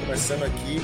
Começando aqui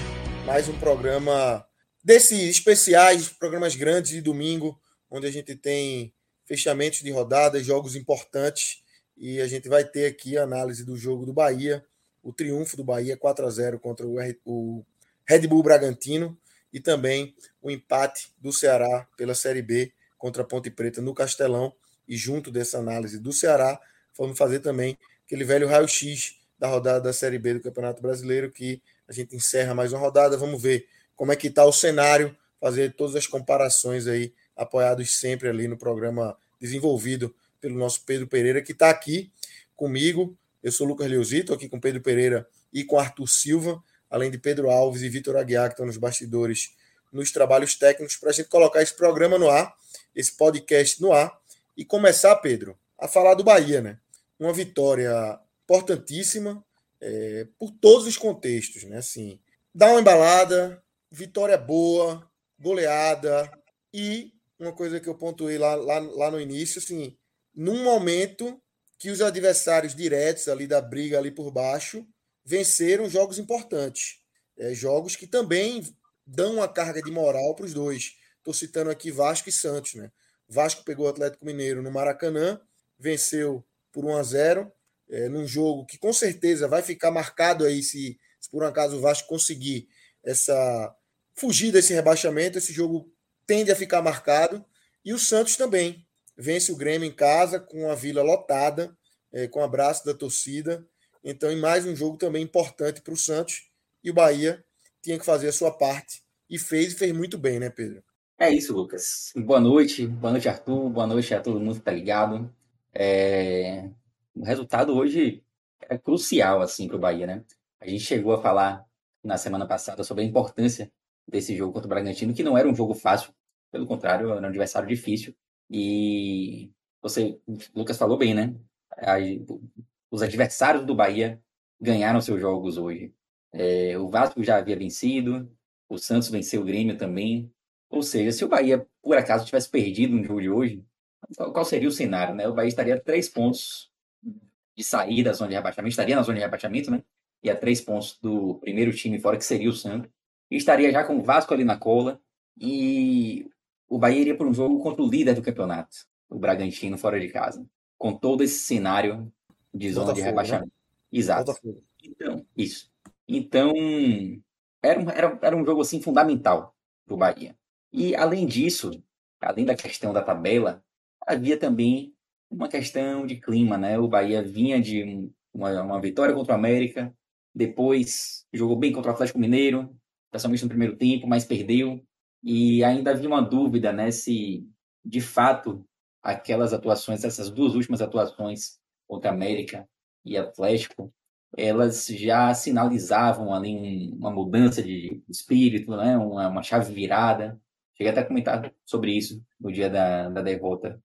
mais um programa desses especiais, programas grandes de domingo, onde a gente tem fechamentos de rodadas, jogos importantes. E a gente vai ter aqui a análise do jogo do Bahia, o triunfo do Bahia 4 a 0 contra o, o Red Bull Bragantino e também o empate do Ceará pela Série B contra a Ponte Preta no Castelão. E junto dessa análise do Ceará, vamos fazer também aquele velho raio-x da rodada da Série B do Campeonato Brasileiro, que a gente encerra mais uma rodada. Vamos ver como é que está o cenário, fazer todas as comparações aí, apoiados sempre ali no programa desenvolvido pelo nosso Pedro Pereira, que está aqui comigo. Eu sou Lucas Leozito, aqui com Pedro Pereira e com Arthur Silva, além de Pedro Alves e Vitor Aguiar, que estão nos bastidores, nos trabalhos técnicos, para a gente colocar esse programa no ar, esse podcast no ar, e começar, Pedro, a falar do Bahia, né? Uma vitória importantíssima é, por todos os contextos, né? Assim, dá uma embalada, vitória boa, goleada e uma coisa que eu pontuei lá, lá, lá no início, assim, num momento que os adversários diretos ali da briga ali por baixo venceram jogos importantes, é, jogos que também dão uma carga de moral para os dois. Estou citando aqui Vasco e Santos, né? Vasco pegou o Atlético Mineiro no Maracanã, venceu por 1 a 0 é, num jogo que com certeza vai ficar marcado aí se, se por um acaso o Vasco conseguir essa fugir desse rebaixamento, esse jogo tende a ficar marcado. E o Santos também vence o Grêmio em casa com a Vila lotada, é, com o abraço da torcida. Então, em mais um jogo também importante para o Santos. E o Bahia tinha que fazer a sua parte e fez e fez muito bem, né, Pedro? É isso, Lucas. Boa noite, boa noite, Arthur, boa noite a todo mundo que tá ligado. É, O resultado hoje é crucial, assim, para o Bahia, né? A gente chegou a falar na semana passada sobre a importância desse jogo contra o Bragantino, que não era um jogo fácil, pelo contrário, era um adversário difícil. E você, Lucas falou bem, né? Os adversários do Bahia ganharam seus jogos hoje. É, o Vasco já havia vencido, o Santos venceu o Grêmio também. Ou seja, se o Bahia, por acaso, tivesse perdido no jogo de hoje, qual seria o cenário, né? O Bahia estaria três pontos de sair da zona de rebaixamento, estaria na zona de rebaixamento, né? E a três pontos do primeiro time fora, que seria o Santos. E estaria já com o Vasco ali na cola. E o Bahia iria para um jogo contra o líder do campeonato, o Bragantino, fora de casa. Com todo esse cenário de zona de Botafogo, né? rebaixamento. Exato. Botafogo. Então, isso. Então, era um, era, era um jogo assim fundamental para o Bahia. E além disso, além da questão da tabela, havia também uma questão de clima, né? O Bahia vinha de um- uma, uma vitória contra o América, depois jogou bem contra o Atlético Mineiro, especialmente no primeiro tempo, mas perdeu. E ainda havia uma dúvida, né, se de fato aquelas atuações, essas duas últimas atuações contra América e Atlético, elas já sinalizavam ali um- uma mudança de espírito, né, uma, uma chave virada. Cheguei até a comentar sobre isso no dia da, da derrota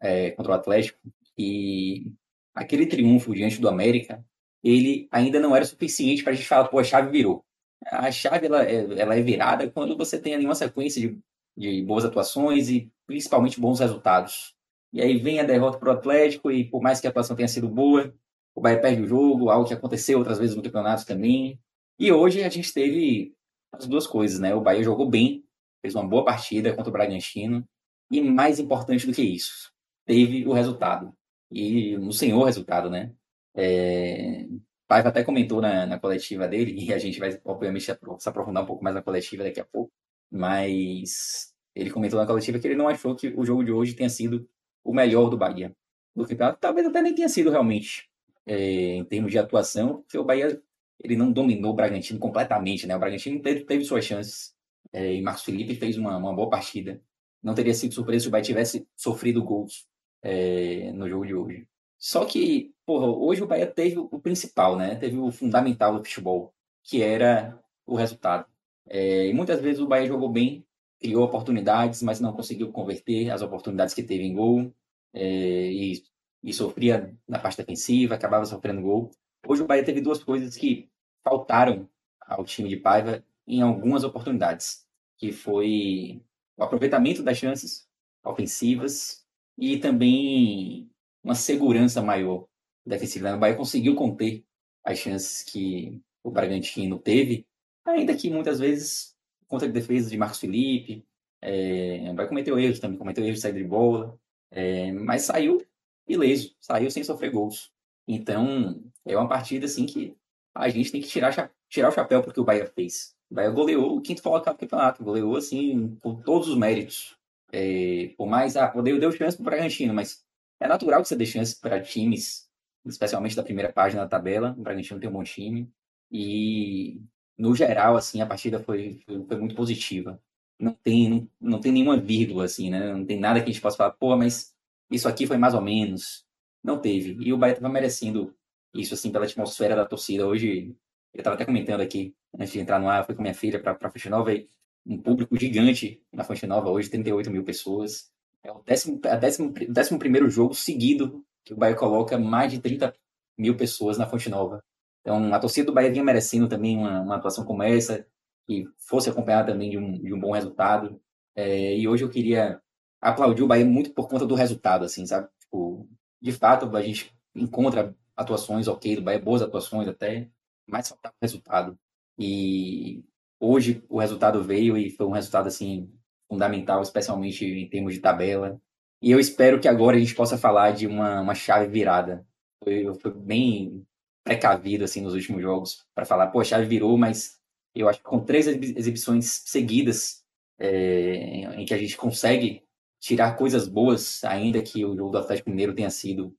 é, contra o Atlético. E aquele triunfo diante do América, ele ainda não era suficiente para a gente falar, pô, a chave virou. A chave ela é, ela é virada quando você tem ali uma sequência de, de boas atuações e principalmente bons resultados. E aí vem a derrota para o Atlético e por mais que a atuação tenha sido boa, o Bahia perde o jogo, algo que aconteceu outras vezes no campeonato também. E hoje a gente teve as duas coisas, né? O Bahia jogou bem, fez uma boa partida contra o Bragantino e mais importante do que isso, teve o resultado. E um senhor resultado, né? É... Paiva até comentou na, na coletiva dele, e a gente vai, obviamente, se aprofundar um pouco mais na coletiva daqui a pouco, mas ele comentou na coletiva que ele não achou que o jogo de hoje tenha sido o melhor do Bahia do campeonato. Talvez até nem tenha sido realmente é, em termos de atuação, porque o Bahia ele não dominou o Bragantino completamente, né? O Bragantino teve, teve suas chances é, e Marcos Felipe fez uma, uma boa partida. Não teria sido surpresa se o Bahia tivesse sofrido gols é, no jogo de hoje. Só que, porra, hoje o Bahia teve o principal, né? Teve o fundamental do futebol, que era o resultado. É, e muitas vezes o Bahia jogou bem, criou oportunidades, mas não conseguiu converter as oportunidades que teve em gol. É, e, e sofria na parte defensiva, acabava sofrendo gol. Hoje o Bahia teve duas coisas que faltaram ao time de Paiva em algumas oportunidades, que foi o aproveitamento das chances ofensivas e também uma segurança maior defensiva. O Bahia conseguiu conter as chances que o Bragantino teve, ainda que muitas vezes contra a defesa de Marcos Felipe, é, vai cometer erros também, cometeu erros de saída de bola, é, mas saiu ileso, saiu sem sofrer gols. Então, é uma partida assim que a gente tem que tirar, tirar o chapéu porque o Bahia fez. O Bahia goleou o quinto colocado do campeonato, goleou assim com todos os méritos. É, por mais, ah, deu, deu chance para o Bragantino, mas é natural que você dê chance para times, especialmente da primeira página da tabela. O Bragantino tem um bom time. E, no geral, assim, a partida foi, foi, foi muito positiva. Não tem, não, não tem nenhuma vírgula, assim, né? Não tem nada que a gente possa falar, pô, mas isso aqui foi mais ou menos. Não teve. E o Bahia estava merecendo isso, assim, pela atmosfera da torcida. Hoje, eu estava até comentando aqui, antes de entrar no ar, fui com minha filha para a Fonte Nova e um público gigante na Fonte Nova hoje, 38 mil pessoas. É o décimo, é décimo, décimo primeiro jogo seguido que o Bahia coloca mais de 30 mil pessoas na Fonte Nova. Então, a torcida do Bahia vinha merecendo também uma, uma atuação como essa, que fosse acompanhada também de um, de um bom resultado. É, e hoje eu queria aplaudir o Bahia muito por conta do resultado, assim, sabe? Tipo, de fato, a gente encontra atuações ok do Bahia, boas atuações até, mas faltava o resultado. E hoje o resultado veio e foi um resultado, assim, fundamental, especialmente em termos de tabela. E eu espero que agora a gente possa falar de uma, uma chave virada. Foi, foi bem precavido assim nos últimos jogos para falar, pô, a chave virou, mas eu acho que com três exibições seguidas é, em que a gente consegue tirar coisas boas, ainda que o jogo do Atlético Mineiro tenha sido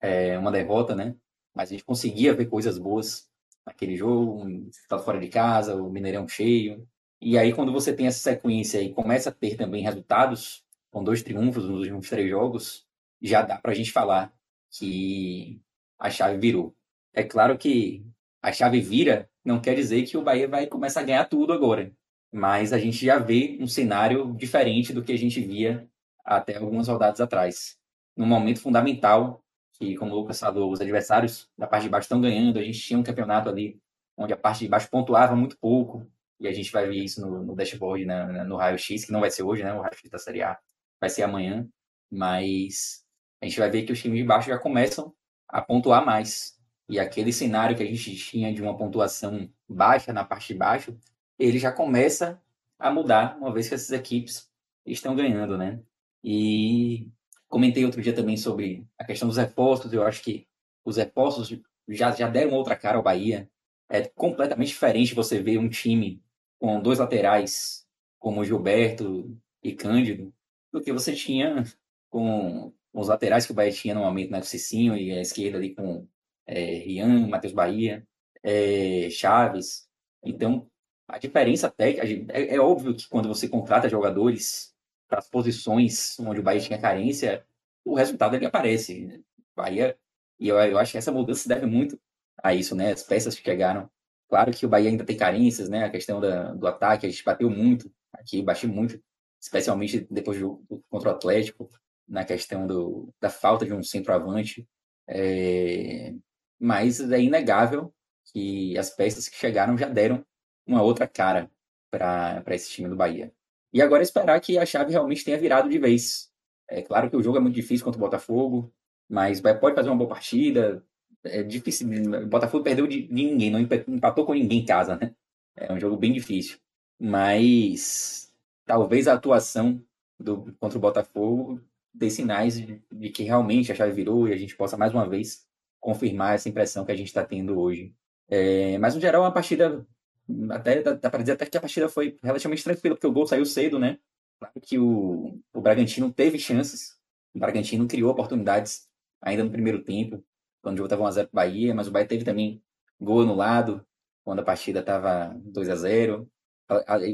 é, uma derrota, né? Mas a gente conseguia ver coisas boas naquele jogo, um fora de casa, o Mineirão cheio, e aí, quando você tem essa sequência e começa a ter também resultados, com dois triunfos nos últimos três jogos, já dá para a gente falar que a chave virou. É claro que a chave vira não quer dizer que o Bahia vai começar a ganhar tudo agora, mas a gente já vê um cenário diferente do que a gente via até algumas rodadas atrás. Num momento fundamental, que, como o Lucas falou, os adversários da parte de baixo estão ganhando, a gente tinha um campeonato ali onde a parte de baixo pontuava muito pouco, e a gente vai ver isso no, no dashboard, né, no raio-x, que não vai ser hoje, né? O raio-x da Série A vai ser amanhã, mas a gente vai ver que os times de baixo já começam a pontuar mais. E aquele cenário que a gente tinha de uma pontuação baixa na parte de baixo, ele já começa a mudar, uma vez que essas equipes estão ganhando, né? E comentei outro dia também sobre a questão dos reforços, eu acho que os reforços já, já deram outra cara ao Bahia. É completamente diferente você ver um time com dois laterais, como Gilberto e Cândido, do que você tinha com os laterais que o Bahia tinha normalmente, né? Cicinho e a esquerda ali com é, Rian, Matheus Bahia, é, Chaves. Então, a diferença técnica, é, é óbvio que quando você contrata jogadores para as posições onde o Bahia tinha carência, o resultado ele aparece. Bahia, e eu, eu acho que essa mudança se deve muito a isso, né? As peças que chegaram Claro que o Bahia ainda tem carências, né? A questão da, do ataque, a gente bateu muito aqui, bati muito, especialmente depois do, do contra o Atlético, na questão do, da falta de um centroavante. É, mas é inegável que as peças que chegaram já deram uma outra cara para esse time do Bahia. E agora é esperar que a chave realmente tenha virado de vez. É claro que o jogo é muito difícil contra o Botafogo, mas pode fazer uma boa partida, é difícil. O Botafogo perdeu de, ninguém, não empatou com ninguém em casa, né? É um jogo bem difícil. Mas talvez a atuação do, contra o Botafogo dê sinais de, de, que realmente a chave virou e a gente possa mais uma vez confirmar essa impressão que a gente está tendo hoje. É, mas no geral, é uma partida. Até dá, para dizer até que a partida foi relativamente tranquila, porque o gol saiu cedo, né? Claro que o, o Bragantino teve chances, O Bragantino criou oportunidades ainda no primeiro tempo, quando o jogo estava 1x0 para Bahia, mas o Bahia teve também gol anulado, quando a partida estava 2 a 0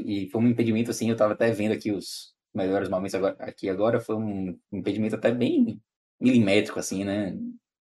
E foi um impedimento, assim, eu estava até vendo aqui os melhores momentos agora, aqui agora, foi um impedimento até bem milimétrico, assim, né?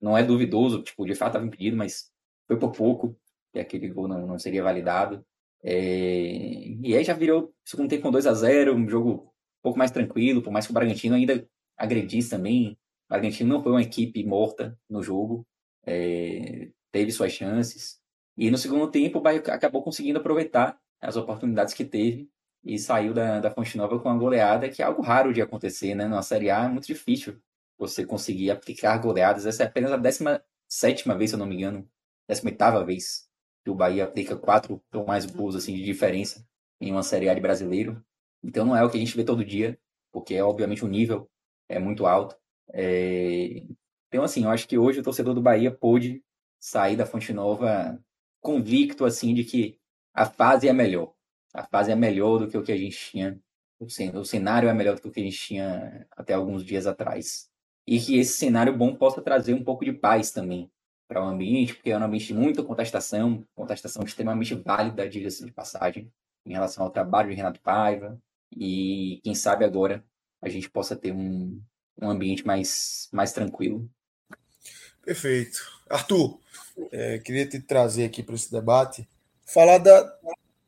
Não é duvidoso, tipo, de fato estava impedido, mas foi por pouco que aquele gol não, não seria validado. É... E aí já virou segundo tempo com 2 a 0 um jogo um pouco mais tranquilo, por mais que o Bragantino ainda agredisse também. O Bragantino não foi uma equipe morta no jogo, é... teve suas chances. E no segundo tempo o Bahia acabou conseguindo aproveitar as oportunidades que teve e saiu da, da Fonte Nova com uma goleada, que é algo raro de acontecer, né? Na Série A é muito difícil você conseguir aplicar goleadas. Essa é apenas a 17 vez, se eu não me engano, 18 vez que o Bahia aplica quatro ou mais gols assim, de diferença em uma Série A de brasileiro. Então não é o que a gente vê todo dia, porque é obviamente o nível é muito alto. É... Então, assim, eu acho que hoje o torcedor do Bahia pôde sair da Fonte Nova convicto assim de que a fase é melhor. A fase é melhor do que o que a gente tinha. O cenário é melhor do que o que a gente tinha até alguns dias atrás e que esse cenário bom possa trazer um pouco de paz também para o ambiente, porque é um ambiente de muita contestação, contestação extremamente válida, diga-se de passagem, em relação ao trabalho de Renato Paiva, e quem sabe agora a gente possa ter um, um ambiente mais, mais tranquilo. Perfeito. Arthur, é, queria te trazer aqui para esse debate, falar da,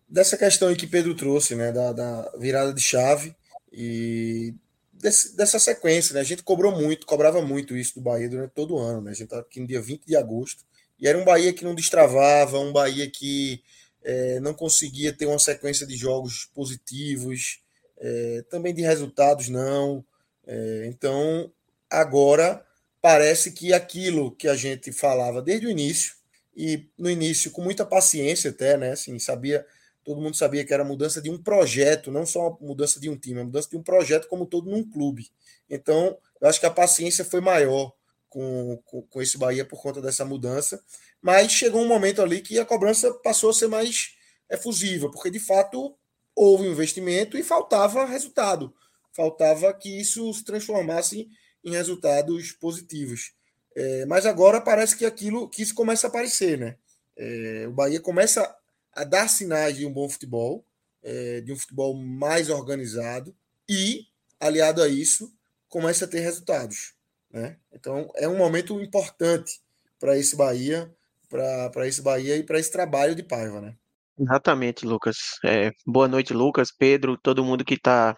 dessa questão aí que Pedro trouxe, né, da, da virada de chave e desse, dessa sequência, né? A gente cobrou muito, cobrava muito isso do Bahia durante todo o ano, né? A gente estava aqui no dia 20 de agosto, e era um Bahia que não destravava, um Bahia que é, não conseguia ter uma sequência de jogos positivos, é, também de resultados não. É, então, agora parece que aquilo que a gente falava desde o início, e no início com muita paciência até, né? Assim, sabia todo mundo sabia que era mudança de um projeto, não só mudança de um time, a mudança de um projeto como todo num clube. Então, eu acho que a paciência foi maior com, com, com, esse Bahia por conta dessa mudança, mas chegou um momento ali que a cobrança passou a ser mais efusiva, porque de fato houve um investimento e faltava resultado, faltava que isso se transformasse em resultados positivos. É, mas agora parece que aquilo que isso começa a aparecer, né? É, o Bahia começa a dar sinais de um bom futebol, é, de um futebol mais organizado e, aliado a isso, começa a ter resultados. Né? Então é um momento importante para esse Bahia, para esse Bahia e para esse trabalho de Paiva, né? Exatamente, Lucas. É, boa noite, Lucas, Pedro, todo mundo que está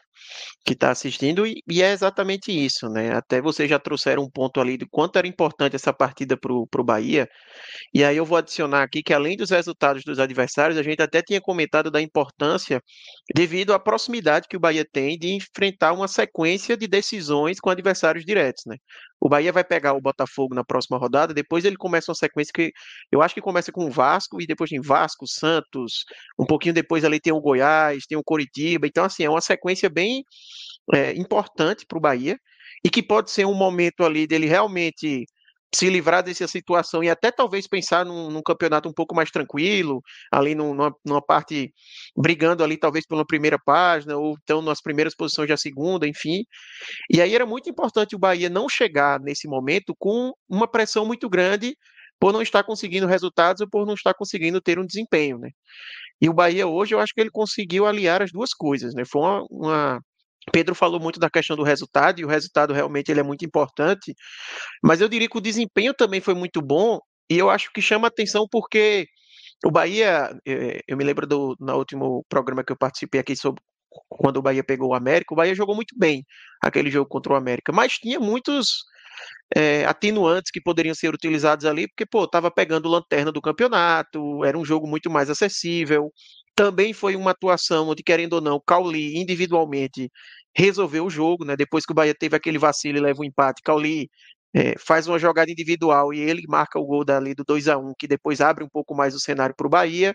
que tá assistindo, e, e, é exatamente isso, né? Até vocês já trouxeram um ponto ali de quanto era importante essa partida para o Bahia, e aí eu vou adicionar aqui que além dos resultados dos adversários, a gente até tinha comentado da importância devido à proximidade que o Bahia tem de enfrentar uma sequência de decisões com adversários diretos, né? O Bahia vai pegar o Botafogo na próxima rodada, depois ele começa uma sequência que eu acho que começa com o Vasco e depois tem Vasco, Santos, um pouquinho depois ali tem o Goiás, tem o Coritiba. Então, assim, é uma sequência bem é, importante para o Bahia e que pode ser um momento ali dele realmente se livrar dessa situação e até talvez pensar num, num campeonato um pouco mais tranquilo, ali numa, numa, parte brigando ali talvez pela primeira página, ou então nas primeiras posições da segunda, enfim. E aí era muito importante o Bahia não chegar nesse momento com uma pressão muito grande por não estar conseguindo resultados ou por não estar conseguindo ter um desempenho, né? E o Bahia hoje eu acho que ele conseguiu aliar as duas coisas, né? Foi uma, uma Pedro falou muito da questão do resultado, e o resultado realmente ele é muito importante, mas eu diria que o desempenho também foi muito bom, e eu acho que chama atenção porque o Bahia, eh, eu me lembro do no último programa que eu participei aqui sobre quando o Bahia pegou o América, o Bahia jogou muito bem aquele jogo contra o América, mas tinha muitos é, atenuantes que poderiam ser utilizados ali, porque, pô, estava pegando lanterna do campeonato, era um jogo muito mais acessível, também foi uma atuação onde, querendo ou não, o Cauli individualmente resolveu o jogo, né? Depois que o Bahia teve aquele vacilo e leva o um empate, Cauli é, faz uma jogada individual e ele marca o gol dali do 2 a 1 que depois abre um pouco mais o cenário para o Bahia.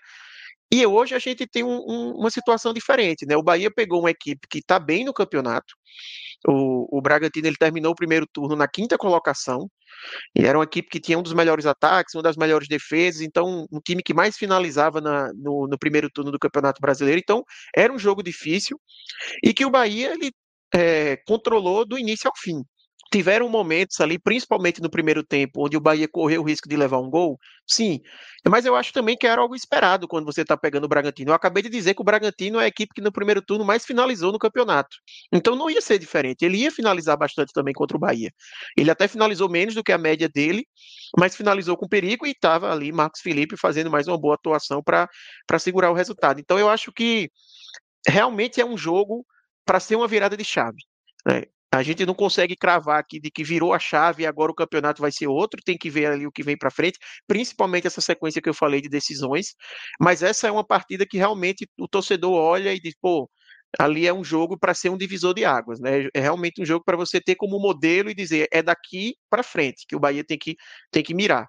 E hoje a gente tem um, um, uma situação diferente, né? O Bahia pegou uma equipe que está bem no campeonato. O, o Bragantino ele terminou o primeiro turno na quinta colocação. E era uma equipe que tinha um dos melhores ataques, uma das melhores defesas, então um time que mais finalizava na, no, no, primeiro turno do Campeonato Brasileiro. Então era um jogo difícil e que o Bahia ele é, controlou do início ao fim. Tiveram momentos ali, principalmente no primeiro tempo, onde o Bahia correu o risco de levar um gol, sim. Mas eu acho também que era algo esperado quando você está pegando o Bragantino. Eu acabei de dizer que o Bragantino é a equipe que no primeiro turno mais finalizou no campeonato. Então não ia ser diferente. Ele ia finalizar bastante também contra o Bahia. Ele até finalizou menos do que a média dele, mas finalizou com perigo e estava ali Marcos Felipe fazendo mais uma boa atuação para segurar o resultado. Então eu acho que realmente é um jogo para ser uma virada de chave. Né? A gente não consegue cravar aqui de que virou a chave e agora o campeonato vai ser outro, tem que ver ali o que vem para frente, principalmente essa sequência que eu falei de decisões. Mas essa é uma partida que realmente o torcedor olha e diz, pô, ali é um jogo para ser um divisor de águas, né? É realmente um jogo para você ter como modelo e dizer é daqui para frente que o Bahia tem que, tem que mirar.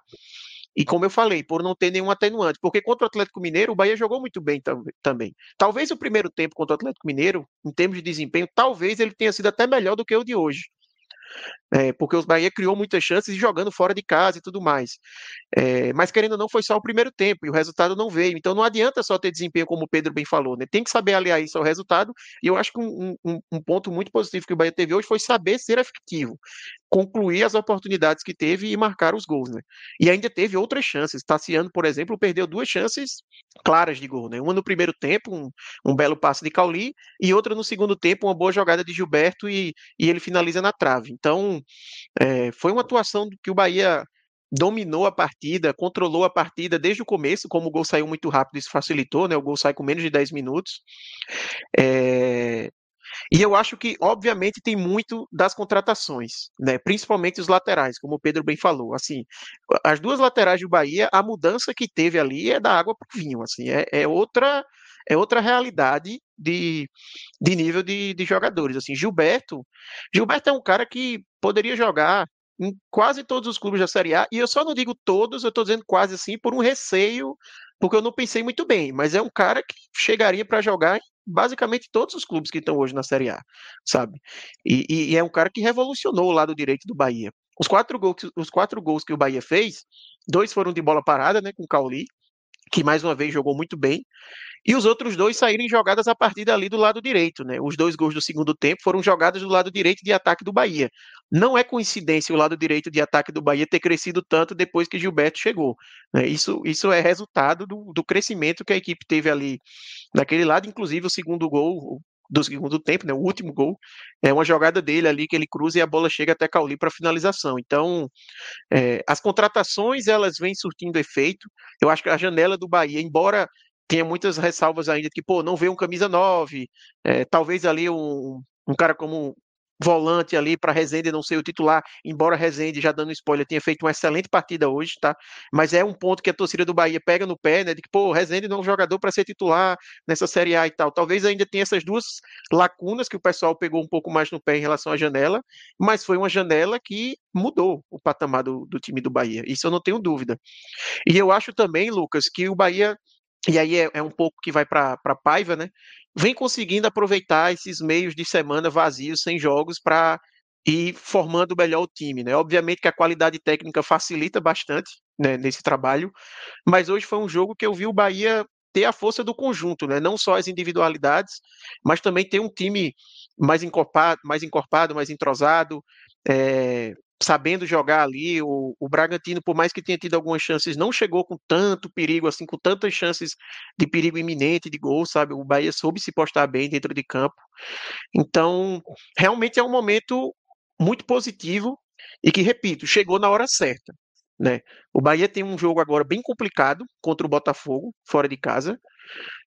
E como eu falei, por não ter nenhum atenuante, porque contra o Atlético Mineiro, o Bahia jogou muito bem também. Talvez o primeiro tempo contra o Atlético Mineiro, em termos de desempenho, talvez ele tenha sido até melhor do que o de hoje é, porque o Bahia criou muitas chances jogando fora de casa e tudo mais. É, mas querendo ou não, foi só o primeiro tempo e o resultado não veio. Então não adianta só ter desempenho, como o Pedro bem falou, né? Tem que saber aliar isso ao resultado. E eu acho que um, um, um ponto muito positivo que o Bahia teve hoje foi saber ser efetivo, concluir as oportunidades que teve e marcar os gols, né? E ainda teve outras chances. Tassiano, por exemplo, perdeu duas chances claras de gol, né? Uma no primeiro tempo, um, um belo passe de Cauli, e outra no segundo tempo, uma boa jogada de Gilberto e, e ele finaliza na trave. Então, é, foi uma atuação que o Bahia dominou a partida, controlou a partida desde o começo, como o gol saiu muito rápido, isso facilitou, né? O gol sai com menos de 10 minutos. É... E eu acho que, obviamente, tem muito das contratações, né? Principalmente os laterais, como o Pedro bem falou. Assim, as duas laterais do Bahia, a mudança que teve ali é da água para o vinho, assim, é, é outra é outra realidade de, de nível de, de jogadores. Assim, Gilberto, Gilberto é um cara que poderia jogar em quase todos os clubes da Série A, e eu só não digo todos, eu estou dizendo quase assim, por um receio, porque eu não pensei muito bem, mas é um cara que chegaria para jogar em basicamente todos os clubes que estão hoje na Série A, sabe? E, e, e, é um cara que revolucionou o lado direito do Bahia. Os quatro, gols, os quatro gols que o Bahia fez, dois foram de bola parada, né, com o Cauli, que mais uma vez jogou muito bem, e os outros dois saíram jogadas a partir dali do lado direito, né? Os dois gols do segundo tempo foram jogadas do lado direito de ataque do Bahia. Não é coincidência o lado direito de ataque do Bahia ter crescido tanto depois que Gilberto chegou. Né? Isso, isso é resultado do, do crescimento que a equipe teve ali naquele lado, inclusive o segundo gol, do segundo tempo, né, o último gol, é uma jogada dele ali que ele cruza e a bola chega até Cauli para finalização. Então, é, as contratações elas vêm surtindo efeito. Eu acho que a janela do Bahia, embora tinha muitas ressalvas ainda que, pô, não veio um camisa 9, é, talvez ali um, um cara como volante ali para Rezende não ser o titular, embora Rezende, já dando spoiler, tenha feito uma excelente partida hoje, tá? Mas é um ponto que a torcida do Bahia pega no pé, né? De que, pô, Rezende não é um jogador para ser titular nessa Série A e tal. Talvez ainda tenha essas duas lacunas que o pessoal pegou um pouco mais no pé em relação à janela, mas foi uma janela que mudou o patamar do, do time do Bahia. Isso eu não tenho dúvida. E eu acho também, Lucas, que o Bahia e aí é, é um pouco que vai para Paiva, né? Vem conseguindo aproveitar esses meios de semana vazios, sem jogos, para ir formando melhor o time, né? Obviamente que a qualidade técnica facilita bastante né, nesse trabalho, mas hoje foi um jogo que eu vi o Bahia ter a força do conjunto, né? Não só as individualidades, mas também ter um time mais encorpado, mais encorpado, mais entrosado, é, sabendo jogar ali. O, o Bragantino, por mais que tenha tido algumas chances, não chegou com tanto perigo, assim, com tantas chances de perigo iminente de gol, sabe? O Bahia soube se postar bem dentro de campo. Então, realmente é um momento muito positivo e que, repito, chegou na hora certa. Né? O Bahia tem um jogo agora bem complicado contra o Botafogo, fora de casa.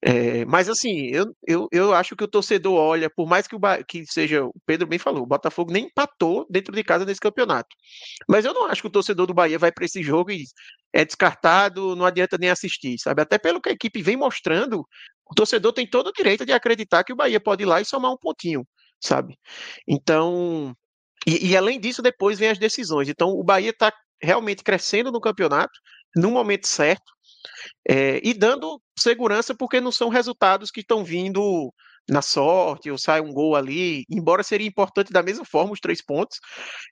É, mas assim, eu, eu, eu acho que o torcedor olha, por mais que, o, que seja, o Pedro bem falou, o Botafogo nem empatou dentro de casa nesse campeonato. Mas eu não acho que o torcedor do Bahia vai para esse jogo e é descartado, não adianta nem assistir, sabe? Até pelo que a equipe vem mostrando, o torcedor tem todo o direito de acreditar que o Bahia pode ir lá e somar um pontinho, sabe? Então, e, e além disso, depois vem as decisões. Então, o Bahia está realmente crescendo no campeonato, no momento certo, é, e dando segurança porque não são resultados que estão vindo na sorte ou sai um gol ali, embora seria importante da mesma forma os três pontos,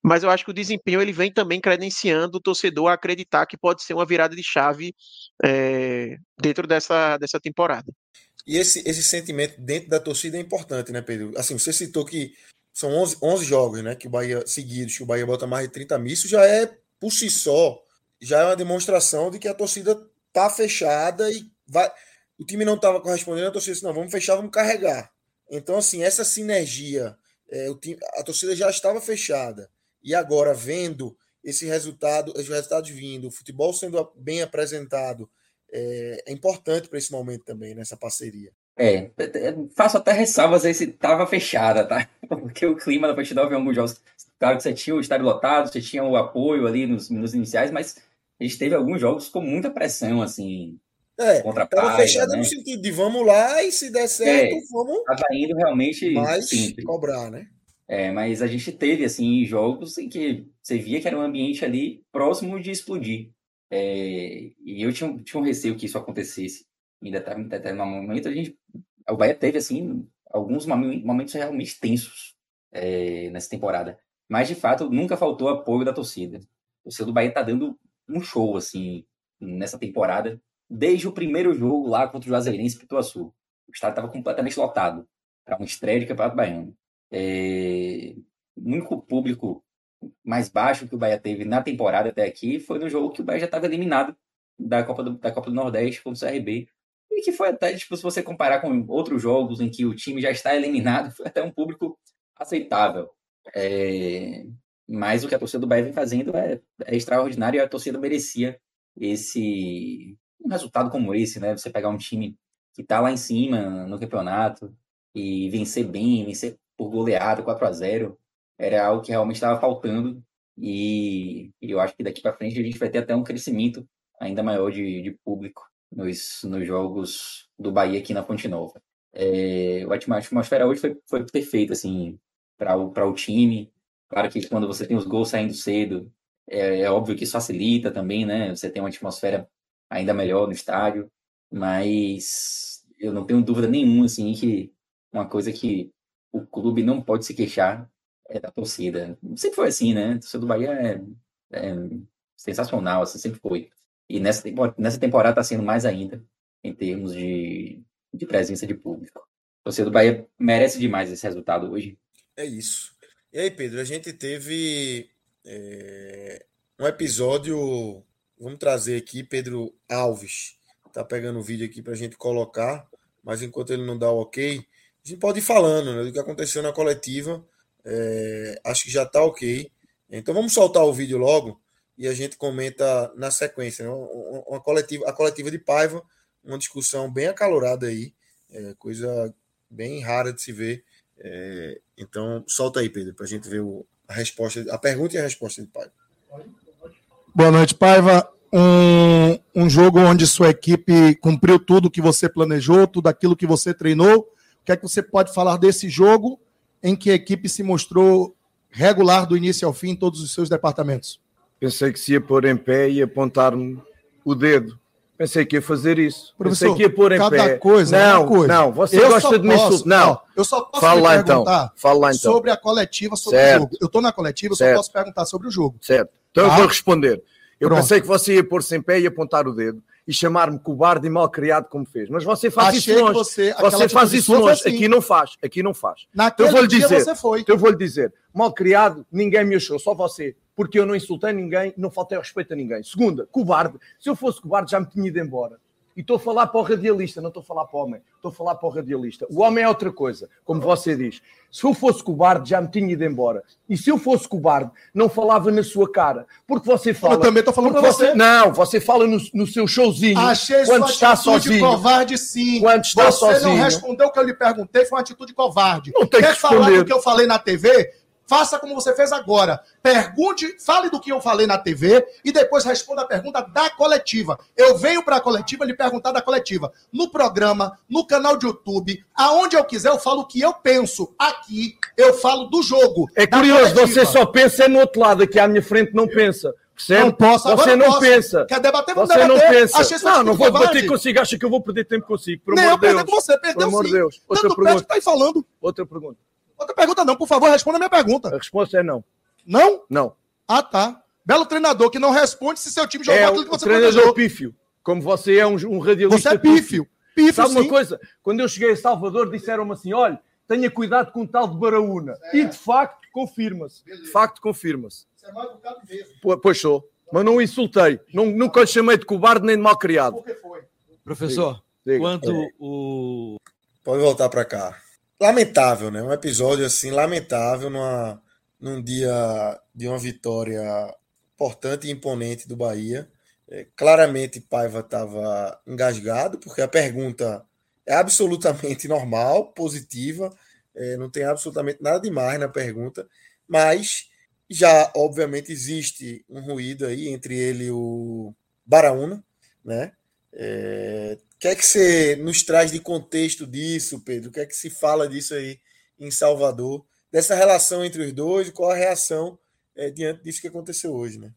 mas eu acho que o desempenho ele vem também credenciando o torcedor a acreditar que pode ser uma virada de chave é, dentro dessa, dessa temporada. E esse, esse sentimento dentro da torcida é importante, né, Pedro? Assim, você citou que são 11, 11 jogos, né? Que o Bahia, seguidos, que o Bahia bota mais de 30 mil. Isso já é, por si só, já é uma demonstração de que a torcida tá fechada e vai. O time não estava correspondendo, a torcida disse, não, vamos fechar, vamos carregar. Então, assim, essa sinergia, é, o time, a torcida já estava fechada. E agora, vendo esse resultado, os resultados vindo, o futebol sendo bem apresentado, é, é importante para esse momento também, nessa parceria. É, faço até ressalvas aí se estava fechada, tá? Porque o clima da partida em alguns jogos, claro que você tinha o estádio lotado, você tinha o apoio ali nos iniciais, mas a gente teve alguns jogos com muita pressão, assim, é, contra tava fechada né? no sentido de vamos lá e se der certo, é, vamos. Tava indo realmente mais cobrar, né? É, mas a gente teve, assim, jogos em que você via que era um ambiente ali próximo de explodir. É, e eu tinha, tinha um receio que isso acontecesse em determinado momento. A gente, o Bahia teve, assim, alguns momentos realmente tensos é, nessa temporada. Mas, de fato, nunca faltou apoio da torcida. O seu do Bahia tá dando um show, assim, nessa temporada. Desde o primeiro jogo lá contra o Juazeirense e Sul. O estádio estava completamente lotado para uma estreia de Campeonato Baiano. É, o único público mais baixo que o Bahia teve na temporada até aqui foi no jogo que o Bahia já estava eliminado da Copa do, da Copa do Nordeste contra o CRB. E que foi até, tipo, se você comparar com outros jogos em que o time já está eliminado, foi até um público aceitável. É, mas o que a torcida do Bahia vem fazendo é, é extraordinário e a torcida merecia esse um resultado como esse, né? Você pegar um time que está lá em cima no campeonato e vencer bem, vencer por goleada, 4 a 0 era algo que realmente estava faltando. E, eu acho que daqui para frente a gente vai ter até um crescimento ainda maior de, de público nos, nos jogos do Bahia aqui na Fonte Nova. É, a atmosfera hoje foi, foi perfeita assim, para o, o time. Claro que quando você tem os gols saindo cedo, é, é, óbvio que isso facilita também, né? Você tem uma atmosfera ainda melhor no estádio, mas eu não tenho dúvida nenhuma assim que uma coisa que o clube não pode se queixar é da torcida. Sempre foi assim, né? A torcida do Bahia é, é sensacional, assim, sempre foi. E nessa, nessa temporada está sendo mais ainda, em termos de, de presença de público. A torcida do Bahia merece demais esse resultado hoje. É isso. E aí, Pedro, a gente teve é, um episódio. Vamos trazer aqui Pedro Alves. Tá pegando o vídeo aqui para a gente colocar, mas enquanto ele não dá o ok, a gente pode ir falando né, do que aconteceu na coletiva. É, acho que já está ok. Então vamos soltar o vídeo logo e a gente comenta na sequência. Né? Uma, uma, coletiva, a coletiva de Paiva, uma discussão bem acalorada aí, é, coisa bem rara de se ver. É, então solta aí, Pedro, para a gente ver o, a resposta, a pergunta e a resposta de Paiva. Boa noite, Paiva. Um, um jogo onde sua equipe cumpriu tudo que você planejou, tudo aquilo que você treinou o que é que você pode falar desse jogo em que a equipe se mostrou regular do início ao fim em todos os seus departamentos? Pensei que se ia pôr em pé e apontar-me o dedo. Pensei que ia fazer isso. Professor, Pensei que ia pôr em cada pé. coisa não, é coisa. Não, você eu gosta de me insultar. Não. Eu só posso Fala lá então. Fala lá então. sobre a coletiva, sobre certo. o jogo. Eu estou na coletiva, eu só posso perguntar sobre o jogo. Certo. Então tá? eu vou responder. Eu Pronto. pensei que você ia pôr-se em pé e apontar o dedo e chamar-me cobarde e mal criado como fez. Mas você faz Achei isso longe. Você, você faz isso longe. Assim. Aqui não faz. Aqui não faz. Naquele então, vou -lhe dizer, você foi. Então eu vou-lhe dizer, mal criado, ninguém me achou, só você. Porque eu não insultei ninguém, não faltei respeito a ninguém. Segunda, cobarde. Se eu fosse cobarde, já me tinha ido embora. E estou a falar para o radialista, não estou a falar para o homem. Estou a falar para o radialista. O homem é outra coisa, como você diz. Se eu fosse cobarde, já me tinha ido embora. E se eu fosse cobarde, não falava na sua cara. Porque você fala. Eu também estou falando para você. Não, você fala no, no seu showzinho. Achei quando está sozinho. covarde, sim. Quando está você sozinho. Você não respondeu o que eu lhe perguntei, foi uma atitude covarde. Não tem Quer que falar responder. do que eu falei na TV? Faça como você fez agora. Pergunte, fale do que eu falei na TV e depois responda a pergunta da coletiva. Eu venho para a coletiva lhe perguntar da coletiva. No programa, no canal de YouTube, aonde eu quiser, eu falo o que eu penso. Aqui, eu falo do jogo. É curioso, você só pensa no outro lado, aqui à minha frente não pensa. Percebe? Não posso, Você não posso. pensa. Quer debater? Vamos Você não debater. pensa. Achei sua Não, não vou debater consigo. Acha que eu vou perder tempo consigo. Nem amor eu de Deus. perder com você, perdeu Pelo amor sim. Deus. Outra Tanto pergunta. que tá aí falando. Outra pergunta. Outra pergunta não, por favor, responda a minha pergunta. A resposta é não. Não? Não. Ah, tá. Belo treinador que não responde se seu time jogou É aquilo que o você treinador planejou. pífio. Como você é um, um radialista Você é pífio. Pífio, Sabe sim. uma coisa? Quando eu cheguei a Salvador, disseram-me assim: olha, tenha cuidado com o tal de Baraúna. É. E de facto, confirma-se. De facto, confirma-se. Você é mal educado mesmo. Pois sou. Mas não insultei. Não, nunca lhe chamei de cobarde nem de mal criado. Professor, Diga. quanto é. o. Pode voltar para cá. Lamentável, né? Um episódio assim, lamentável numa, num dia de uma vitória importante e imponente do Bahia. É, claramente Paiva estava engasgado, porque a pergunta é absolutamente normal, positiva, é, não tem absolutamente nada demais na pergunta, mas já, obviamente, existe um ruído aí entre ele e o Baraúna, né? É, o que é que você nos traz de contexto disso, Pedro? O que é que se fala disso aí em Salvador? Dessa relação entre os dois e qual a reação é, diante disso que aconteceu hoje, né?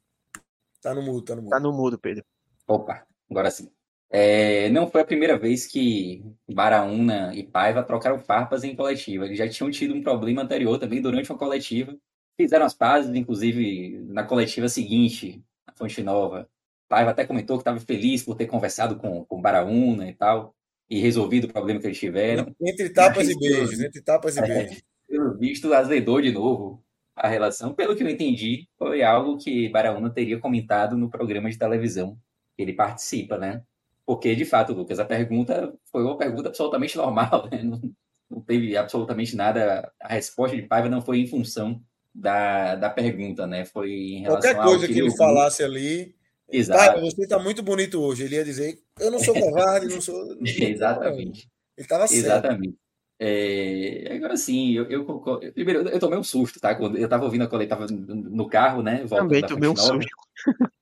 Tá no mudo, tá no mudo. Tá no mudo, Pedro. Opa, agora sim. É, não foi a primeira vez que Baraúna e Paiva trocaram farpas em coletiva. Eles já tinham tido um problema anterior também durante uma coletiva. Fizeram as pazes, inclusive na coletiva seguinte, a Fonte Nova. Paiva até comentou que estava feliz por ter conversado com, com Baraúna e tal, e resolvido o problema que eles tiveram. Entre tapas Mas, e beijos, entre tapas e é, beijos. Pelo visto, azedou de novo a relação. Pelo que eu entendi, foi algo que Baraúna teria comentado no programa de televisão que ele participa, né? Porque, de fato, Lucas, a pergunta foi uma pergunta absolutamente normal, né? não, não, teve absolutamente nada. A resposta de Paiva não foi em função da, da pergunta, né? Foi em relação Qualquer coisa que, que ele falasse ali. Exato. Você está muito bonito hoje. Ele ia dizer: Eu não sou covarde, não sou. Não sou Exatamente. Ele estava certo. Exatamente. É, agora sim, eu, eu, eu, primeiro eu tomei um susto, tá? Quando eu tava ouvindo a coletiva no carro, né? Também tomei um susto.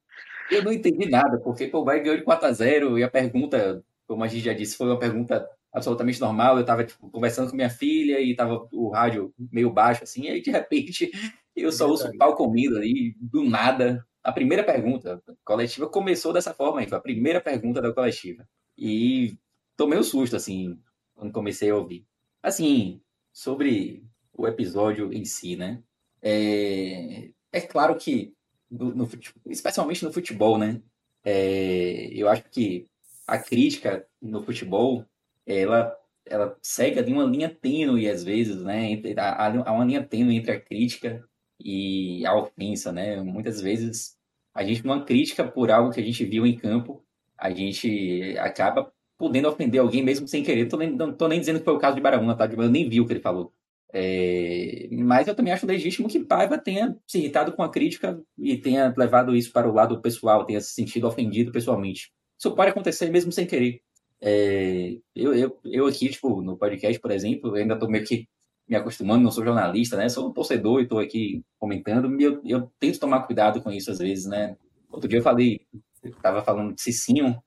Eu não entendi nada, porque pô, o Bahia ganhou de 4x0 e a pergunta, como a gente já disse, foi uma pergunta absolutamente normal. Eu estava tipo, conversando com minha filha e estava o rádio meio baixo, assim, e aí de repente eu só ouço o pau comido ali, do nada. A primeira pergunta, a coletiva começou dessa forma, aí, foi a primeira pergunta da coletiva. E tomei um susto, assim, quando comecei a ouvir. Assim, sobre o episódio em si, né? É, é claro que no, no, especialmente no futebol, né? É, eu acho que a crítica no futebol, ela, ela segue ali uma linha tênue às vezes, né? Há uma linha tênue entre a crítica e a ofensa, né? Muitas vezes a gente numa crítica por algo que a gente viu em campo, a gente acaba podendo ofender alguém mesmo sem querer. Tô nem, não tô nem dizendo que foi o caso de Baraúna, tá? Eu nem vi o que ele falou. É, mas eu também acho legítimo que Paiva tenha se irritado com a crítica e tenha levado isso para o lado pessoal, tenha se sentido ofendido pessoalmente. Isso pode acontecer mesmo sem querer. É, eu, eu, eu aqui, tipo, no podcast, por exemplo, ainda estou meio que me acostumando, não sou jornalista, né? Sou um torcedor e estou aqui comentando. Eu, eu tento tomar cuidado com isso às vezes, né? Outro dia eu falei, estava falando de Cicinho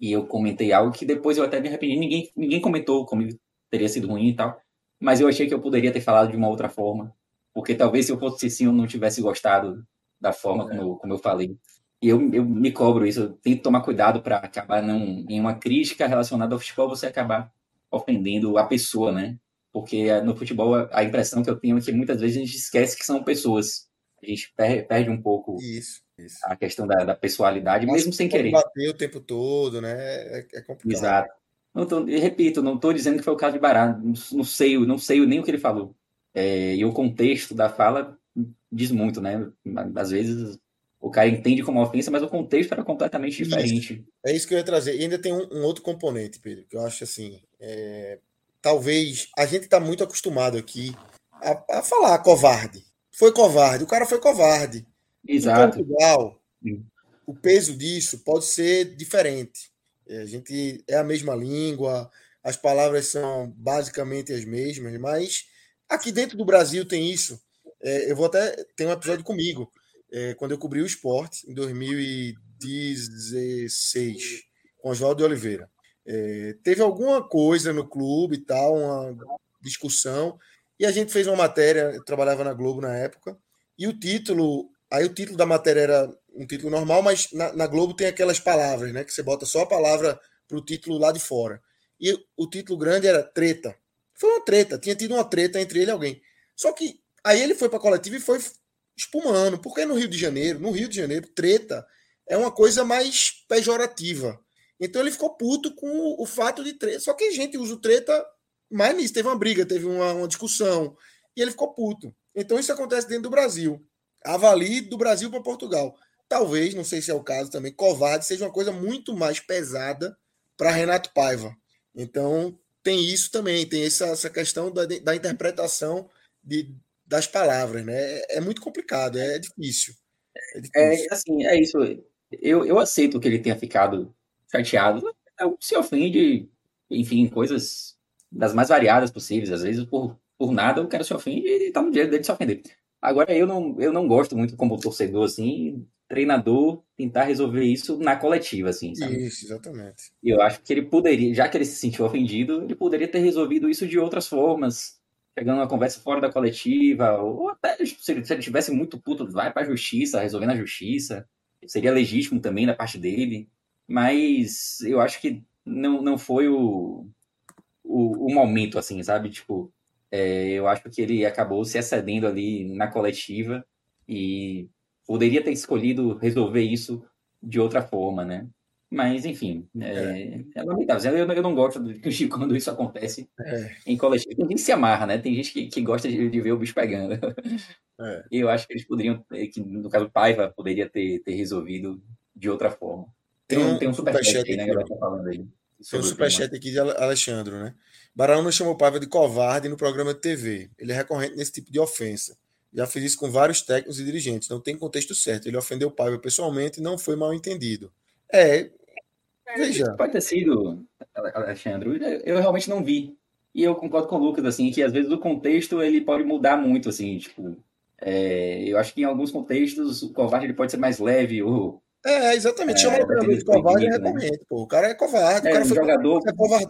e eu comentei algo que depois eu até me arrependi. Ninguém, ninguém comentou como teria sido ruim e tal mas eu achei que eu poderia ter falado de uma outra forma, porque talvez se eu fosse assim eu não tivesse gostado da forma como, eu, como eu falei. E eu, eu me cobro isso, eu tento tomar cuidado para acabar não, em uma crítica relacionada ao futebol você acabar ofendendo a pessoa, né? Porque no futebol a impressão que eu tenho é que muitas vezes a gente esquece que são pessoas. A gente perde um pouco isso, isso. a questão da, da pessoalidade, Mas mesmo sem querer. Bater o tempo todo, né? É, é complicado. Exato. Não tô, repito, não estou dizendo que foi o caso de Bará, não, não sei, não sei nem o que ele falou. É, e o contexto da fala diz muito, né? Às vezes o cara entende como ofensa, mas o contexto era completamente diferente. É isso que eu ia trazer. E ainda tem um, um outro componente, Pedro, que eu acho assim. É... Talvez a gente está muito acostumado aqui a, a, falar covarde. Foi covarde, o cara foi covarde. Exato. Em Portugal, o peso disso pode ser diferente. É, a gente é a mesma língua, as palavras são basicamente as mesmas, mas aqui dentro do Brasil tem isso. É, eu vou até ter um episódio comigo, é, quando eu cobri o esporte em 2016, com Oswaldo de Oliveira. É, teve alguma coisa no clube e tal, uma discussão, e a gente fez uma matéria, eu trabalhava na Globo na época, e o título, aí o título da matéria era um título normal, mas na, na, Globo tem aquelas palavras, né? Que você bota só a palavra para o título lá de fora. E o título grande era treta. Foi uma treta, tinha tido uma treta entre ele e alguém. Só que aí ele foi para a coletiva e foi espumando. Porque no Rio de Janeiro, no Rio de Janeiro, treta é uma coisa mais pejorativa. Então ele ficou puto com o, fato de treta. Só que a gente usa o treta Mas nisso teve uma briga, teve uma, uma discussão. E ele ficou puto. Então isso acontece dentro do Brasil. Avalie do Brasil para Portugal. Talvez, não sei se é o caso também, covarde seja uma coisa muito mais pesada para Renato Paiva. Então tem isso também, tem essa, essa questão da, da interpretação de, das palavras, né? É, é muito complicado, é difícil. É, é difícil. é assim, é isso. Eu, eu aceito que ele tenha ficado chateado. Se ofende, enfim, coisas das mais variadas possíveis. Às vezes, por, por nada, o cara se ofende e tá no direito dele de se ofender. Agora, eu não, eu não gosto muito como torcedor, assim, treinador tentar resolver isso na coletiva, assim, sabe? Isso, exatamente. Eu acho que ele poderia, já que ele se sentiu ofendido, ele poderia ter resolvido isso de outras formas, pegando uma conversa fora da coletiva, ou até se ele, se ele tivesse muito puto, vai pra justiça, resolver na justiça. Seria legítimo também da parte dele. Mas eu acho que não, não foi o, o, o momento, assim, sabe? Tipo, é, eu acho que ele acabou se excedendo ali na coletiva e poderia ter escolhido resolver isso de outra forma, né? Mas, enfim, é, é. é lamentável. Eu, eu, não gosto de quando isso acontece é. em coletivo. Tem gente que se amarra, né? Tem gente que, que gosta de, de, ver o bicho pegando. É. Eu acho que eles poderiam, que no caso Paiva, poderia ter, ter resolvido de outra forma. Tem um, tem um superchat super aqui, né, que tá falando aí. Tem um superchat aqui de Alexandre, né? Barão chamou Paiva de covarde no programa de TV. Ele é recorrente nesse tipo de ofensa. Já fiz isso com vários técnicos e dirigentes. Não tem contexto certo. Ele ofendeu Paiva pessoalmente e não foi mal entendido. É. Veja. Pode ter sido, Alexandre. Eu realmente não vi. E eu concordo com o Lucas, assim, que às vezes o contexto ele pode mudar muito, assim, tipo. É, eu acho que em alguns contextos o covarde ele pode ser mais leve ou é, exatamente. É, Chama o treinador de covarde e recomendo. Né? Pô. O cara é covarde. É, o cara foi jogador,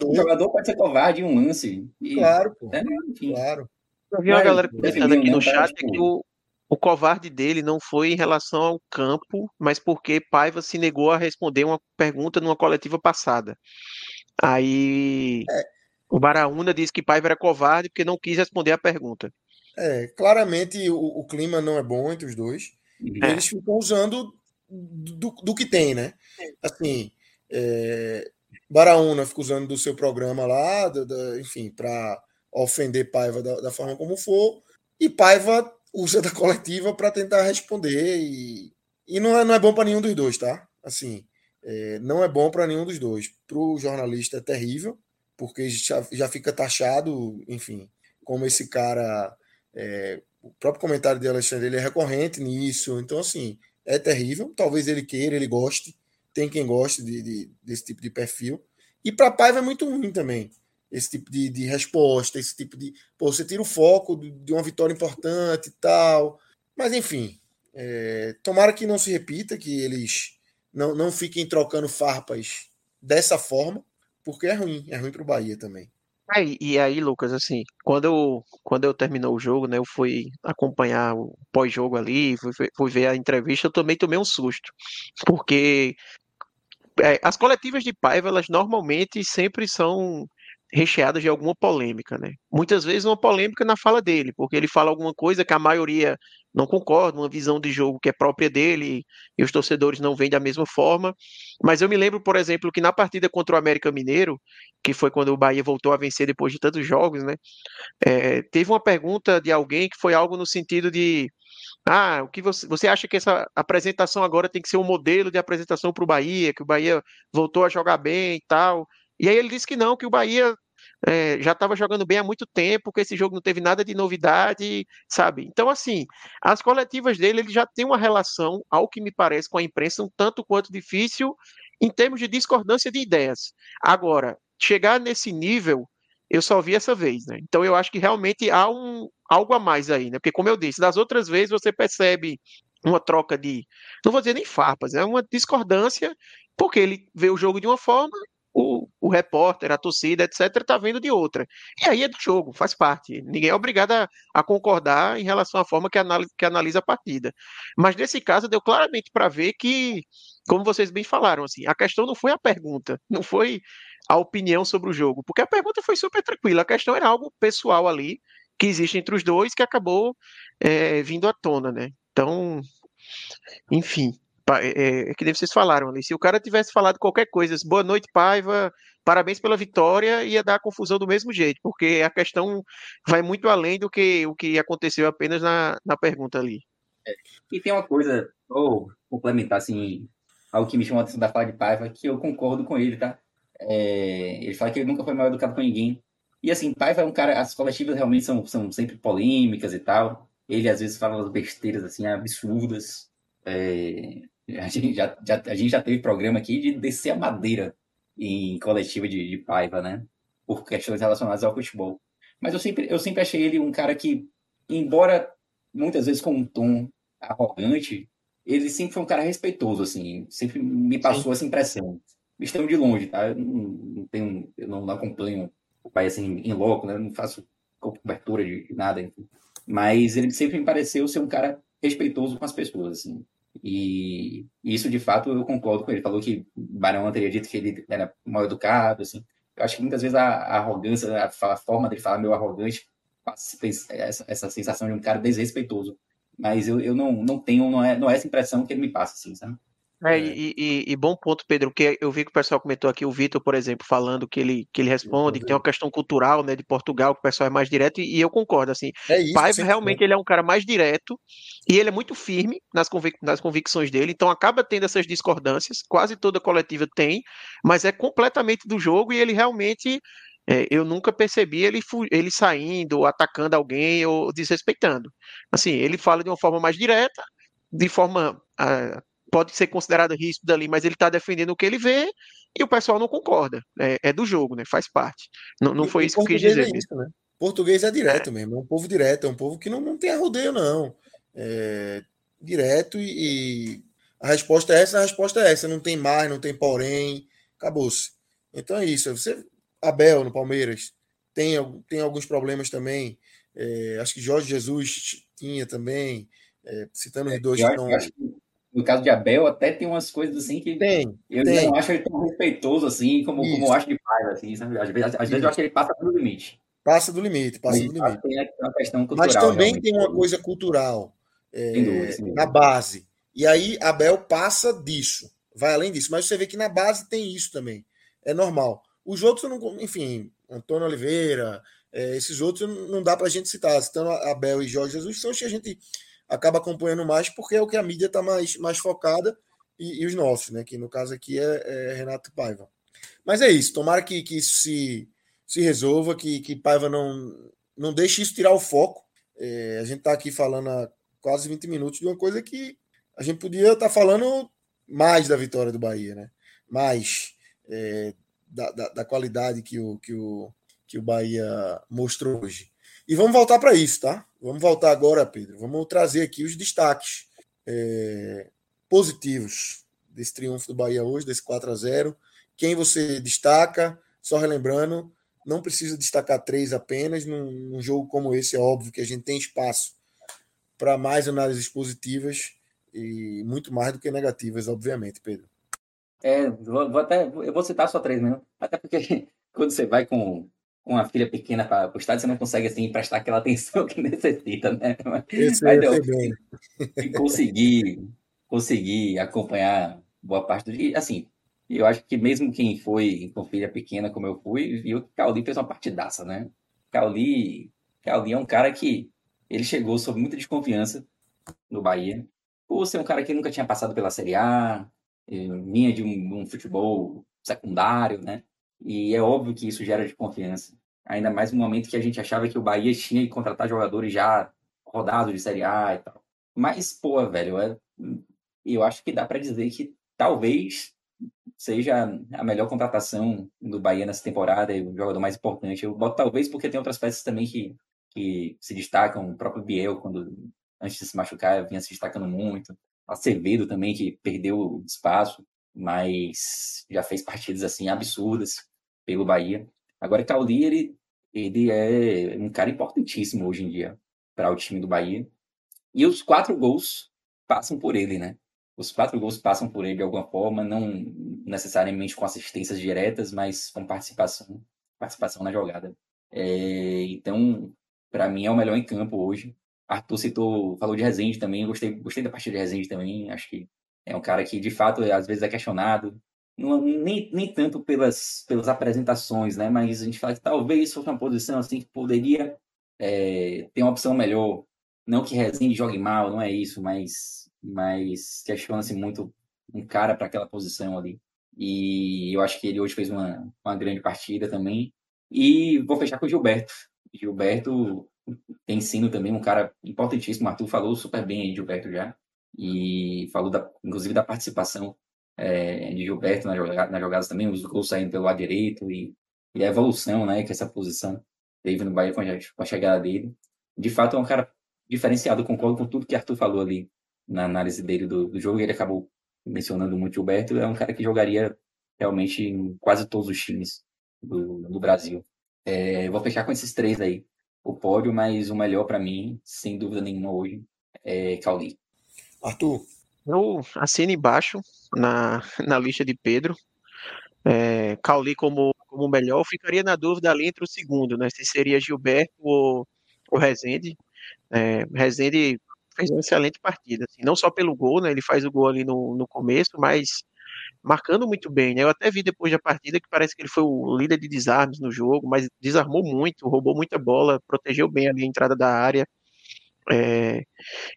o jogador pode ser covarde em um lance. E, claro, pô. É, claro. Eu vi uma galera comentando aqui no chat que o, o covarde dele não foi em relação ao campo, mas porque Paiva se negou a responder uma pergunta numa coletiva passada. Aí é. o Baraúna disse que Paiva era covarde porque não quis responder a pergunta. É, claramente o, o clima não é bom entre os dois. É. Eles ficam usando do, do que tem, né? Assim, é, Baraúna fica usando do seu programa lá, do, enfim, para ofender Paiva da, da, forma como for, e Paiva usa da coletiva para tentar responder, e, e não, é, não é bom para nenhum dos dois, tá? Assim, é, não é bom para nenhum dos dois. Para o jornalista é terrível, porque já, já fica taxado, enfim, como esse cara. É, o próprio comentário de Alexandre ele é recorrente nisso, então, assim, é terrível. Talvez ele queira, ele goste. Tem quem goste de, de desse tipo de perfil. E para Paiva é muito ruim também. Esse tipo de, de resposta, esse tipo de. Pô, você tira o foco de uma vitória importante e tal. Mas, enfim. É, tomara que não se repita, que eles não, não fiquem trocando farpas dessa forma, porque é ruim. É ruim para o Bahia também. Aí, e aí, Lucas, assim, quando eu, quando eu terminou o jogo, né, eu fui acompanhar o pós-jogo ali, fui, fui, ver a entrevista, eu também tomei um susto, porque é, as coletivas de Paiva, elas normalmente sempre são recheadas de alguma polêmica, né? Muitas vezes uma polêmica na fala dele, porque ele fala alguma coisa que a maioria não concorda, uma visão de jogo que é própria dele e os torcedores não veem da mesma forma. Mas eu me lembro, por exemplo, que na partida contra o América Mineiro, que foi quando o Bahia voltou a vencer depois de tantos jogos, né? É, teve uma pergunta de alguém que foi algo no sentido de ah, o que você, você acha que essa apresentação agora tem que ser um modelo de apresentação para o Bahia, que o Bahia voltou a jogar bem e tal. E aí ele disse que não, que o Bahia é, já estava jogando bem há muito tempo, que esse jogo não teve nada de novidade, sabe? Então, assim, as coletivas dele, ele já tem uma relação, ao que me parece, com a imprensa, um tanto quanto difícil em termos de discordância de ideias. Agora, chegar nesse nível, eu só vi essa vez, né? Então, eu acho que realmente há um, algo a mais aí, né? Porque, como eu disse, das outras vezes você percebe uma troca de, não vou dizer nem farpas, é uma discordância, porque ele vê o jogo de uma forma o, o repórter, a torcida, etc., está vendo de outra. E aí é do jogo, faz parte. Ninguém é obrigado a, a concordar em relação à forma que analisa, que analisa a partida. Mas nesse caso, deu claramente para ver que, como vocês bem falaram, assim, a questão não foi a pergunta, não foi a opinião sobre o jogo, porque a pergunta foi super tranquila, a questão era algo pessoal ali, que existe entre os dois, que acabou é, vindo à tona, né? Então, enfim, é, é que nem vocês falaram ali, se o cara tivesse falado qualquer coisa, boa noite, Paiva, parabéns pela vitória, ia dar confusão do mesmo jeito, porque a questão vai muito além do que o que aconteceu apenas na, na pergunta ali. É. E tem uma coisa, ou complementar, assim, algo que me chamou a atenção da fala de Paiva, que eu concordo com ele, tá? É, ele fala que ele nunca foi mal educado com ninguém. E assim, Paiva é um cara, as coletivas realmente são, são sempre polêmicas e tal. Ele às vezes fala umas besteiras assim, absurdas. É, a, gente já, já, a gente já teve programa aqui de descer a madeira em coletiva de, de Paiva, né? Por questões relacionadas ao futebol. Mas eu sempre, eu sempre achei ele um cara que, embora muitas vezes com um tom arrogante, ele sempre foi um cara respeitoso, assim. Sempre me passou Sim. essa impressão. Estão de longe, tá? Eu não, não tenho, eu não acompanho o pai assim em loco, né? Eu não faço cobertura de nada, enfim. Mas ele sempre me pareceu ser um cara respeitoso com as pessoas, assim. E isso, de fato, eu concordo com ele. Falou que Barão teria dito que ele era mal educado, assim. Eu acho que muitas vezes a, arrogância, a, forma dele falar meio arrogante, essa, essa sensação de um cara desrespeitoso. Mas eu, eu não, não tenho, não é, não é essa impressão que ele me passa, assim, sabe? É, é. E, e, e, bom ponto, Pedro, porque eu vi que o pessoal comentou aqui, o Vitor, por exemplo, falando que ele, que ele responde, que tem uma questão cultural, né, de Portugal, que o pessoal é mais direto, e, e eu concordo, assim, é isso, Paiva realmente ele é um cara mais direto, e ele é muito firme nas, convic nas convicções dele, então acaba tendo essas discordâncias, quase toda coletiva tem, mas é completamente do jogo, e ele realmente, é, eu nunca percebi ele, ele saindo, atacando alguém, ou desrespeitando. Assim, ele fala de uma forma mais direta, de forma... Uh, pode ser considerado ríspido ali, mas ele está defendendo o que ele vê e o pessoal não concorda. É, é do jogo, né? Faz parte. Não, não foi isso que eu quis dizer. É isso, né? Português é direto é. mesmo, é um povo direto, é um povo que não, não tem arrodeio, não. É direto e, e, a resposta é essa, a resposta é essa. Não tem mais, não tem porém, acabou-se. Então é isso. Você, Abel no Palmeiras tem, tem alguns problemas também. É, acho que Jorge Jesus tinha também, é, citando os dois que estão no caso de Abel, até tem umas coisas assim que tem, eu tem. não acho ele tão respeitoso assim como, como eu acho de pai, assim, sabe? Às vezes, às vezes eu acho que ele passa do limite. Passa do limite, passa do limite. Tem uma questão cultural, Mas também tem uma coisa cultural é, dúvida, na base. E aí Abel passa disso, vai além disso. Mas você vê que na base tem isso também. É normal. Os outros, não, enfim, Antônio Oliveira, é, esses outros não dá para a gente citar. Citando Abel e Jorge Jesus, são os que a gente acaba acompanhando mais porque é o que a mídia está mais, mais focada e, e, os nossos, né? Que no caso aqui é, é, Renato Paiva. Mas é isso, tomara que, que isso se, se resolva, que, que Paiva não, não deixe isso tirar o foco. É, a gente está aqui falando há quase 20 minutos de uma coisa que a gente podia estar tá falando mais da vitória do Bahia, né? Mais é, da, da, da, qualidade que o, que, o, que o Bahia mostrou hoje. E vamos voltar para isso, tá? Vamos voltar agora, Pedro. Vamos trazer aqui os destaques é, positivos desse triunfo do Bahia hoje, desse 4 a 0 Quem você destaca? Só relembrando, não precisa destacar três apenas. Num, num jogo como esse, é óbvio que a gente tem espaço para mais análises positivas e muito mais do que negativas, obviamente, Pedro. É, vou, vou até, eu vou citar só três mesmo. Até porque quando você vai com com a filha pequena para o estádio, você não consegue assim prestar aquela atenção que necessita, né? Mas, mas eu, bem. conseguir, conseguir acompanhar boa parte do dia. Assim, eu acho que mesmo quem foi com filha pequena, como eu fui, viu que Cauli fez uma partidaça, né? Cauli, Cauli é um cara que ele chegou sob muita desconfiança no Bahia, por ser um cara que nunca tinha passado pela Série A, eh, vinha de um, um futebol secundário, né? E é óbvio que isso gera desconfiança. Ainda mais no momento que a gente achava que o Bahia tinha que contratar jogadores já rodados de Série A e tal. Mas, pô, velho, é, eu acho que dá para dizer que talvez seja a melhor contratação do Bahia nessa temporada e o jogador mais importante. Eu boto talvez porque tem outras peças também que, que se destacam. O próprio Biel, quando antes de se machucar, vinha se destacando muito. Acevedo também, que perdeu espaço, mas já fez partidas assim absurdas pelo Bahia. Agora, Cauli, ele, ele é um cara importantíssimo hoje em dia para o time do Bahia. E os quatro gols passam por ele, né? Os quatro gols passam por ele de alguma forma, não necessariamente com assistências diretas, mas com participação, participação na jogada. É, então, para mim, é o melhor em campo hoje. Arthur citou, falou de Rezende também, gostei, gostei da partida de Rezende também, acho que É um cara que, de fato, às vezes é questionado, nem, nem tanto pelas, pelas apresentações, né? Mas a gente fala que talvez fosse uma posição assim que poderia é, ter uma opção melhor. Não que Rezende jogue mal, não é isso, mas, mas questiona-se muito um cara para aquela posição ali. E eu acho que ele hoje fez uma, uma grande partida também. E vou fechar com o Gilberto. Gilberto tem sido também um cara importantíssimo. O Arthur falou super bem aí Gilberto já. E falou, da, inclusive, da participação é, de Gilberto nas jogadas, nas jogadas também, os gols saindo pelo lado direito e, e, a evolução né, que essa posição teve no Bahia com a, com a chegada dele. De fato, é um cara diferenciado, concordo com tudo que Arthur falou ali na análise dele do, do jogo. Ele acabou mencionando muito Gilberto. É um cara que jogaria realmente em quase todos os times do, do Brasil. É, vou fechar com esses três aí. O pódio, mas o melhor para mim, sem dúvida nenhuma hoje, é Cauli. Arthur, eu assino embaixo na, na lista de Pedro. É, Cauli como, como melhor, ficaria na dúvida ali entre o segundo, né? Se seria Gilberto ou, ou Rezende. É, Rezende fez uma excelente partida, assim, não só pelo gol, né? Ele faz o gol ali no, no começo, mas marcando muito bem, né? Eu até vi depois da partida que parece que ele foi o líder de desarmes no jogo, mas desarmou muito, roubou muita bola, protegeu bem ali a entrada da área. É,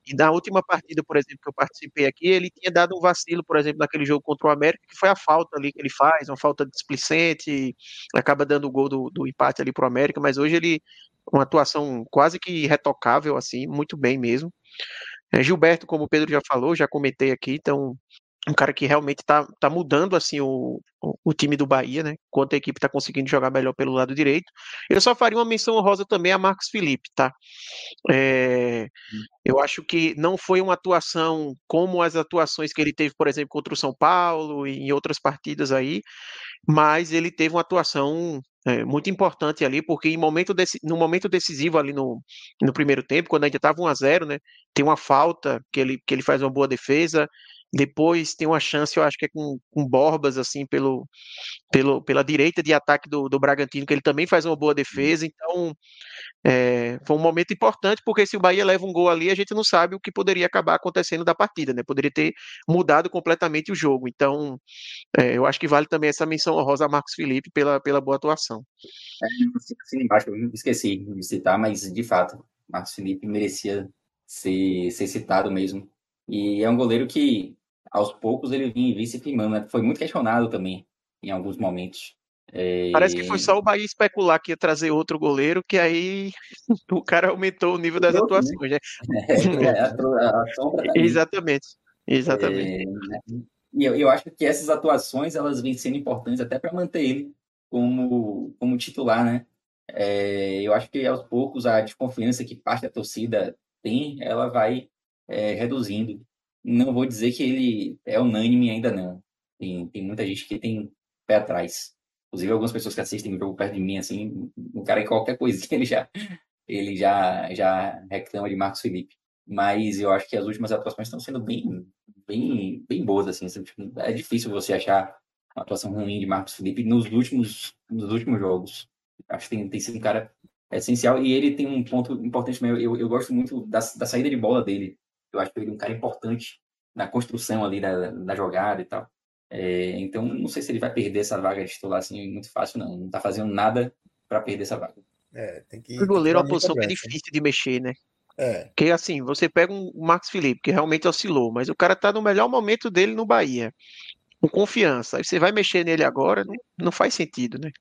e na última partida, por exemplo, que eu participei aqui, ele tinha dado um vacilo, por exemplo, naquele jogo contra o América, que foi a falta ali que ele faz, uma falta displicente, acaba dando o gol do, do empate ali para o América, mas hoje ele, uma atuação quase que retocável, assim, muito bem mesmo. É, Gilberto, como o Pedro já falou, já comentei aqui, então um cara que realmente está tá mudando assim o, o, o, time do Bahia, né? Enquanto a equipe está conseguindo jogar melhor pelo lado direito. Eu só faria uma menção honrosa também a Marcos Felipe, tá? É, eu acho que não foi uma atuação como as atuações que ele teve, por exemplo, contra o São Paulo e em outras partidas aí, mas ele teve uma atuação é, muito importante ali, porque em momento desse, no momento decisivo ali no, no primeiro tempo, quando ainda estava 1 a 0 né? Tem uma falta que ele, que ele faz uma boa defesa depois tem uma chance, eu acho que é com, com Borbas, assim, pelo, pelo, pela direita de ataque do, do Bragantino, que ele também faz uma boa defesa. Então, é, foi um momento importante, porque se o Bahia leva um gol ali, a gente não sabe o que poderia acabar acontecendo da partida, né? Poderia ter mudado completamente o jogo. Então, é, eu acho que vale também essa menção honrosa a Marcos Felipe pela, pela boa atuação. É, embaixo, eu esqueci de citar, mas de fato, Marcos Felipe merecia ser, ser citado mesmo. E é um goleiro que aos poucos ele vinha, vinha se firmando, né? Foi muito questionado também em alguns momentos. É... Parece que foi só o Bahia especular que ia trazer outro goleiro, que aí o cara aumentou o nível das Outro, atuações, né? É, a, a tá Exatamente. Exatamente. É, e eu, eu acho que essas atuações elas vêm sendo importantes até para manter ele como, como titular, né? É, eu acho que aos poucos a desconfiança que parte da torcida tem, ela vai é, reduzindo não vou dizer que ele é unânime ainda não. Tem, tem muita gente que tem pé atrás. Inclusive algumas pessoas que assistem o jogo perto de mim, assim, um cara em qualquer coisinha ele já, ele já, já reclama de Marcos Felipe. Mas eu acho que as últimas atuações estão sendo bem, bem, bem boas, assim. Tipo, é difícil você achar uma atuação ruim de Marcos Felipe nos últimos, nos últimos jogos. Acho que tem, tem sido um cara essencial e ele tem um ponto importante também. Eu, eu gosto muito da, da saída de bola dele. Eu acho ele um cara importante na construção ali da, da jogada e tal. É, então, não sei se ele vai perder essa vaga de titular assim muito fácil, não. Não tá fazendo nada para perder essa vaga. É, tem que. O goleiro é uma posição que é difícil de mexer, né? É. Porque assim, você pega um Max Felipe, que realmente oscilou, mas o cara tá no melhor momento dele no Bahia. Com confiança. Aí você vai mexer nele agora, não, não faz sentido, né?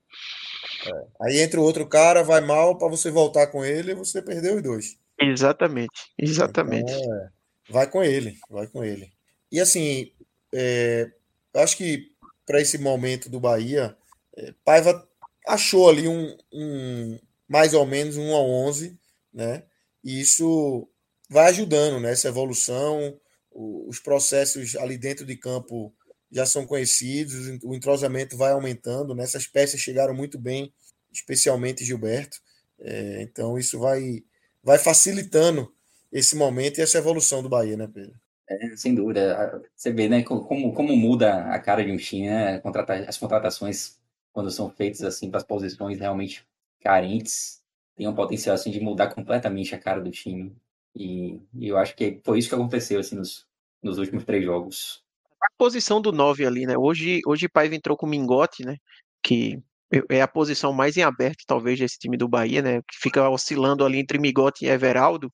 É. Aí entra o outro cara, vai mal, para você voltar com ele, você perdeu os dois. Exatamente, exatamente. Então, é. Vai com ele, vai com ele. E assim, é, acho que para esse momento do Bahia, é, Paiva achou ali um, um, mais ou menos um a 11, né? E isso vai ajudando nessa né? evolução. O, os processos ali dentro de campo já são conhecidos, o entrosamento vai aumentando. Né? peças chegaram muito bem, especialmente Gilberto. É, então isso vai, vai facilitando esse momento e essa evolução do Bahia, né, Pedro? É, sem dúvida. Você vê, né, como, como muda a cara de um time, né? As contratações, quando são feitas assim para as posições realmente carentes, tem um potencial assim de mudar completamente a cara do time. E, e, eu acho que foi isso que aconteceu assim nos, nos últimos três jogos. a posição do 9 ali, né? Hoje, hoje Paiva entrou com o Mingote, né? Que é a posição mais em aberto, talvez, desse time do Bahia, né? Que fica oscilando ali entre Migote e Everaldo.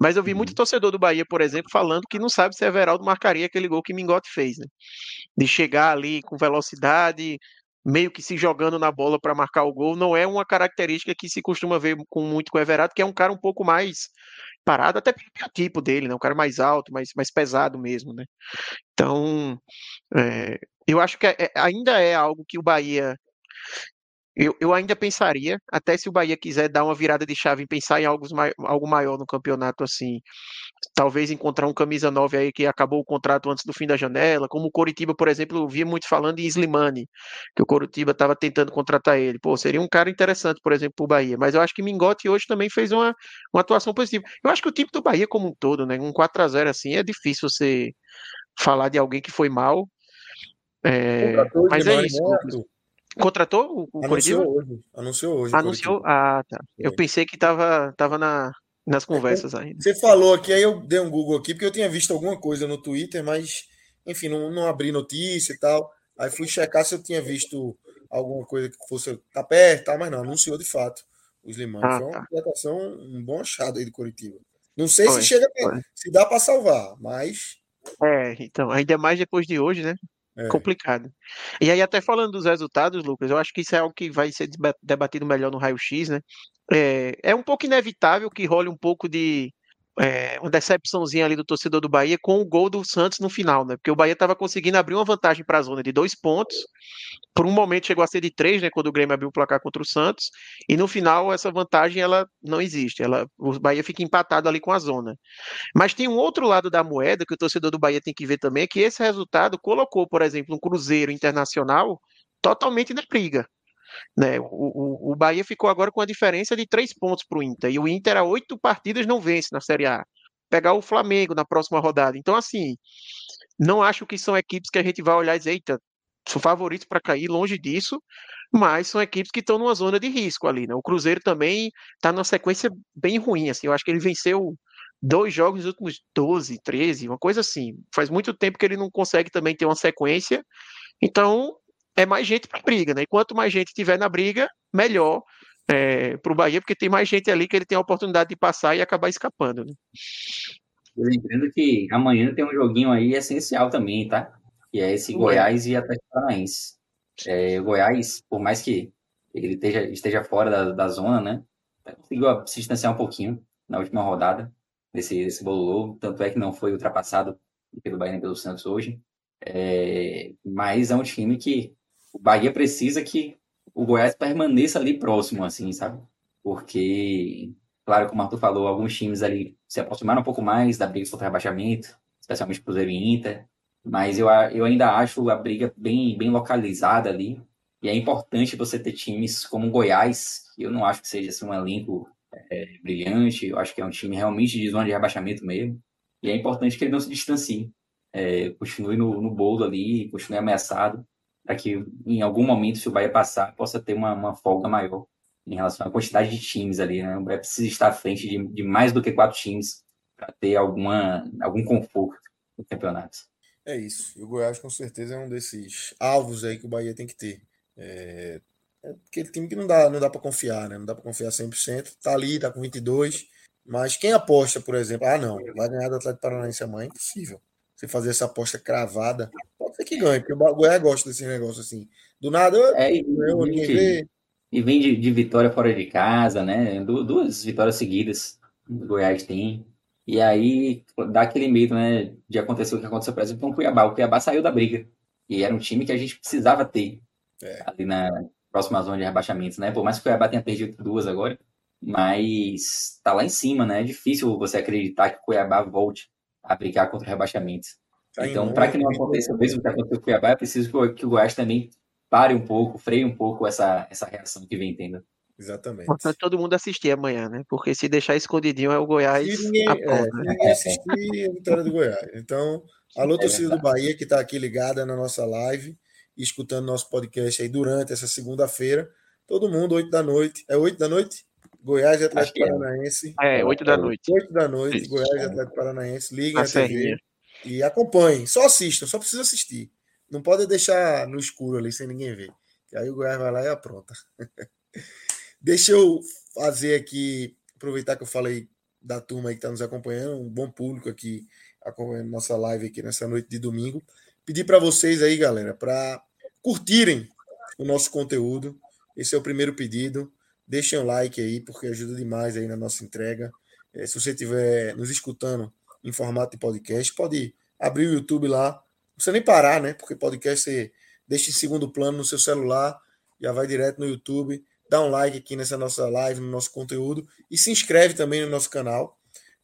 Mas eu vi muito uhum. torcedor do Bahia, por exemplo, falando que não sabe se Everaldo marcaria aquele gol que Mingote fez, né? De chegar ali com velocidade, meio que se jogando na bola para marcar o gol, não é uma característica que se costuma ver com muito com o Everaldo, que é um cara um pouco mais parado, até pelo biotipo dele, né? Um cara mais alto, mais, mais pesado mesmo, né? Então, é, eu acho que é, ainda é algo que o Bahia eu, eu ainda pensaria, até se o Bahia quiser dar uma virada de chave e pensar em algo, algo maior no campeonato, assim, talvez encontrar um camisa 9 aí que acabou o contrato antes do fim da janela, como o Coritiba, por exemplo, eu via muito falando em Slimani, que o Coritiba estava tentando contratar ele. Pô, seria um cara interessante, por exemplo, para o Bahia. Mas eu acho que Mingote hoje também fez uma, uma atuação positiva. Eu acho que o time do Bahia como um todo, né, um 4 a 0 assim, é difícil você falar de alguém que foi mal. É, mas é isso. Né, Contratou o Anunciou hoje. Anunciou hoje. Anunciou? Ah, tá. Eu é. pensei que tava, tava na, nas conversas ainda. Você falou aqui, aí eu dei um Google aqui, porque eu tinha visto alguma coisa no Twitter, mas, enfim, não, não abri notícia e tal. Aí fui checar se eu tinha visto alguma coisa que fosse tá perto, tal, mas não, anunciou de fato o Slimani. Ah, foi uma tá. um bom achado aí do Curitiba. Não sei foi, se chega, foi. se dá para salvar, mas. É, então, ainda mais depois de hoje, né? É. Complicado. E aí, até falando dos resultados, Lucas, eu acho que isso é algo que vai ser debatido melhor no raio-x, né? É, é um pouco inevitável que role um pouco de é, uma decepçãozinha ali do torcedor do Bahia com o gol do Santos no final, né? Porque o Bahia estava conseguindo abrir uma vantagem para a zona de dois pontos. Por um momento chegou a ser de três, né? Quando o Grêmio abriu o placar contra o Santos. E no final essa vantagem ela não existe. Ela, o Bahia fica empatado ali com a zona. Mas tem um outro lado da moeda que o torcedor do Bahia tem que ver também, é que esse resultado colocou, por exemplo, um Cruzeiro Internacional totalmente na briga. Né? O, o, o Bahia ficou agora com a diferença de três pontos para o Inter. E o Inter há oito partidas não vence na Série A. Pegar o Flamengo na próxima rodada. Então, assim, não acho que são equipes que a gente vai olhar e dizer, eita, são favoritos para cair, longe disso, mas são equipes que estão numa zona de risco ali, né? O Cruzeiro também está numa sequência bem ruim, assim, eu acho que ele venceu dois jogos nos últimos 12, 13, uma coisa assim. Faz muito tempo que ele não consegue também ter uma sequência, então é mais gente para briga, né? E quanto mais gente tiver na briga, melhor é, para o Bahia, porque tem mais gente ali que ele tem a oportunidade de passar e acabar escapando. Né? Lembrando que amanhã tem um joguinho aí essencial também, tá? Que é esse Goiás e Atlético Paranaense. É, o Goiás, por mais que ele esteja, esteja fora da, da zona, né? Conseguiu se distanciar um pouquinho na última rodada desse, desse bolo tanto é que não foi ultrapassado pelo Bahia e pelo Santos hoje. É, mas é um time que o Bahia precisa que o Goiás permaneça ali próximo, assim, sabe? Porque, claro, como o Arthur falou, alguns times ali se aproximaram um pouco mais da briga contra rebaixamento, especialmente Cruzeiro e Inter, mas eu, eu ainda acho a briga bem, bem localizada ali, e é importante você ter times como o Goiás, que eu não acho que seja assim, um elenco é, brilhante, eu acho que é um time realmente de zona de rebaixamento mesmo, e é importante que ele não se distancie, é, continue no, no bolo ali, continue ameaçado, para que em algum momento, se o Bahia passar, possa ter uma, uma folga maior em relação à quantidade de times ali. Né? O Bahia precisa estar à frente de, de mais do que quatro times para ter alguma, algum conforto no campeonato. É isso. E o Goiás, com certeza, é um desses alvos aí que o Bahia tem que ter. É, é aquele time que não dá, não dá para confiar, né? Não dá para confiar 100%. Tá ali, tá com 22. Mas quem aposta, por exemplo, ah, não, vai ganhar do Atlético Paranaense amanhã, é impossível. Você fazer essa aposta cravada, ser que ganhe, porque o Goiás gosta desse negócio assim. Do nada, é, e, eu, ninguém vê. E vem de, de, vitória fora de casa, né? Du, duas vitórias seguidas o Goiás tem. E aí dá aquele medo, né? De acontecer o que aconteceu, por exemplo, com o Cuiabá. O Cuiabá saiu da briga. E era um time que a gente precisava ter é. ali na próxima zona de rebaixamento, né? Por mais que o Cuiabá tenha perdido duas agora, mas tá lá em cima, né? É difícil você acreditar que o Cuiabá volte a brigar contra o rebaixamento. Tá então, para que não aconteça o mesmo que aconteceu com o Cuiabá, é preciso que o Goiás também pare um pouco, freie um pouco essa, essa reação que vem tendo. Exatamente. Portanto, todo mundo assistir amanhã, né? Porque se deixar escondidinho é o Goiás. Se ninguém, é, se ninguém assistir, é a vitória do Goiás. Então, alô, é torcida do Bahia, que está aqui ligada na nossa live, escutando nosso podcast aí durante essa segunda-feira. Todo mundo, 8 da noite. É 8 da noite? Goiás e Atlético é. Paranaense. É, 8 da noite. 8 da noite, Isso. Goiás e Atlético Paranaense. Liguem a, TV. E acompanhem. Só assistam, só precisa assistir. Não pode deixar no escuro ali sem ninguém ver. Que aí o Goiás vai lá e apronta. Deixa eu fazer aqui, aproveitar que eu falei da turma aí que está nos acompanhando, um bom público aqui acompanhando nossa live aqui nessa noite de domingo. Pedir para vocês aí, galera, para curtirem o nosso conteúdo. Esse é o primeiro pedido. Deixem um like aí, porque ajuda demais aí na nossa entrega. É, se você estiver nos escutando em formato de podcast, pode abrir o YouTube lá. Não precisa nem parar, né? Porque podcast você deixa em segundo plano no seu celular, já vai direto no YouTube. Dá um like aqui nessa nossa live, no nosso conteúdo. E se inscreve também no nosso canal,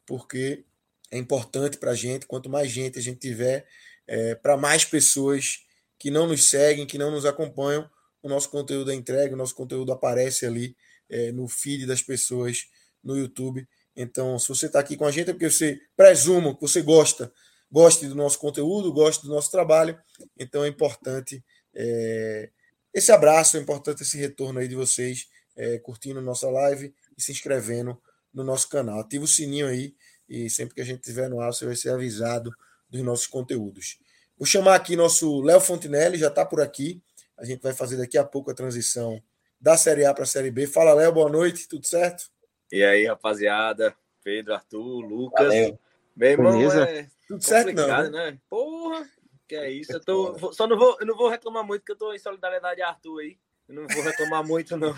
porque é importante para a gente. Quanto mais gente a gente tiver, é, para mais pessoas que não nos seguem, que não nos acompanham, o nosso conteúdo é entregue, o nosso conteúdo aparece ali é, no feed das pessoas no YouTube. Então, se você está aqui com a gente, é porque você presumo que você gosta, goste do nosso conteúdo, goste do nosso trabalho. Então, é importante é, esse abraço, é importante esse retorno aí de vocês, é, curtindo nossa live e se inscrevendo no nosso canal. Ativa o sininho aí e sempre que a gente estiver no ar, você vai ser avisado dos nossos conteúdos. Vou chamar aqui nosso Léo Fontinelli, já está por aqui. A gente vai fazer daqui a pouco a transição da Série A para a Série B. Fala, Léo, boa noite, tudo certo? E aí, rapaziada? Pedro, Arthur, Lucas. Valeu. Meu irmão, Beleza? é tudo certo, não, né? né? Porra, que é isso. Eu tô, só não vou, eu não vou reclamar muito, que eu tô em solidariedade a Arthur aí. Eu não vou reclamar muito, não.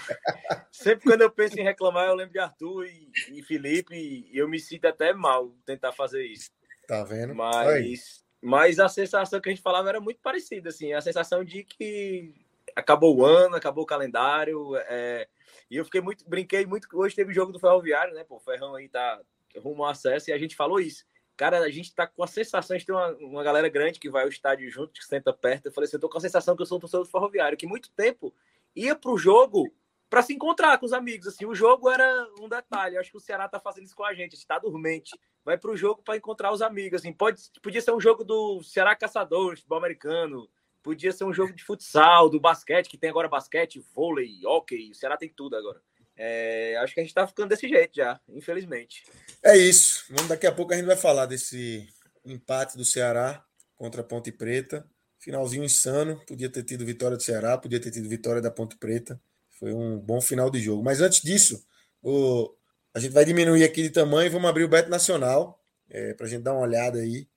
Sempre quando eu penso em reclamar, eu lembro de Arthur e, e Felipe, e eu me sinto até mal tentar fazer isso. Tá vendo? Mas, mas a sensação que a gente falava era muito parecida, assim, a sensação de que acabou o ano, acabou o calendário. É... E eu fiquei muito, brinquei muito. Hoje teve o jogo do Ferroviário, né? Pô, o Ferrão aí tá rumo ao acesso e a gente falou isso. Cara, a gente tá com a sensação de ter uma, uma galera grande que vai ao estádio junto, que senta perto. Eu falei assim, eu tô com a sensação que eu sou um torcedor do Ferroviário, que muito tempo ia pro jogo para se encontrar com os amigos. Assim, o jogo era um detalhe. Eu acho que o Ceará tá fazendo isso com a gente. A gente tá dormente. Vai pro jogo para encontrar os amigos. Assim, pode, podia ser um jogo do Ceará Caçadores, futebol americano, Podia ser um jogo de futsal, do basquete, que tem agora basquete, vôlei, hockey, o Ceará tem tudo agora. É, acho que a gente tá ficando desse jeito já, infelizmente. É isso. Vamos, daqui a pouco a gente vai falar desse empate do Ceará contra a Ponte Preta. Finalzinho insano. Podia ter tido vitória do Ceará, podia ter tido vitória da Ponte Preta. Foi um bom final de jogo. Mas antes disso, o... a gente vai diminuir aqui de tamanho e vamos abrir o Beto Nacional é, para a gente dar uma olhada aí.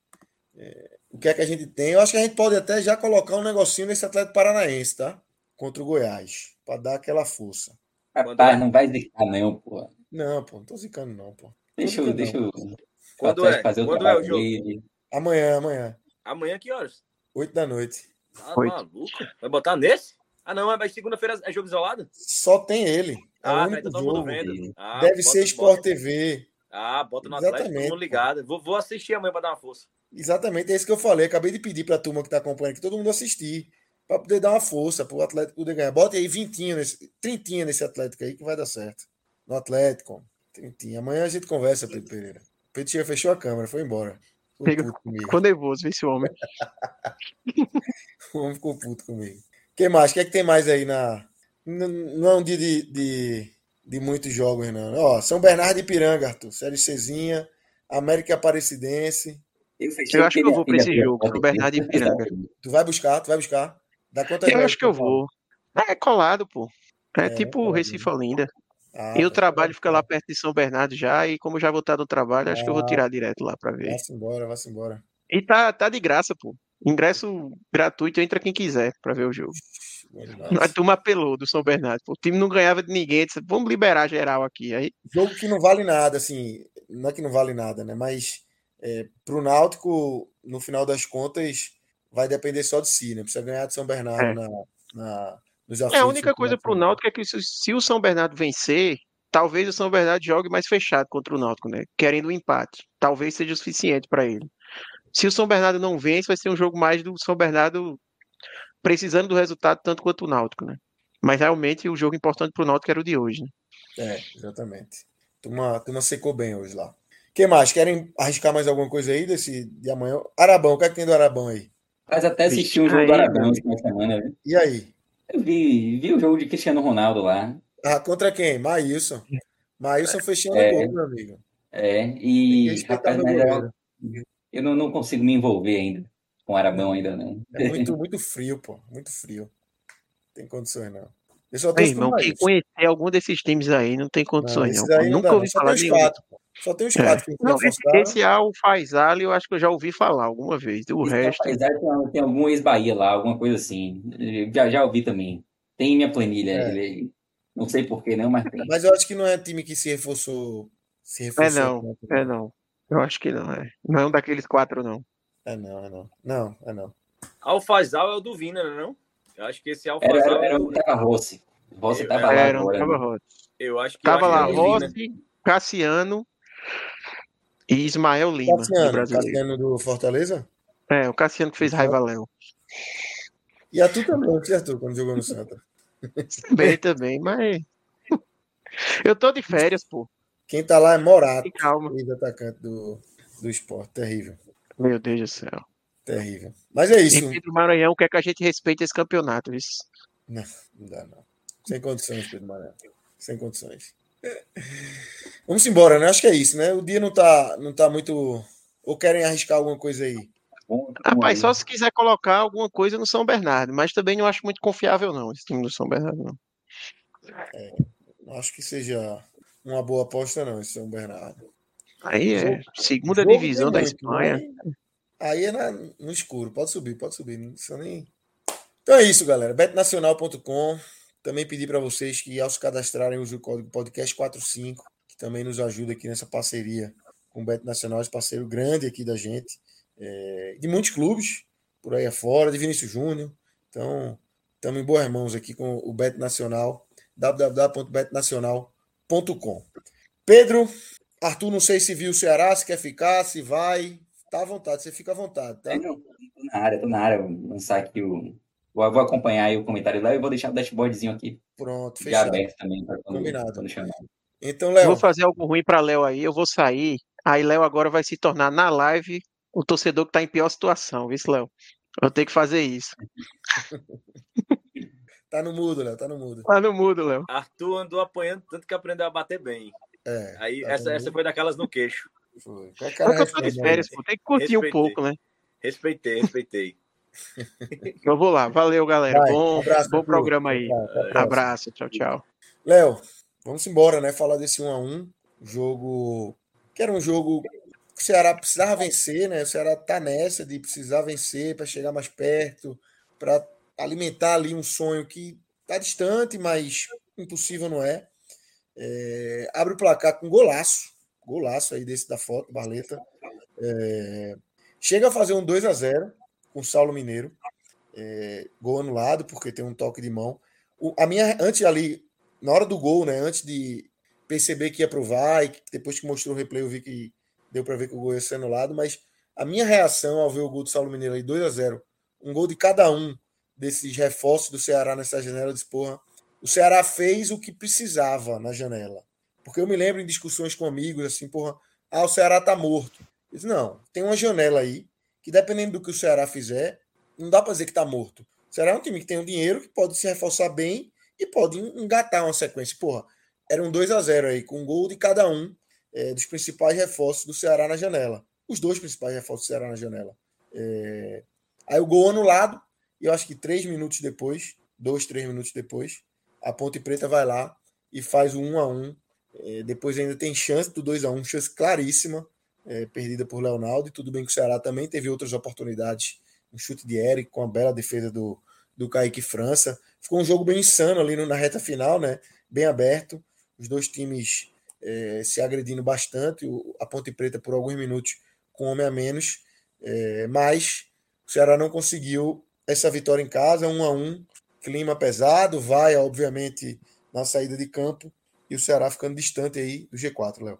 É, o que é que a gente tem? Eu acho que a gente pode até já colocar um negocinho nesse Atlético Paranaense, tá? Contra o Goiás, para dar aquela força. Rapaz, não vai zicar não, pô. Não, pô, não tô zicando não, pô. Deixa eu, deixa eu... Quando é? Fazer Quando é o jogo? Dele. Amanhã, amanhã. Amanhã que horas? Oito da noite. Tá maluco? Vai botar nesse? Ah, não, mas segunda-feira é jogo isolado? Só tem ele. É ah, tá, então todo mundo vendo. Ah, Deve ser Sport TV. Ah, bota no Exatamente. Atlético, todo mundo ligado. Vou, vou assistir amanhã para dar uma força. Exatamente, é isso que eu falei. Acabei de pedir para a turma que está acompanhando que todo mundo assistir. Para poder dar uma força para o Atlético poder ganhar. Bota aí 20 nesse, 30 nesse Atlético aí que vai dar certo. No Atlético, 30. Amanhã a gente conversa, Pedro Pereira. O Pedro já fechou a câmera, foi embora. Ficou, ficou nervoso, esse homem. o homem ficou puto comigo. O que mais? O que é que tem mais aí na. Não é um dia de, de, de muitos jogos, não. Ó, São Bernardo e Piranga, Arthur. Série Czinha, América Aparecidense. Eu, eu acho que eu vou para esse jogo, o Bernardo e Piranga. Tu vai buscar, tu vai buscar. Dá quantas Eu acho que eu vou. É colado, pô. É, é tipo Recife Olinda. Ah, e o tá trabalho fica lá perto de São Bernardo já, e como já vou estar no trabalho, acho ah, que eu vou ah. tirar direto lá para ver. Vai-se embora, vai-se embora. E tá, tá de graça, pô. Ingresso gratuito, entra quem quiser para ver o jogo. A turma apelou do São Bernardo. O time não ganhava de ninguém. Disse, Vamos liberar geral aqui. Aí... Jogo que não vale nada, assim. Não é que não vale nada, né? Mas é, para o Náutico, no final das contas, vai depender só de si, né? Precisa ganhar de São Bernardo é. na, na, nos aflitos, É, a única coisa para o Náutico é que se, se, o São Bernardo vencer, talvez o São Bernardo jogue mais fechado contra o Náutico, né? Querendo um empate. Talvez seja o suficiente para ele. Se o São Bernardo não vence, vai ser um jogo mais do São Bernardo precisando do resultado tanto quanto o Náutico, né? Mas realmente o jogo importante para o Náutico era o de hoje, né? É, exatamente. Turma, turma secou bem hoje lá que mais? Querem arriscar mais alguma coisa aí desse de amanhã? Arabão, o que é que tem do Arabão aí? Mas até assisti um jogo aí, do Arabão essa semana, viu? E aí? Eu vi, vi o jogo de Cristiano Ronaldo lá. Ah, contra quem? Maílson. Maílson fechando é, o gol, meu amigo. É, e rapaz, mas uma, Eu não, não consigo me envolver ainda com o Arabão ainda, não. É muito, muito frio, pô. Muito frio. Tem condições, não. Eu só Ei, irmão, quem conhecer algum desses times aí não tem condições, não. não. Nunca ouvi falar nenhum. Quatro, só tem os É. quatro. que Não, esse, esse Al Faisal eu acho que eu já ouvi falar alguma vez. O Esse resto. Apesar tem, tem algum ex-Bahia lá, alguma coisa assim. Já, já ouvi também. Tem em minha planilha. É. Ele, não sei porquê, não, mas tem. Mas eu acho que não é time que se reforçou. Se É reforçou não, é não. Eu acho que não, é. Não é um daqueles quatro, não. É não, é não. Não, é não. Alfazal é o do Vina, não é não? Eu acho que esse Era, Alfazal era, é era o Tava Rossi. Eu- tava lá Era, agora. tava né? Rossi. Eu acho que Tava lá é. Rossi, Cassiano e Ismael Lima, do Cassiano, brasileiro. Cassiano do Fortaleza? É, o Cassiano que fez raiva a Léo. E a tu também, Arthur, quando jogou no Santa. Também, também, mas. Eu tô de férias, pô. Quem tá lá é Morato, Tem calma. ex-atacante do, do esporte. Terrível, Meu Deus do céu. terrível. Mas é isso. Em Pedro Maranhão quer que a gente respeite esse campeonato. Isso. Não, não dá não. Sem condições, Pedro Maranhão. Sem condições. Vamos embora, né? Acho que é isso, né? O dia não tá, não tá muito. Ou querem arriscar alguma coisa aí? Rapaz, só se quiser colocar alguma coisa no São Bernardo, mas também não acho muito confiável, não, esse time do São Bernardo, não. Não acho que seja uma boa aposta, não, esse São Bernardo. Aí é segunda Jogo divisão da muito, Espanha. Aí, aí é na- no escuro. Pode subir, pode subir. Não precisa nem. Então é isso, galera. betnacional.com. Também pedir para vocês que, ao se cadastrarem, usem o código podcast45, que também nos ajuda aqui nessa parceria com o Bet Nacional, esse parceiro grande aqui da gente, é, de muitos clubes por aí afora, de Vinícius Júnior. Então, estamos em boas mãos aqui com o Bet Nacional, www.betnacional.com. Pedro, Arthur, não sei se viu o Ceará, se quer ficar, se vai. Tá à vontade, você fica à vontade, tá? Não, tô na área, tô na área. Vou lançar aqui o. Vou, vou acompanhar aí o comentário lá e vou deixar o dashboardzinho aqui Pronto, fechado. aberto também. pra quando- Combinado. quando chamar. Então, Eu Léo, vou fazer algo ruim pra Léo aí, eu vou sair. Aí Léo agora vai se tornar na live o torcedor que tá em pior situação, viu, Léo? Eu tenho que fazer isso. tá no mudo, Léo, tá no mudo. Lá no mudo, Léo. Arthur andou apanhando tanto que aprendeu a bater bem. É, Aí tá essa, essa foi daquelas no queixo. Foi. É que eu tô de responde aí? férias, pô. Tem que curtir um Respeitei. pouco, né? Respeitei, respeitei. Eu vou lá. Valeu, galera. Vai, bom abraço, bom programa aí. Próxima. Abraço. Tchau, tchau. Léo, vamos embora, né? Falar desse 1 a 1 Jogo. Que era um jogo que o Ceará precisava vencer, né? O Ceará tá nessa de precisar vencer para chegar mais perto, para alimentar ali um sonho que tá distante, mas impossível não é. É, abre o placar com golaço. Golaço aí desse da foto, Barleta. É, chega a fazer um 2 a 0 com Saulo Mineiro. É, gol anulado, porque tem um toque de mão. O- a minha, antes ali, na hora do gol, né? Antes de perceber que ia pro VAR, e depois que mostrou o replay, eu vi que deu para ver que o gol ia ser anulado, mas a minha reação ao ver o gol do Saulo Mineiro aí, 2 a 0 um gol de cada um desses reforços do Ceará nessa janela, eu disse, porra, o Ceará fez o que precisava na janela. Porque eu me lembro em discussões com amigos, assim, porra, ah, o Ceará tá morto. Eu disse, não, tem uma janela aí, que dependendo do que o Ceará fizer, não dá para dizer que tá morto. O Ceará é um time que tem um dinheiro, que pode se reforçar bem e pode engatar uma sequência. Porra, era um 2 a 0 aí, com um gol de cada um é, dos principais reforços do Ceará na janela. Os dois principais reforços do Ceará na janela. É, Aí o gol anulado, e eu acho que três minutos depois, dois, três minutos depois, a Ponte Preta vai lá e faz o 1 a 1 É, Depois ainda tem chance do 2 a 1 chance claríssima, é, perdida por Leonardo. E tudo bem que o Ceará também teve outras oportunidades. Um chute de Eric com a bela defesa do, do Kaique França. Ficou um jogo bem insano ali no- na reta final, né? Bem aberto. Os dois times é, se agredindo bastante. O- a Ponte Preta por alguns minutos com homem a menos. É, mas o Ceará não conseguiu essa vitória em casa, um a um. Clima pesado, vai, obviamente, na saída de campo. E o Ceará ficando distante aí do G4, Léo.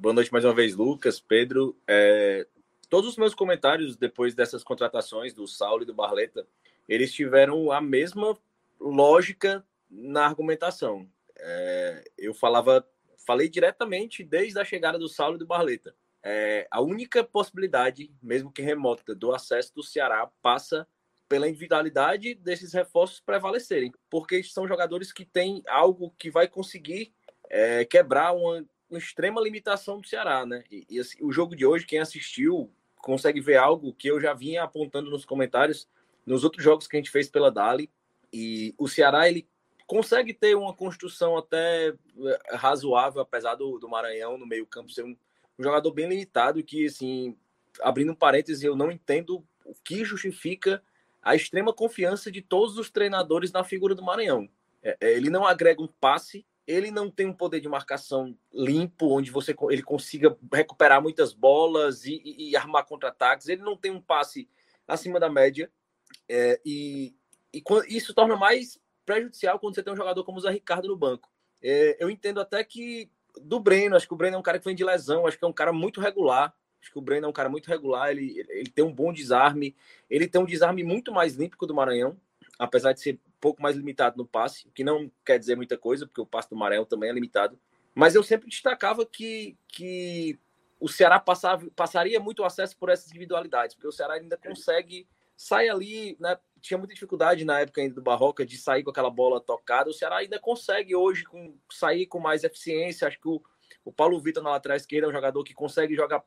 Boa noite mais uma vez, Lucas, Pedro. É, todos os meus comentários depois dessas contratações do Saulo e do Barleta, eles tiveram a mesma lógica na argumentação. É, eu falava, falei diretamente desde a chegada do Saulo e do Barleta. É, a única possibilidade, mesmo que remota, do acesso do Ceará passa pela individualidade desses reforços prevalecerem, porque são jogadores que têm algo que vai conseguir é, quebrar uma extrema limitação do Ceará, né? E, e assim, o jogo de hoje, quem assistiu, consegue ver algo que eu já vinha apontando nos comentários nos outros jogos que a gente fez pela Dali. E o Ceará, ele consegue ter uma construção até eh, razoável, apesar do, do Maranhão no meio campo ser um, um jogador bem limitado, que, assim, abrindo um parêntese, eu não entendo o que justifica a extrema confiança de todos os treinadores na figura do Maranhão. É, é, ele não agrega um passe, ele não tem um poder de marcação limpo, onde você ele consiga recuperar muitas bolas e, e, e armar contra-ataques. Ele não tem um passe acima da média. É, e, e isso torna mais prejudicial quando você tem um jogador como o Zé Ricardo no banco. É, eu entendo até que do Breno, acho que o Breno é um cara que vem de lesão, acho que é um cara muito regular. Acho que o Breno é um cara muito regular, ele, ele tem um bom desarme, ele tem um desarme muito mais limpo do Maranhão, apesar de ser pouco mais limitado no passe, o que não quer dizer muita coisa, porque o passe do Maranhão também é limitado. Mas eu sempre destacava que, que o Ceará passava, passaria muito acesso por essas individualidades, porque o Ceará ainda consegue sair ali, né? Tinha muita dificuldade na época ainda do Barroca de sair com aquela bola tocada. O Ceará ainda consegue hoje com, sair com mais eficiência. Acho que o, o Paulo Vitor na lateral esquerda é um jogador que consegue jogar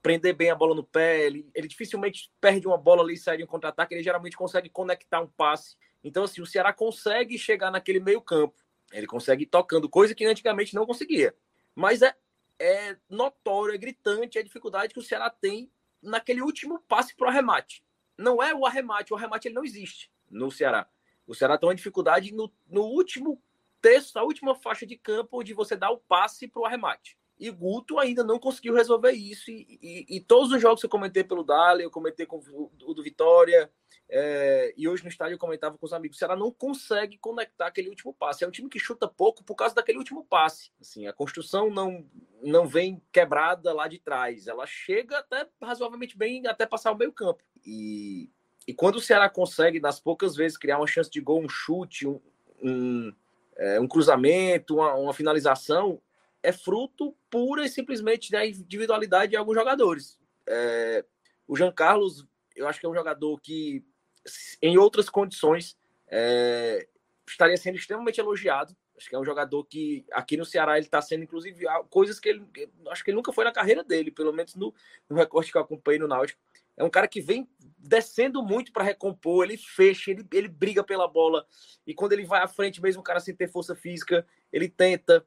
prender bem a bola no pé, ele, ele dificilmente perde uma bola ali e sai de um contra-ataque, ele geralmente consegue conectar um passe. Então, assim, o Ceará consegue chegar naquele meio campo, ele consegue ir tocando, coisa que antigamente não conseguia. Mas é, é notório, é gritante a dificuldade que o Ceará tem naquele último passe para o arremate. Não é o arremate, o arremate ele não existe no Ceará. O Ceará tem uma dificuldade no, no último texto, a última faixa de campo, de você dar o passe para o arremate. E Guto ainda não conseguiu resolver isso. E, e, e, todos os jogos que eu comentei pelo Dali, eu comentei com o do Vitória, é, e hoje no estádio eu comentava com os amigos, o Ceará não consegue conectar aquele último passe. É um time que chuta pouco por causa daquele último passe. Assim, a construção não, não vem quebrada lá de trás. Ela chega até razoavelmente bem, até passar o meio campo. E, e quando o Ceará consegue, nas poucas vezes, criar uma chance de gol, um chute, um, um, é, um cruzamento, uma, uma finalização, é fruto pura e simplesmente da individualidade de alguns jogadores. É, o Jean Carlos, eu acho que é um jogador que, em outras condições, é, estaria sendo extremamente elogiado. Acho que é um jogador que aqui no Ceará ele está sendo, inclusive, coisas que ele acho que ele nunca foi na carreira dele, pelo menos no, no recorte que eu acompanhei no Náutico. É um cara que vem descendo muito para recompor, ele fecha, ele, ele briga pela bola, e quando ele vai à frente, mesmo o cara sem ter força física, ele tenta.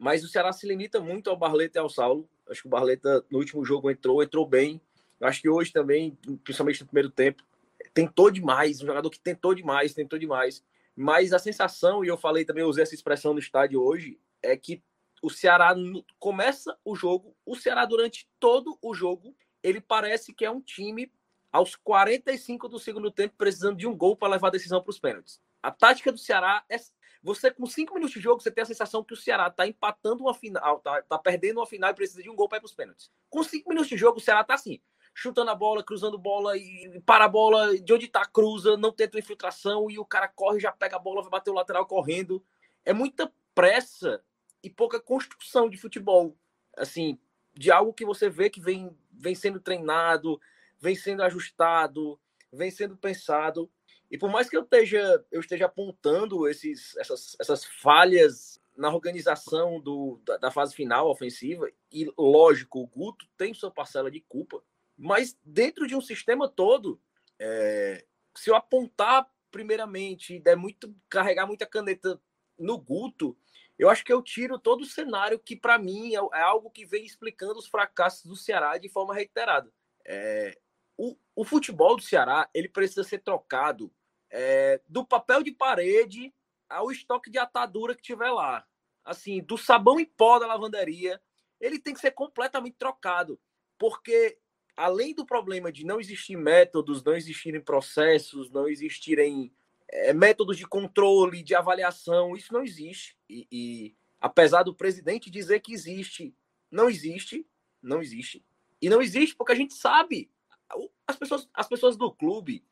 Mas o Ceará se limita muito ao Barleta e ao Saulo. Acho que o Barleta no último jogo entrou, entrou bem. Acho que hoje também, principalmente no primeiro tempo, tentou demais. Um jogador que tentou demais, tentou demais. Mas a sensação, e eu falei também, eu usei essa expressão no estádio hoje, é que o Ceará começa o jogo, o Ceará durante todo o jogo, ele parece que é um time aos 45 do segundo tempo precisando de um gol para levar a decisão para os pênaltis. A tática do Ceará é você, com cinco minutos de jogo, você tem a sensação que o Ceará está empatando uma final, tá, tá, perdendo uma final e precisa de um gol para ir para os pênaltis. Com cinco minutos de jogo, o Ceará está assim, chutando a bola, cruzando bola e para a bola de onde está, cruza, não tenta infiltração e o cara corre, já pega a bola, vai bater o lateral correndo. É muita pressa e pouca construção de futebol. Assim, de algo que você vê que vem, vem sendo treinado, vem sendo ajustado, vem sendo pensado e por mais que eu esteja, eu esteja apontando esses, essas, essas falhas na organização do, da, da, fase final ofensiva, e lógico, o Guto tem sua parcela de culpa, mas dentro de um sistema todo, é, se eu apontar primeiramente e der muito, carregar muita caneta no Guto, eu acho que eu tiro todo o cenário que, para mim, é, é, algo que vem explicando os fracassos do Ceará de forma reiterada. É, o, o futebol do Ceará ele precisa ser trocado é, do papel de parede ao estoque de atadura que tiver lá. Assim, do sabão em pó da lavanderia, ele tem que ser completamente trocado, porque além do problema de não existir métodos, não existirem processos, não existirem é, métodos de controle, de avaliação, isso não existe. E, e apesar do presidente dizer que existe, não existe, não existe. E não existe porque a gente sabe, as pessoas, as pessoas do clube,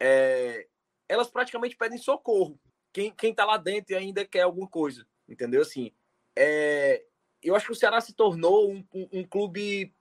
é, elas praticamente pedem socorro. Quem, quem tá lá dentro ainda quer alguma coisa, entendeu? Assim, é, eu acho que o Ceará se tornou um, um, um clube,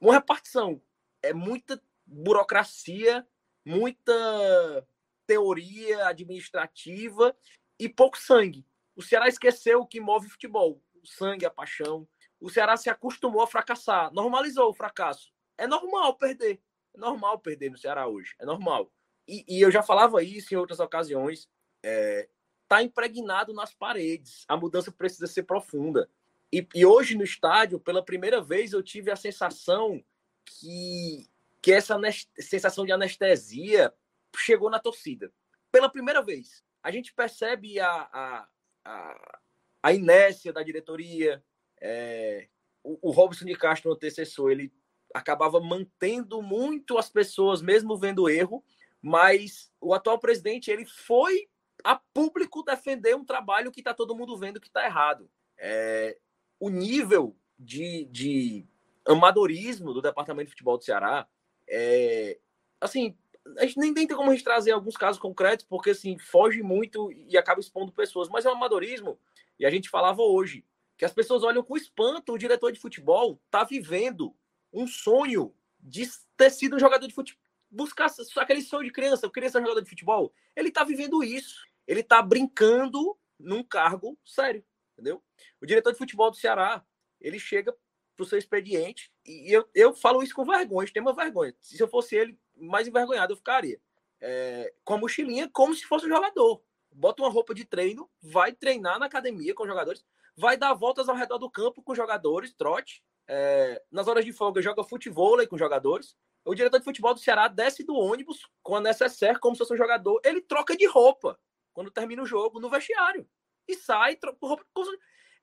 uma repartição. É muita burocracia, muita teoria administrativa e pouco sangue. O Ceará esqueceu o que move o futebol. o sangue, a paixão. O Ceará se acostumou a fracassar, normalizou o fracasso. É normal perder. É normal perder no Ceará hoje. É normal. E, e eu já falava isso em outras ocasiões. É, tá impregnado nas paredes. A mudança precisa ser profunda. E, e, hoje no estádio, pela primeira vez, eu tive a sensação que, que essa sensação de anestesia chegou na torcida. Pela primeira vez. A gente percebe a, a, a, a inércia da diretoria. É, o, o Robson de Castro, o antecessor, ele acabava mantendo muito as pessoas, mesmo vendo erro, mas o atual presidente ele foi a público defender um trabalho que está todo mundo vendo que está errado. É, o nível de, de amadorismo do departamento de futebol do Ceará é assim a gente nem, nem tem como a gente trazer alguns casos concretos porque assim foge muito e acaba expondo pessoas mas é um amadorismo e a gente falava hoje que as pessoas olham com espanto o diretor de futebol está vivendo um sonho de ter sido um jogador de futebol buscar aquele sonho de criança ser um jogador de futebol ele está vivendo isso ele está brincando num cargo sério entendeu? O diretor de futebol do Ceará, ele chega para o seu expediente, e eu, eu falo isso com vergonha, tem uma vergonha. Se eu fosse ele, mais envergonhado eu ficaria. É, com a mochilinha, como se fosse um jogador. Bota uma roupa de treino, vai treinar na academia com os jogadores, vai dar voltas ao redor do campo com jogadores, trote. É, nas horas de folga, joga futebol com jogadores. O diretor de futebol do Ceará desce do ônibus com a necessaire, como se fosse um jogador. Ele troca de roupa quando termina o jogo no vestiário e sai.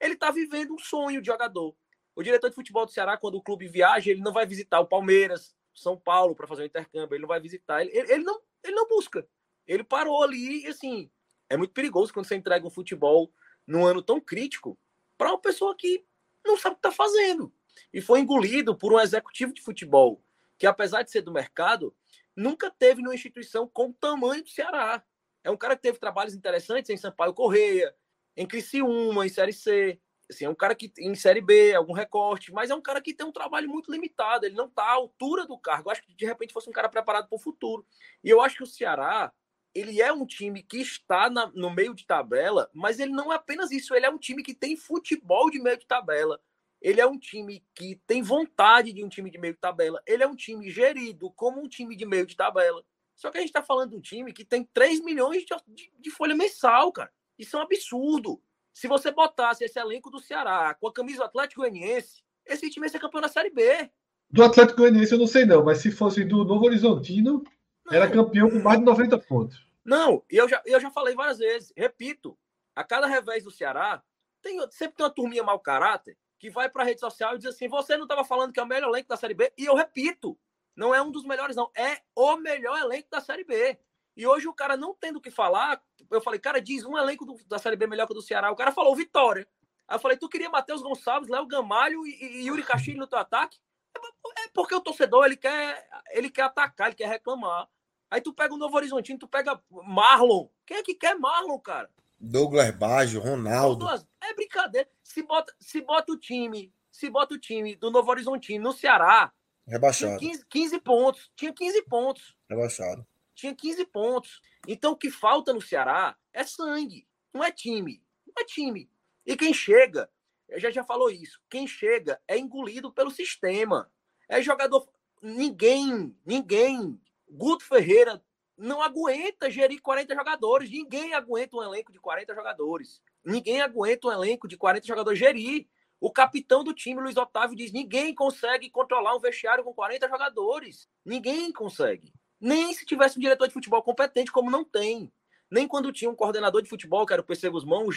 Ele está vivendo um sonho de jogador. O diretor de futebol do Ceará, quando o clube viaja, ele não vai visitar o Palmeiras, São Paulo, para fazer um intercâmbio. Ele não vai visitar. Ele, ele, não, ele não busca. Ele parou ali e, assim, é muito perigoso quando você entrega um futebol num ano tão crítico para uma pessoa que não sabe o que está fazendo. E foi engolido por um executivo de futebol que, apesar de ser do mercado, nunca teve numa instituição com o tamanho do Ceará. É um cara que teve trabalhos interessantes em Sampaio Correia, em Criciúma, em Série C. Assim, é um cara que em Série B, algum recorte, mas é um cara que tem um trabalho muito limitado. Ele não está à altura do cargo. Eu acho que de repente fosse um cara preparado para o futuro. E eu acho que o Ceará, ele é um time que está na, no meio de tabela, mas ele não é apenas isso. Ele é um time que tem futebol de meio de tabela. Ele é um time que tem vontade de um time de meio de tabela. Ele é um time gerido como um time de meio de tabela. Só que a gente está falando de um time que tem 3 milhões de, de, de folha mensal, cara. Isso é um absurdo. Se você botasse esse elenco do Ceará com a camisa do Atlético Goianiense, esse time ia ser campeão da Série B. Do Atlético Goianiense eu não sei não, mas se fosse do Novo Horizontino, não. era campeão com mais de 90 pontos. Não, eu já, eu já falei várias vezes, repito, a cada revés do Ceará, tem, sempre tem uma turminha mau caráter que vai para a rede social e diz assim: você não estava falando que é o melhor elenco da Série B? E eu repito, não é um dos melhores, não, é o melhor elenco da Série B. E hoje o cara não tendo o que falar, eu falei, cara, diz um elenco do, da Série B melhor que o do Ceará. O cara falou Vitória. Aí eu falei, tu queria Matheus Gonçalves, Léo Gamalho e, e Yuri Castilho no teu ataque? É, é porque o torcedor, ele quer, ele quer atacar, ele quer reclamar. Aí tu pega o Novo Horizontino, tu pega Marlon. Quem é que quer Marlon, cara? Douglas Baggio, Ronaldo. É brincadeira. Se bota, se bota o time, se bota o time do Novo Horizontino no Ceará, Rebaixado. 15, 15 pontos. Tinha 15 pontos. Rebaixado tinha 15 pontos. Então o que falta no Ceará é sangue, não é time. Não é time. E quem chega, já já falou isso, quem chega é engolido pelo sistema. É jogador. Ninguém, ninguém. Guto Ferreira não aguenta gerir 40 jogadores. Ninguém aguenta um elenco de 40 jogadores. Ninguém aguenta um elenco de 40 jogadores gerir. O capitão do time, Luiz Otávio, diz: ninguém consegue controlar um vestiário com 40 jogadores. Ninguém consegue. Nem se tivesse um diretor de futebol competente, como não tem. Nem quando tinha um coordenador de futebol, que era o PC Guzmão,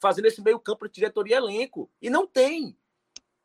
fazendo esse meio campo de diretoria elenco. E não tem.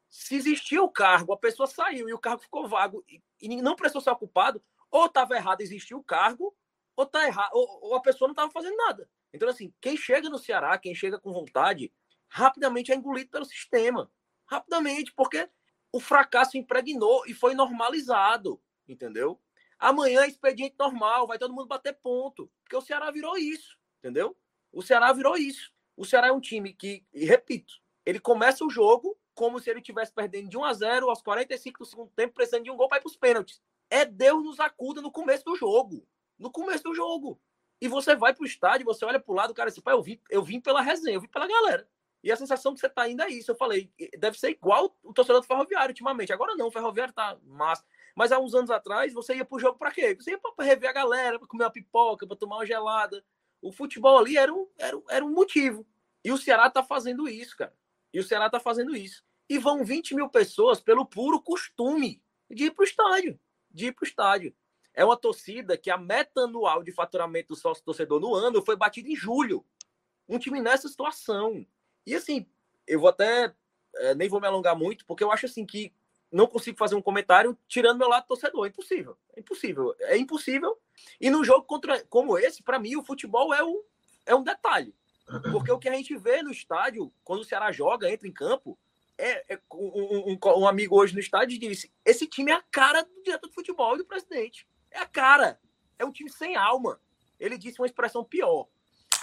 Se existia o cargo, a pessoa saiu e o cargo ficou vago e não prestou ser ocupado, ou estava errado, existia o cargo, ou, tá errado, ou, ou a pessoa não estava fazendo nada. Então, assim, quem chega no Ceará, quem chega com vontade, rapidamente é engolido pelo sistema. Rapidamente, porque o fracasso impregnou e foi normalizado, entendeu? Amanhã é expediente normal, vai todo mundo bater ponto. Porque o Ceará virou isso, entendeu? O Ceará virou isso. O Ceará é um time que, repito, ele começa o jogo como se ele estivesse perdendo de 1 a 0 aos 45 do segundo tempo, precisando de um gol para ir para os pênaltis. É Deus nos acuda no começo do jogo. No começo do jogo. E você vai para o estádio, você olha para o lado, o cara assim, eu vim, eu vim pela resenha, eu vim pela galera. E a sensação que você tá indo é isso. Eu falei, deve ser igual o torcedor do Ferroviário ultimamente. Agora não, o Ferroviário tá massa. Mas há uns anos atrás, você ia pro jogo para quê? Você ia para rever a galera, para comer uma pipoca, para tomar uma gelada. O futebol ali era um, era, era um motivo. E o Ceará tá fazendo isso, cara. E o Ceará tá fazendo isso. E vão 20 mil pessoas pelo puro costume de ir pro estádio. De ir pro estádio. É uma torcida que a meta anual de faturamento do sócio torcedor no ano foi batida em julho. Um time nessa situação. E assim, eu vou até. É, nem vou me alongar muito, porque eu acho assim que não consigo fazer um comentário tirando meu lado torcedor. É impossível. É impossível. É impossível. E num jogo contra, como esse, para mim, o futebol é um, é um detalhe. Porque o que a gente vê no estádio, quando o Ceará joga, entra em campo, é, é um, um, um, amigo hoje no estádio disse: esse time é a cara do diretor de futebol e do presidente. É a cara. É um time sem alma. Ele disse uma expressão pior.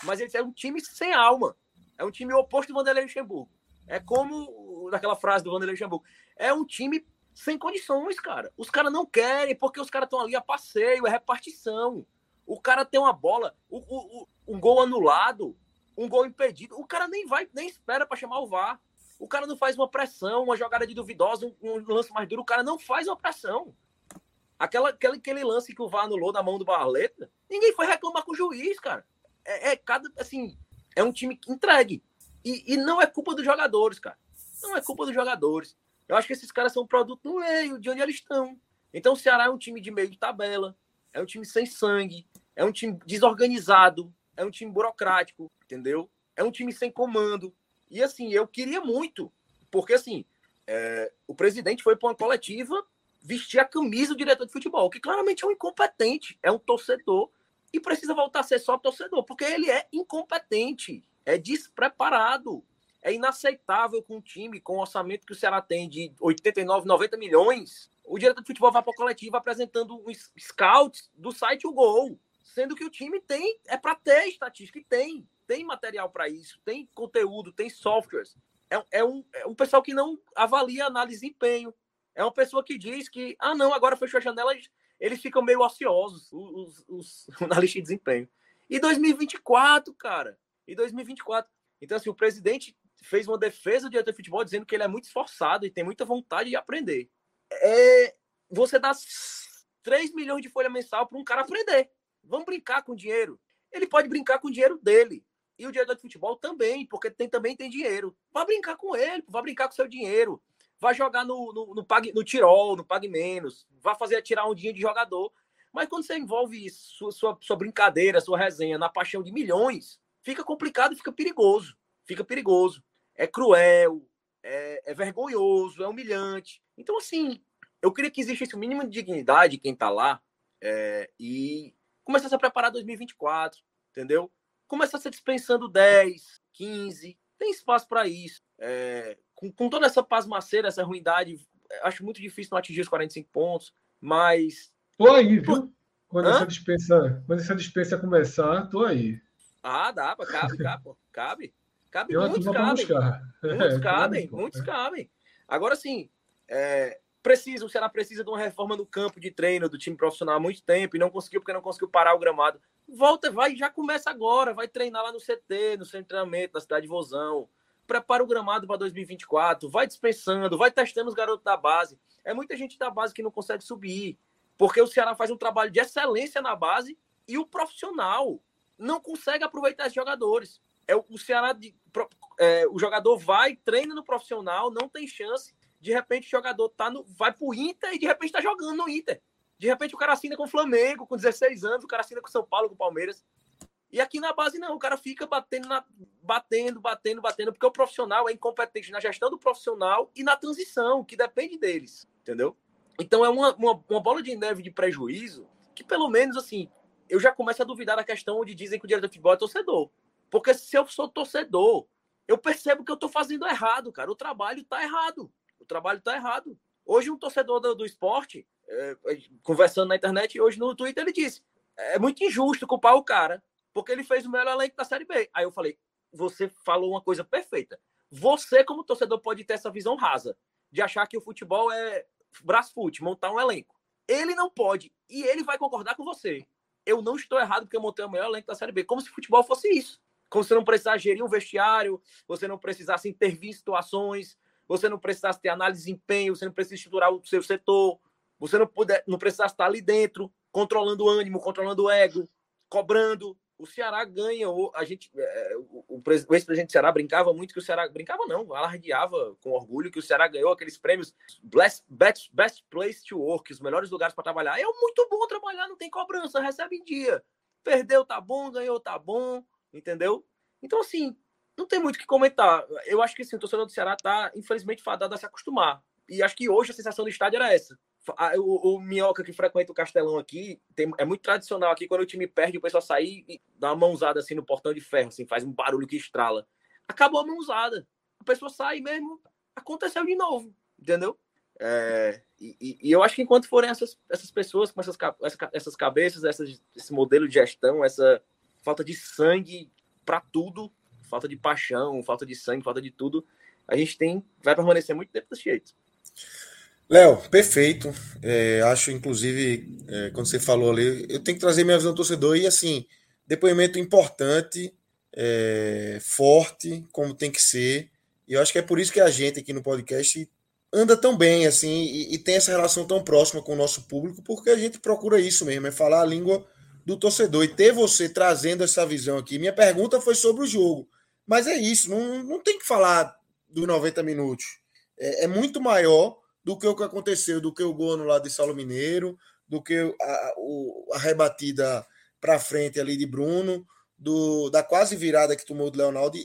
Mas ele disse, é um time sem alma. É um time oposto do Vanderlei Luxemburgo. É como naquela frase do Vanderlei Luxemburgo. É um time sem condições, cara. Os caras não querem, porque os caras estão ali a passeio, é repartição. O cara tem uma bola, o, o, o, um gol anulado, um gol impedido. O cara nem vai, nem espera para chamar o VAR. O cara não faz uma pressão, uma jogada de duvidosa, um, um, lance mais duro. O cara não faz uma pressão. Aquela, aquele, aquele lance que o VAR anulou na mão do Barleta, ninguém foi reclamar com o juiz, cara. É, é cada, assim, é um time entregue. E, e não é culpa dos jogadores, cara. Não é culpa dos jogadores. Eu acho que esses caras são produto no meio de onde eles estão. Então o Ceará é um time de meio de tabela, é um time sem sangue, é um time desorganizado, é um time burocrático, entendeu? É um time sem comando. E assim, eu queria muito, porque assim, é, o presidente foi para uma coletiva vestir a camisa do diretor de futebol, que claramente é um incompetente, é um torcedor e precisa voltar a ser só torcedor, porque ele é incompetente, é despreparado. É inaceitável com um time com o orçamento que o Ceará tem de 89, 90 milhões, o diretor de futebol vá para a coletiva apresentando um scout do site O Gol, sendo que o time tem, é para ter estatística, e tem, tem material para isso, tem conteúdo, tem softwares. É, é, um, é um pessoal que não avalia análise de desempenho. É uma pessoa que diz que, ah, não, agora fechou a janela, eles ficam meio ociosos, os, os, os analistas de desempenho. E 2024, cara, e 2024. Então, assim, o presidente fez uma defesa do diretor de futebol dizendo que ele é muito esforçado e tem muita vontade de aprender. É, você dá 3 milhões de folha mensal para um cara aprender. Vamos brincar com dinheiro. Ele pode brincar com o dinheiro dele. E o diretor de futebol também, porque tem, também tem dinheiro. Vai brincar com ele, vai brincar com seu dinheiro. Vai jogar no, no, no, no Tirol, no Pague Menos. Vai fazer tirar um dia de jogador. Mas quando você envolve sua, sua, sua brincadeira, sua resenha na paixão de milhões, fica complicado fica perigoso. Fica perigoso. É cruel, é, é, vergonhoso, é humilhante. Então, assim, eu queria que existisse o mínimo de dignidade quem tá lá é, e começasse a preparar 2024, entendeu? Começasse dispensando 10, 15, tem espaço para isso. É, com, com, toda essa pasmaceira, essa ruindade, acho muito difícil não atingir os 45 pontos, mas. Tô aí, viu? Quando essa, dispensa, quando essa dispensa começar, tô aí. Ah, dá, cabe, cabe, pô, cabe. Cabe, muitos cabem. Muitos é, cabem, muitos cabem. Agora sim, é, precisa, o Ceará precisa de uma reforma no campo de treino do time profissional há muito tempo e não conseguiu porque não conseguiu parar o gramado. Volta, vai, já começa agora, vai treinar lá no CT, no centro de treinamento, na cidade de Vozão. Prepara o gramado para 2024, vai dispensando, vai testando os garotos da base. É muita gente da base que não consegue subir, porque o Ceará faz um trabalho de excelência na base e o profissional não consegue aproveitar esses jogadores. É o Ceará, de, é, o jogador vai, treina no profissional, não tem chance. De repente o jogador tá no, vai pro Inter e de repente tá jogando no Inter. De repente o cara assina com o Flamengo, com 16 anos, o cara assina com o São Paulo, com o Palmeiras. E aqui na base não, o cara fica batendo, na, batendo, batendo, batendo, porque o profissional é incompetente na gestão do profissional e na transição, que depende deles, entendeu? Então é uma, uma, uma bola de neve de prejuízo que pelo menos assim, eu já começo a duvidar da questão onde dizem que o diretor de futebol é torcedor. Porque se eu sou torcedor, eu percebo que eu estou fazendo errado, cara. O trabalho está errado. Trabalho está errado. Hoje, um torcedor do, do esporte, é, é, conversando na internet, hoje no Twitter, ele disse: é muito injusto culpar o cara, porque ele fez o melhor elenco da Série B. Aí eu falei: você falou uma coisa perfeita. Você, como torcedor, pode ter essa visão rasa de achar que o futebol é brasfute, montar um elenco. Ele não pode. E ele vai concordar com você. Eu não estou errado porque eu montei o melhor elenco da Série B. Como se futebol fosse isso. Como você não precisasse gerir um vestiário, você não precisasse intervir em situações, você não precisasse ter análise de desempenho, você não precisa estruturar o seu setor, você não, puder, não precisasse estar ali dentro, controlando o ânimo, controlando o ego, cobrando. O Ceará ganha, a gente, é, o, ex-presidente do Ceará brincava muito que o Ceará brincava não, alardeava com orgulho que o Ceará ganhou aqueles prêmios best, best, best place to work, os melhores lugares para trabalhar. É muito bom trabalhar, não tem cobrança, recebe em dia. Perdeu, tá bom, ganhou, tá bom, entendeu? Então, assim, não tem muito o que comentar. Eu acho que assim, o torcedor do Ceará tá, infelizmente, fadado a se acostumar. E acho que hoje a sensação do estádio era essa. O, o Minhoca que frequenta o Castelão aqui, tem, é muito tradicional aqui, quando o time perde, o pessoal sai e dá uma mãozada assim no portão de ferro, assim, faz um barulho que estrala. Acabou a mãozada. A pessoa sai mesmo, aconteceu de novo, entendeu? É, e, e, eu acho que enquanto forem essas, essas pessoas com essas, essas cabeças, essas, esse modelo de gestão, essa falta de sangue para tudo, falta de paixão, falta de sangue, falta de tudo, a gente tem vai permanecer muito tempo desse jeito. Léo, perfeito. É, acho, inclusive, é, quando você falou ali, eu tenho que trazer minha visão do torcedor e, assim, depoimento importante, é, forte, como tem que ser. E eu acho que é por isso que a gente aqui no podcast anda tão bem, assim, e, e tem essa relação tão próxima com o nosso público, porque a gente procura isso mesmo, é falar a língua do torcedor. E ter você trazendo essa visão aqui. Minha pergunta foi sobre o jogo. Mas é isso, não, não tem que falar dos 90 minutos. É, é muito maior do que o que aconteceu, do que o gol no lado de Saulo Mineiro, do que a, o, a rebatida para frente ali de Bruno, do, da quase virada que tomou do Leonardo.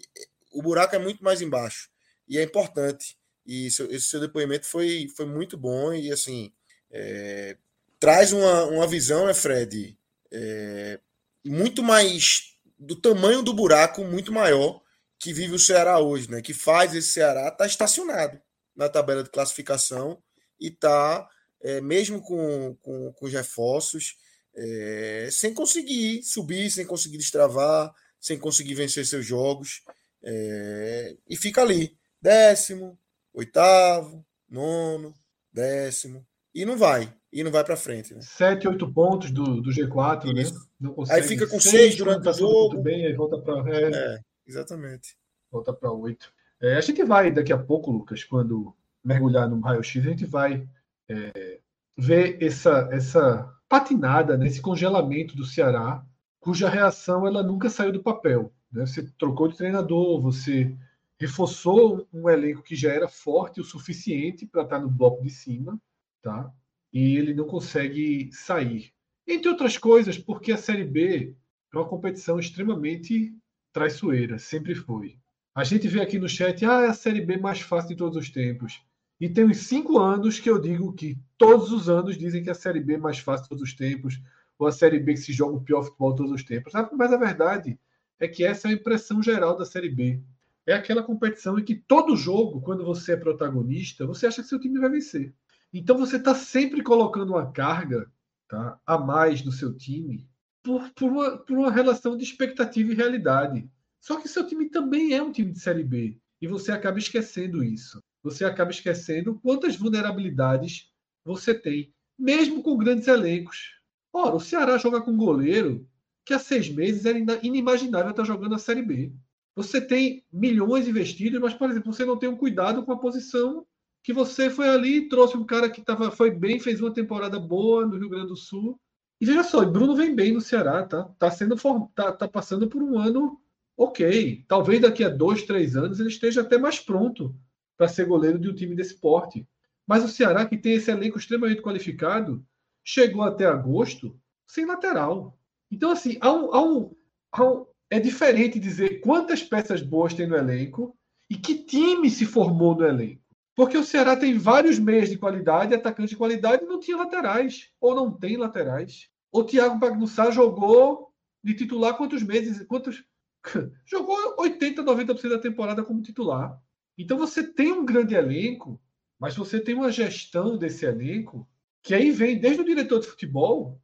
O buraco é muito mais embaixo. E é importante. E esse, esse seu depoimento foi, foi muito bom e assim é, traz uma, uma visão, né, Fred? É, muito mais do tamanho do buraco, muito maior que vive o Ceará hoje, né? Que faz esse Ceará estar tá estacionado na tabela de classificação e está, é, mesmo com, com, com os reforços, é, sem conseguir subir, sem conseguir destravar, sem conseguir vencer seus jogos. É, e fica ali, décimo, oitavo, nono, décimo, e não vai, e não vai para frente. Né? Sete, oito pontos do, do G4, né? Isso. né? Não consegue. Aí fica com seis, seis durante o jogo. Bem, aí volta para. É, é, exatamente. Volta para oito. É, a gente vai daqui a pouco, Lucas, quando mergulhar no raio-x, a gente vai é, ver essa, essa patinada, né, esse congelamento do Ceará, cuja reação ela nunca saiu do papel. Né? Você trocou de treinador, você reforçou um elenco que já era forte o suficiente para estar no bloco de cima, tá? E ele não consegue sair. Entre outras coisas, porque a Série B é uma competição extremamente traiçoeira, sempre foi. A gente vê aqui no chat, ah, é a Série B mais fácil de todos os tempos. E tem uns cinco anos que eu digo que todos os anos dizem que a Série B é mais fácil de todos os tempos, ou a Série B que se joga o pior futebol de todos os tempos. Mas a verdade é que essa é a impressão geral da Série B. É aquela competição em que todo jogo, quando você é protagonista, você acha que seu time vai vencer. Então você está sempre colocando uma carga tá, a mais no seu time por, por, uma, por uma relação de expectativa e realidade. Só que seu time também é um time de Série B. E você acaba esquecendo isso. Você acaba esquecendo quantas vulnerabilidades você tem, mesmo com grandes elencos. Ora, o Ceará joga com um goleiro que há seis meses era inimaginável estar jogando a Série B. Você tem milhões investidos, mas, por exemplo, você não tem um cuidado com a posição que você foi ali e trouxe um cara que tava, foi bem, fez uma temporada boa no Rio Grande do Sul. E veja só, Bruno vem bem no Ceará, tá? Tá, sendo, tá, tá passando por um ano ok. Talvez daqui a dois, três anos ele esteja até mais pronto para ser goleiro de um time desse porte. Mas o Ceará, que tem esse elenco extremamente qualificado, chegou até agosto sem lateral. Então, assim, há um, há um, há um, é diferente dizer quantas peças boas tem no elenco e que time se formou no elenco. Porque o Ceará tem vários meios de qualidade, atacantes de qualidade, e não tinha laterais, ou não tem laterais. O Thiago Bagnussá jogou de titular quantos meses? Quantos, jogou 80, 90% da temporada como titular. Então você tem um grande elenco, mas você tem uma gestão desse elenco que aí vem desde o diretor de futebol,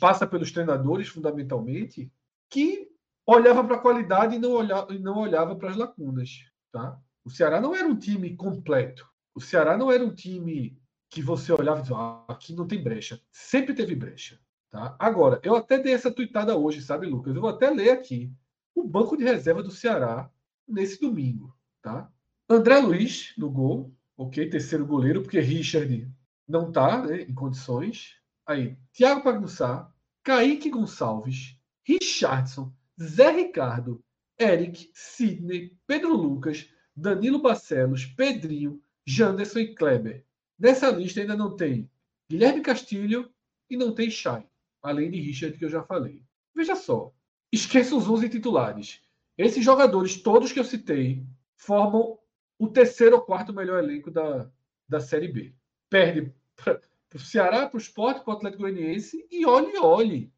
passa pelos treinadores fundamentalmente, que olhava para a qualidade e não olhava, e não olhava para as lacunas. Tá? O Ceará não era um time completo. O Ceará não era um time que você olhava e dizia, ah, aqui não tem brecha. Sempre teve brecha. Tá? Agora, eu até dei essa tuitada hoje, sabe, Lucas? Eu vou até ler aqui. o banco de reserva do Ceará nesse domingo, tá? André Luiz no gol, ok, terceiro goleiro, porque Richard não está né, em condições. Aí, Thiago Pagussá, Kaique Gonçalves, Richardson, Zé Ricardo, Eric, Sidney, Pedro Lucas, Danilo Barcelos, Pedrinho, Janderson e Kleber. Nessa lista ainda não tem Guilherme Castilho e não tem Chay, além de Richard, que eu já falei. Veja só, esqueça os 11 titulares. Esses jogadores, todos que eu citei, formam o terceiro ou quarto melhor elenco da, da Série B. Perde para o Ceará, para o Sport, para o Atlético Goianiense e olhe, olhe.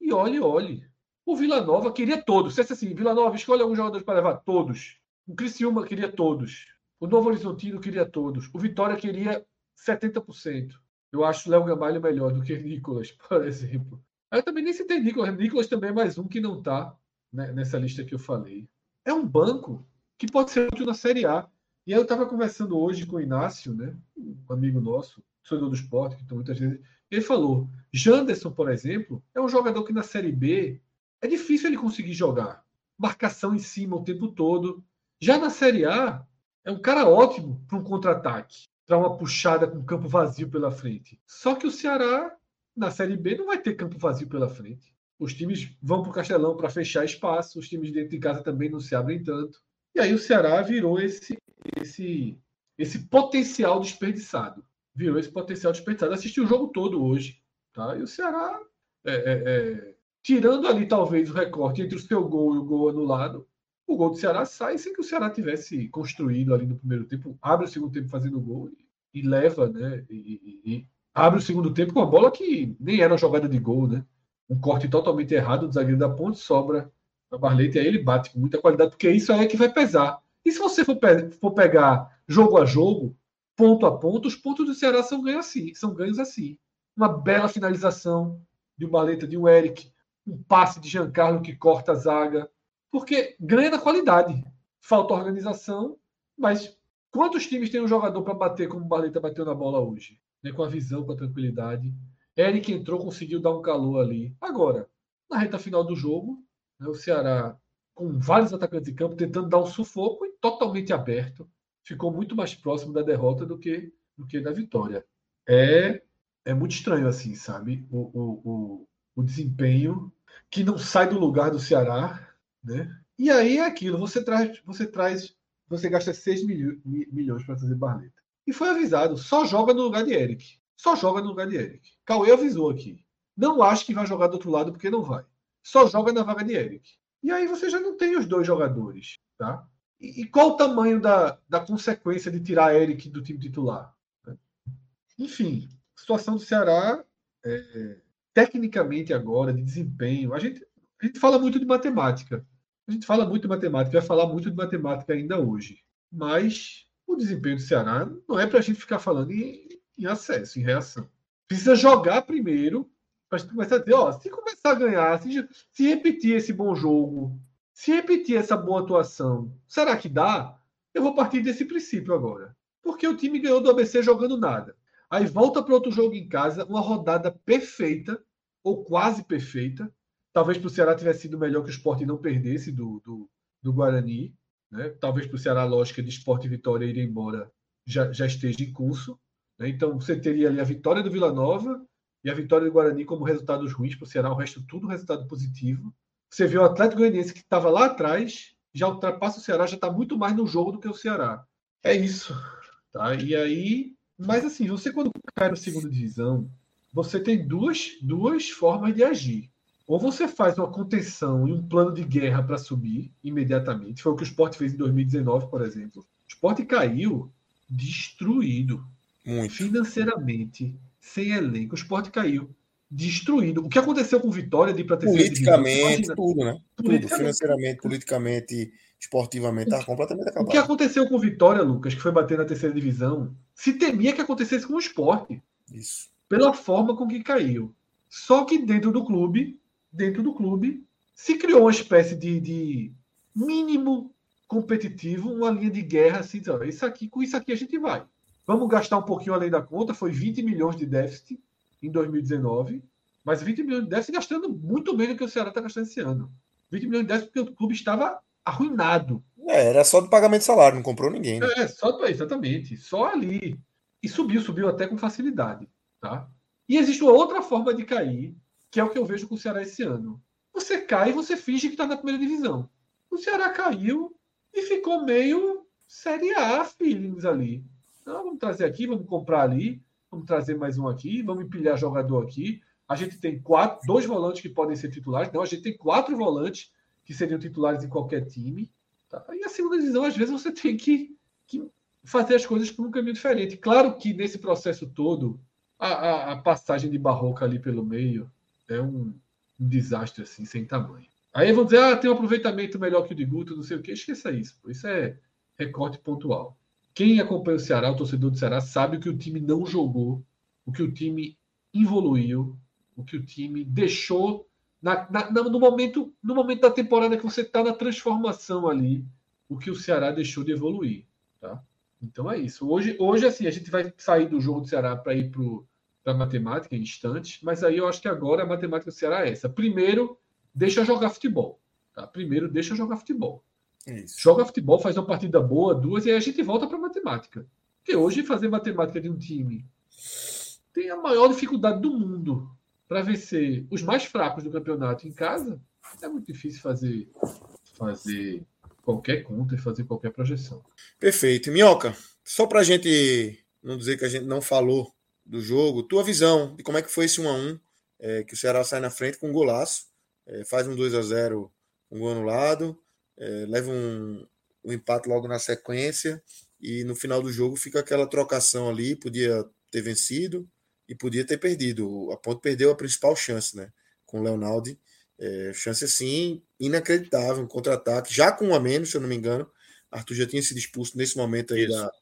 E olhe, olhe. O Vila Nova queria todos. Se assim, Vila Nova, escolhe alguns jogadores para levar todos. O Criciúma queria todos. O Novo Horizontino queria todos. O Vitória queria 70%. Eu acho o Léo Gamalho melhor do que Nicolas, por exemplo. Eu também nem citei Nicolas. Nicolas também é mais um que não está né, nessa lista que eu falei. É um banco que pode ser útil na Série A. E aí eu estava conversando hoje com o Inácio, né, um amigo nosso, torcedor do esporte, que está muitas vezes. Ele falou: Janderson, por exemplo, é um jogador que na Série B é difícil ele conseguir jogar. Marcação em cima o tempo todo. Já na Série A, é um cara ótimo para um contra-ataque, para uma puxada com campo vazio pela frente. Só que o Ceará, na Série B, não vai ter campo vazio pela frente. Os times vão para o Castelão para fechar espaço, os times dentro de casa também não se abrem tanto. E aí o Ceará virou esse, esse, esse potencial desperdiçado. Virou esse potencial desperdiçado. Assisti o jogo todo hoje. Tá? E o Ceará, é, é, é, tirando ali talvez o recorte entre o seu gol e o gol anulado, o gol do Ceará sai sem que o Ceará tivesse construído ali no primeiro tempo, abre o segundo tempo fazendo gol e, e leva, né? E, e, e, abre o segundo tempo com uma bola que nem era uma jogada de gol, né? Um corte totalmente errado do zagueiro da ponte, sobra a Barleta e aí ele bate com muita qualidade, porque isso aí é que vai pesar. E se você for, pe for pegar jogo a jogo, ponto a ponto, os pontos do Ceará são ganhos assim. São ganhos assim. Uma bela finalização de um Barleta, de um Eric, um passe de Giancarlo que corta a zaga, porque ganha na qualidade. Falta organização, mas quantos times têm um jogador para bater como o Barleta bateu na bola hoje? Né? Com a visão, com a tranquilidade. Eric entrou, conseguiu dar um calor ali. Agora, na reta final do jogo, né, o Ceará, com vários atacantes de campo, tentando dar um sufoco e totalmente aberto, ficou muito mais próximo da derrota do que, do que da vitória. É, é muito estranho, assim, sabe? O, o, o, o desempenho que não sai do lugar do Ceará né? E aí é aquilo, você traz, você traz, você gasta 6 milhões para trazer Barleta. E foi avisado, só joga no lugar de Eric. Só joga no lugar de Eric. Cauê avisou aqui. Não acho que vai jogar do outro lado porque não vai. Só joga na vaga de Eric. E aí você já não tem os dois jogadores, tá? E, e qual o tamanho da, da consequência de tirar Eric do time titular? Enfim, situação do Ceará, é, tecnicamente agora, de desempenho, a gente, a gente fala muito de matemática. A gente fala muito de matemática, vai falar muito de matemática ainda hoje. Mas o desempenho do Ceará não é para a gente ficar falando em, em, acesso, em reação. Precisa jogar primeiro para a gente começar a dizer, ó, se começar a ganhar, se, se repetir esse bom jogo, se repetir essa boa atuação, será que dá? Eu vou partir desse princípio agora. Porque o time ganhou do ABC jogando nada. Aí volta para outro jogo em casa, uma rodada perfeita, ou quase perfeita, Talvez para o Ceará tivesse sido melhor que o esporte não perdesse do, do, do Guarani. Né? Talvez para o Ceará a lógica de esporte e vitória ir embora já, já esteja em curso. Né? Então você teria ali a vitória do Vila Nova e a vitória do Guarani como resultados ruins para o Ceará, o resto tudo resultado positivo. Você vê o Atlético Goianiense que estava lá atrás, já ultrapassa o Ceará, já está muito mais no jogo do que o Ceará. É isso. Tá? E aí, mas assim, você quando cai na segunda divisão, você tem duas, duas formas de agir. Ou você faz uma contenção e um plano de guerra para subir imediatamente. Foi o que o Sport fez em 2019, por exemplo. O Sport caiu destruído. Muito. Financeiramente, sem elenco. O Sport caiu destruído. O que aconteceu com Vitória de para Politicamente, divisão, tudo, né? Tudo. Financeiramente, politicamente, esportivamente, está completamente acabado. O que aconteceu com Vitória, Lucas, que foi bater na terceira divisão, se temia que acontecesse com o Sport. Isso. Pela forma com que caiu. Só que dentro do clube dentro do clube, se criou uma espécie de, de mínimo competitivo, uma linha de guerra assim, então, isso aqui, com isso aqui a gente vai. Vamos gastar um pouquinho além da conta, foi 20 milhões de déficit em 2019, mas 20 milhões de déficit gastando muito menos do que o Ceará está gastando esse ano. 20 milhões de reais porque o clube estava arruinado. É, era só do pagamento de salário, não comprou ninguém. Né? É, só exatamente, só ali. E subiu, subiu até com facilidade, tá? E existe uma outra forma de cair, que é o que eu vejo com o Ceará esse ano. Você cai e você finge que está na primeira divisão. O Ceará caiu e ficou meio Série A feelings ali. Vamos trazer aqui, vamos comprar ali, vamos trazer mais um aqui, vamos empilhar jogador aqui. A gente tem quatro, dois volantes que podem ser titulares. Não, a gente tem quatro volantes que seriam titulares em qualquer time. Tá? E a segunda divisão, às vezes, você tem que, que fazer as coisas por um caminho diferente. Claro que nesse processo todo, a, a, a passagem de Barroca ali pelo meio é um, um, desastre assim, sem tamanho. Aí vão dizer, ah, tem um aproveitamento melhor que o de Guto, não sei o que. Esqueça isso. Pô. Isso é recorte pontual. Quem acompanha o Ceará, o torcedor do Ceará, sabe que o time não jogou, o que o time evoluiu, o que o time deixou na, na, no, momento, no momento da temporada que você está na transformação ali, o que o Ceará deixou de evoluir. Tá? Então é isso. Hoje, hoje assim, a gente vai sair do jogo do Ceará para ir para a matemática em instantes, mas aí eu acho que agora a matemática Ceará é essa. Primeiro, deixa jogar futebol. Tá? Primeiro, deixa jogar futebol. Isso. Joga futebol, faz uma partida boa, duas, e aí a gente volta para matemática. Porque hoje fazer matemática de um time tem a maior dificuldade do mundo para vencer os mais fracos do campeonato em casa. É muito difícil fazer fazer qualquer conta e fazer qualquer projeção. Perfeito. Minhoca, só para a gente não dizer que a gente não falou do jogo, tua visão de como é que foi esse 1 a 1 é, que o Ceará sai na frente com um golaço, é, faz um 2 a 0 um gol anulado, é, leva um, um empate logo na sequência e no final do jogo fica aquela trocação ali, podia ter vencido e podia ter perdido. A Ponte perdeu a principal chance, né? Com o Leonardo. É, chance assim, inacreditável, um contra-ataque, já com um a menos, se eu não me engano. Arthur já tinha sido expulso nesse momento aí da,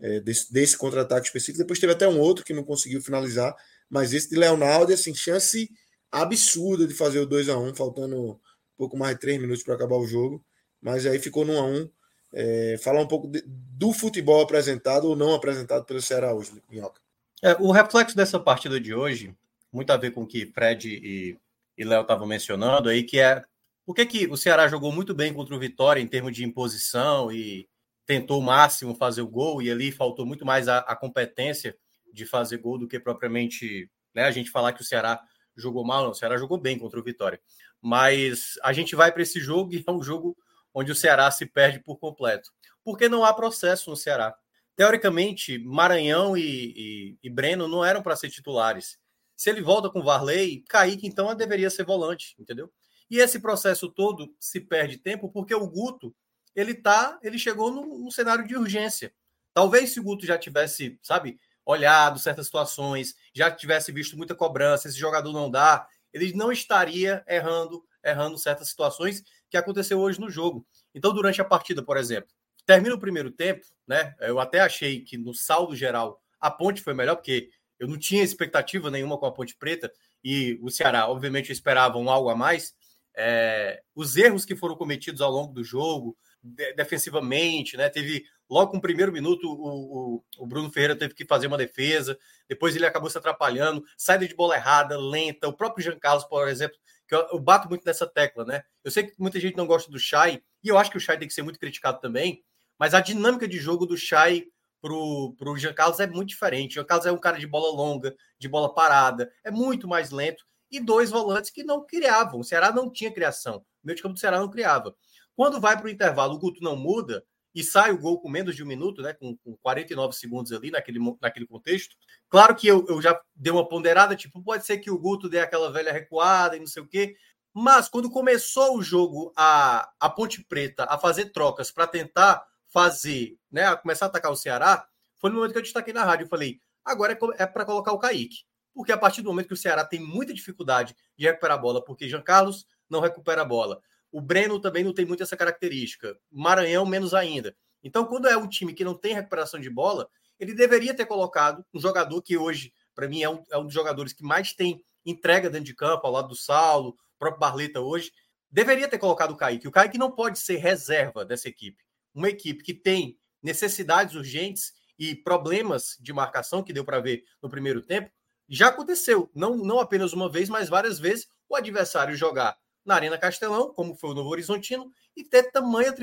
é, desse, desse contra-ataque específico. Depois teve até um outro que não conseguiu finalizar, mas esse de Leonardo, assim, chance absurda de fazer o 2 a 1 faltando pouco mais de três minutos para acabar o jogo, mas aí ficou no 1 a 1 é, Falar um pouco de, do futebol apresentado ou não apresentado pelo Ceará hoje, Minhoca. É, o reflexo dessa partida de hoje, muito a ver com o que Fred e, e Léo estavam mencionando aí, que é o que, que o Ceará jogou muito bem contra o Vitória em termos de imposição e tentou o máximo fazer o gol, e ali faltou muito mais a, a competência de fazer gol do que propriamente né, a gente falar que o Ceará jogou mal, não, o Ceará jogou bem contra o Vitória. Mas a gente vai para esse jogo e é um jogo onde o Ceará se perde por completo. Porque não há processo no Ceará. Teoricamente, Maranhão e, e, e Breno não eram para ser titulares. Se ele volta com Varley, Kaique então deveria ser volante, entendeu? E esse processo todo se perde tempo porque o Guto, ele tá, ele chegou no, no cenário de urgência. Talvez se o Guto já tivesse, sabe, olhado certas situações, já tivesse visto muita cobrança, esse jogador não dá, ele não estaria errando, errando certas situações que aconteceu hoje no jogo. Então, durante a partida, por exemplo, termina o primeiro tempo, né? Eu até achei que no saldo geral a Ponte foi melhor, porque eu não tinha expectativa nenhuma com a Ponte Preta e o Ceará, obviamente, esperavam algo a mais. É, os erros que foram cometidos ao longo do jogo, de, defensivamente, né? Teve logo com o primeiro minuto o, o, o, Bruno Ferreira teve que fazer uma defesa, depois ele acabou se atrapalhando, saída de bola errada, lenta. O próprio Jean Carlos, por exemplo, que eu, eu, bato muito nessa tecla, né? Eu sei que muita gente não gosta do Chay, e eu acho que o Chay tem que ser muito criticado também, mas a dinâmica de jogo do Chay pro, pro Jean Carlos é muito diferente. O Jean Carlos é um cara de bola longa, de bola parada, é muito mais lento, e dois volantes que não criavam. O Ceará não tinha criação. O meio de campo do Ceará não criava. Quando vai para o intervalo, o Guto não muda, e sai o gol com menos de um minuto, né, com, com 49 segundos ali naquele, naquele contexto. Claro que eu, eu já dei uma ponderada, tipo, pode ser que o Guto dê aquela velha recuada e não sei o quê, mas quando começou o jogo, a, a Ponte Preta a fazer trocas para tentar fazer, né, a começar a atacar o Ceará, foi no momento que eu destaquei na rádio. Eu falei, agora é, é para colocar o Kaique. Porque a partir do momento que o Ceará tem muita dificuldade de recuperar a bola, porque Jean Carlos não recupera a bola, o Breno também não tem muito essa característica. Maranhão, menos ainda. Então, quando é um time que não tem recuperação de bola, ele deveria ter colocado um jogador que hoje, para mim, é um, é um dos jogadores que mais tem entrega dentro de campo, ao lado do Saulo, próprio Barleta hoje. Deveria ter colocado o Kaique. O Kaique não pode ser reserva dessa equipe. Uma equipe que tem necessidades urgentes e problemas de marcação, que deu para ver no primeiro tempo, já aconteceu. Não, não apenas uma vez, mas várias vezes o adversário jogar na Arena Castelão, como foi o Novo Horizontino, e ter tamanha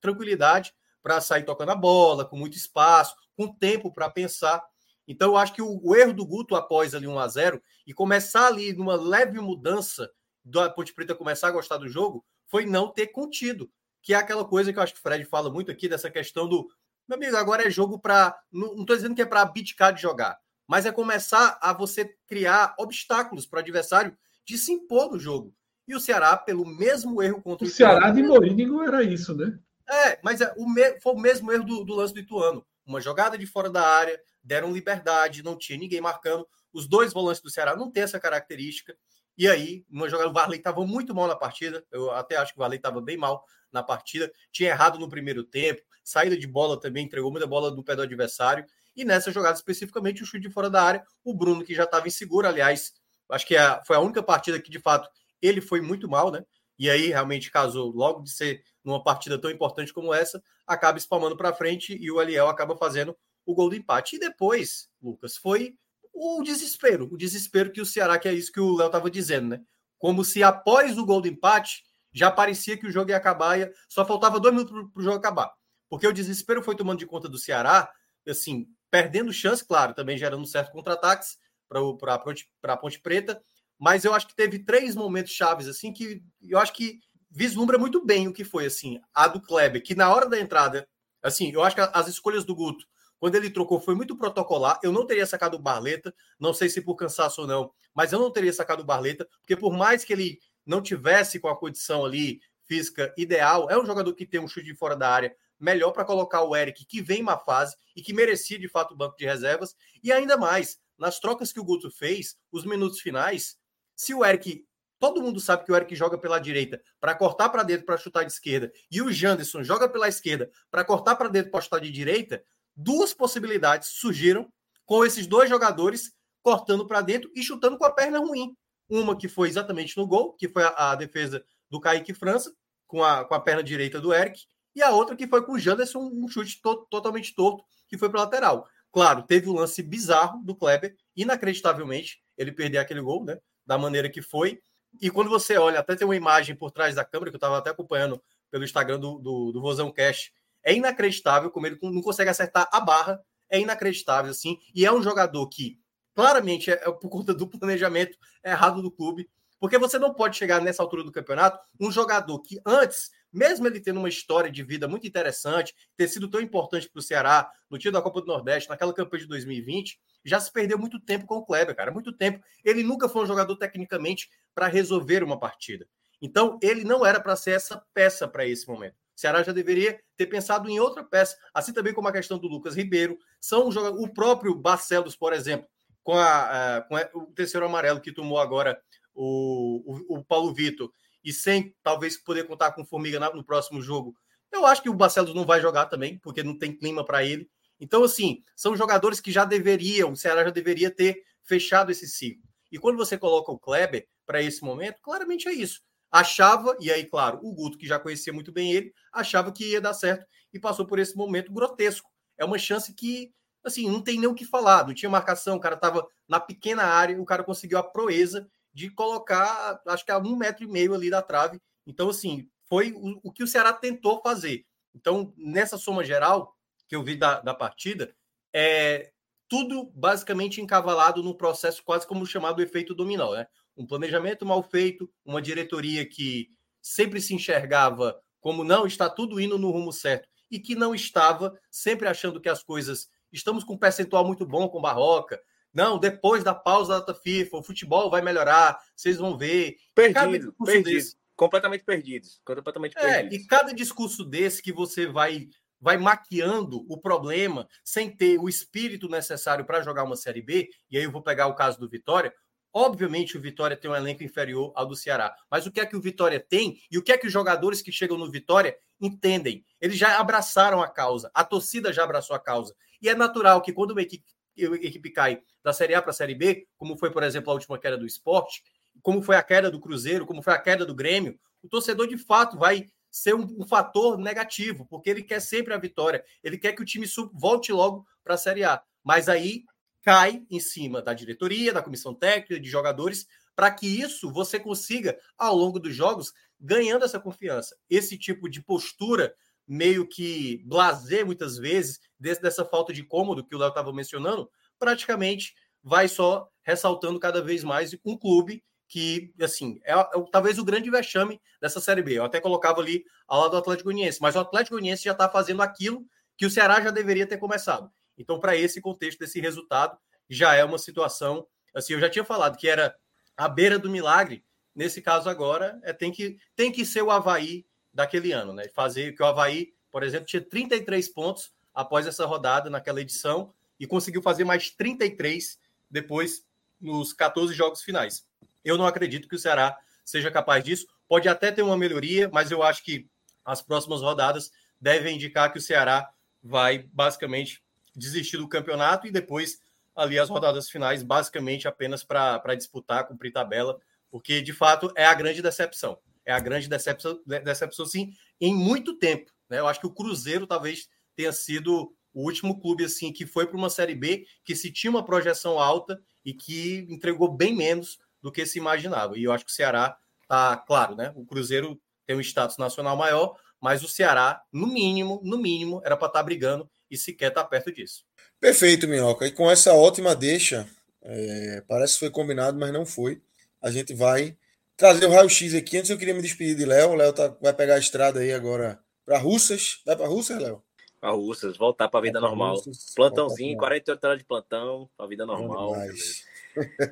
tranquilidade para sair tocando a bola, com muito espaço, com tempo para pensar. Então, eu acho que o, o, erro do Guto após ali 1 a 0 e começar ali numa leve mudança da Ponte Preta começar a gostar do jogo foi não ter contido, que é aquela coisa que eu acho que o Fred fala muito aqui dessa questão do meu amigo, agora é jogo para não estou dizendo que é para abdicar de jogar, mas é começar a você criar obstáculos para o adversário de se impor no jogo. E o Ceará, pelo mesmo erro contra o, o Ceará de Mourinho era isso, né? É, mas é, o me, foi o mesmo erro do, do lance do Ituano. Uma jogada de fora da área, deram liberdade, não tinha ninguém marcando. Os dois volantes do Ceará não têm essa característica. E aí, uma jogada, o Varley estava muito mal na partida. Eu até acho que o Varley estava bem mal na partida. Tinha errado no primeiro tempo. Saída de bola também, entregou muita bola no pé do adversário. E nessa jogada, especificamente, o chute de fora da área, o Bruno, que já estava inseguro, aliás, acho que é foi a única partida que, de fato, ele foi muito mal, né? E aí, realmente, casou logo de ser numa partida tão importante como essa, acaba espalmando para frente e o Aliel acaba fazendo o gol do empate. E depois, Lucas, foi o desespero. O desespero que o Ceará, que é isso que o Léo estava dizendo, né? Como se após o gol do empate já parecia que o jogo ia acabar, ia... só faltava dois minutos para o jogo acabar. Porque o desespero foi tomando de conta do Ceará, assim, perdendo chance, claro, também gerando certo contra-ataques para a Ponte Preta. Mas eu acho que teve três momentos chaves, assim, que eu acho que vislumbra muito bem o que foi, assim, a do Kleber, que na hora da entrada, assim, eu acho que as escolhas do Guto quando ele trocou, foi muito protocolar. Eu não teria sacado o Barleta, não sei se por cansaço ou não, mas eu não teria sacado o Barleta, porque por mais que ele não tivesse com a condição ali física ideal, é um jogador que tem um chute de fora da área melhor para colocar o Eric, que vem em uma fase e que merecia de fato o banco de reservas. E ainda mais, nas trocas que o Guto fez, os minutos finais, se o Eric. Todo mundo sabe que o Eric joga pela direita para cortar para dentro para chutar de esquerda, e o Janderson joga pela esquerda para cortar para dentro para chutar de direita duas possibilidades surgiram com esses dois jogadores cortando para dentro e chutando com a perna ruim. Uma que foi exatamente no gol, que foi a, a defesa do Kaique França, com a, com a perna direita do Eric, e a outra que foi com o Janderson, um chute to totalmente torto, que foi para lateral. Claro, teve o um lance bizarro do Kleber, inacreditavelmente, ele perdeu aquele gol, né? Da maneira que foi. E quando você olha, até tem uma imagem por trás da câmera, que eu estava até acompanhando pelo Instagram do, do, do Vozão Cash, é inacreditável como ele não consegue acertar a barra. É inacreditável, assim. E é um jogador que, claramente, é, é por conta do planejamento errado do clube. Porque você não pode chegar nessa altura do campeonato um jogador que antes, mesmo ele tendo uma história de vida muito interessante, ter sido tão importante para o Ceará no time da Copa do Nordeste, naquela campanha de 2020, já se perdeu muito tempo com o Kleber, cara. Muito tempo. Ele nunca foi um jogador tecnicamente para resolver uma partida. Então, ele não era para ser essa peça para esse momento. Ceará já deveria ter pensado em outra peça, assim também como a questão do Lucas Ribeiro. São o próprio Barcelos, por exemplo, com, a, com o terceiro amarelo que tomou agora o, o, o, Paulo Vitor, e sem talvez poder contar com o Formiga no próximo jogo. Eu acho que o Barcelos não vai jogar também, porque não tem clima para ele. Então, assim, são jogadores que já deveriam, o Ceará já deveria ter fechado esse ciclo. E quando você coloca o Kleber para esse momento, claramente é isso achava, e aí, claro, o Guto, que já conhecia muito bem ele, achava que ia dar certo e passou por esse momento grotesco. É uma chance que, assim, não tem nem o que falar, não tinha marcação, o cara estava na pequena área, o cara conseguiu a proeza de colocar, acho que a um metro e meio ali da trave. Então, assim, foi o, o que o Ceará tentou fazer. Então, nessa soma geral que eu vi da, da partida, é tudo basicamente encavalado no processo quase como chamado efeito dominó, né? um planejamento mal feito, uma diretoria que sempre se enxergava como não está tudo indo no rumo certo e que não estava, sempre achando que as coisas estamos com um percentual muito bom com Barroca. Não, depois da pausa da data FIFA, o futebol vai melhorar, vocês vão ver. Perdido, perdido. Desse, completamente perdidos, completamente é, perdidos. E cada discurso desse que você vai vai maquiando o problema sem ter o espírito necessário para jogar uma Série B, e aí eu vou pegar o caso do Vitória, Obviamente o Vitória tem um elenco inferior ao do Ceará, mas o que é que o Vitória tem e o que é que os jogadores que chegam no Vitória entendem? Eles já abraçaram a causa, a torcida já abraçou a causa. E é natural que quando uma equipe, uma equipe cai da Série A para a Série B, como foi, por exemplo, a última queda do esporte, como foi a queda do Cruzeiro, como foi a queda do Grêmio, o torcedor de fato vai ser um, um fator negativo, porque ele quer sempre a vitória, ele quer que o time volte logo para a Série A. Mas aí cai em cima da diretoria, da comissão técnica, de jogadores, para que isso você consiga, ao longo dos jogos, ganhando essa confiança. Esse tipo de postura meio que blazer muitas vezes, desse, dessa falta de cômodo que o Léo estava mencionando, praticamente vai só ressaltando cada vez mais um clube que, assim, é, é, talvez o grande vexame dessa Série B. Eu até colocava ali ao lado do Atlético Goianiense, mas o Atlético Goianiense já está fazendo aquilo que o Ceará já deveria ter começado. Então, para esse contexto desse resultado, já é uma situação, assim, eu já tinha falado que era à beira do milagre, nesse caso agora, é, tem, que, tem que ser o Havaí daquele ano, né? Fazer que o Havaí, por exemplo, tinha 33 pontos após essa rodada naquela edição e conseguiu fazer mais 33 depois nos 14 jogos finais. Eu não acredito que o Ceará seja capaz disso. Pode até ter uma melhoria, mas eu acho que as próximas rodadas devem indicar que o Ceará vai basicamente desistir do campeonato e depois ali as rodadas finais basicamente apenas para disputar, cumprir tabela, porque de fato é a grande decepção. É a grande decepção, decepção sim, em muito tempo. Né? Eu acho que o Cruzeiro talvez tenha sido o último clube assim que foi para uma Série B que se tinha uma projeção alta e que entregou bem menos do que se imaginava. E eu acho que o Ceará tá claro, né? O Cruzeiro tem um status nacional maior, mas o Ceará, no mínimo, no mínimo, era para estar tá brigando e sequer estar tá perto disso. Perfeito, Minhoca. E com essa ótima deixa, é, parece que foi combinado, mas não foi. A gente vai trazer o raio-x aqui. Antes eu queria me despedir de Léo. O Léo tá, vai pegar a estrada aí agora para Russas. Vai para Russas, Léo? Para Russas, voltar para a vida normal. Russas, Plantãozinho, 48 horas de plantão, para a vida normal.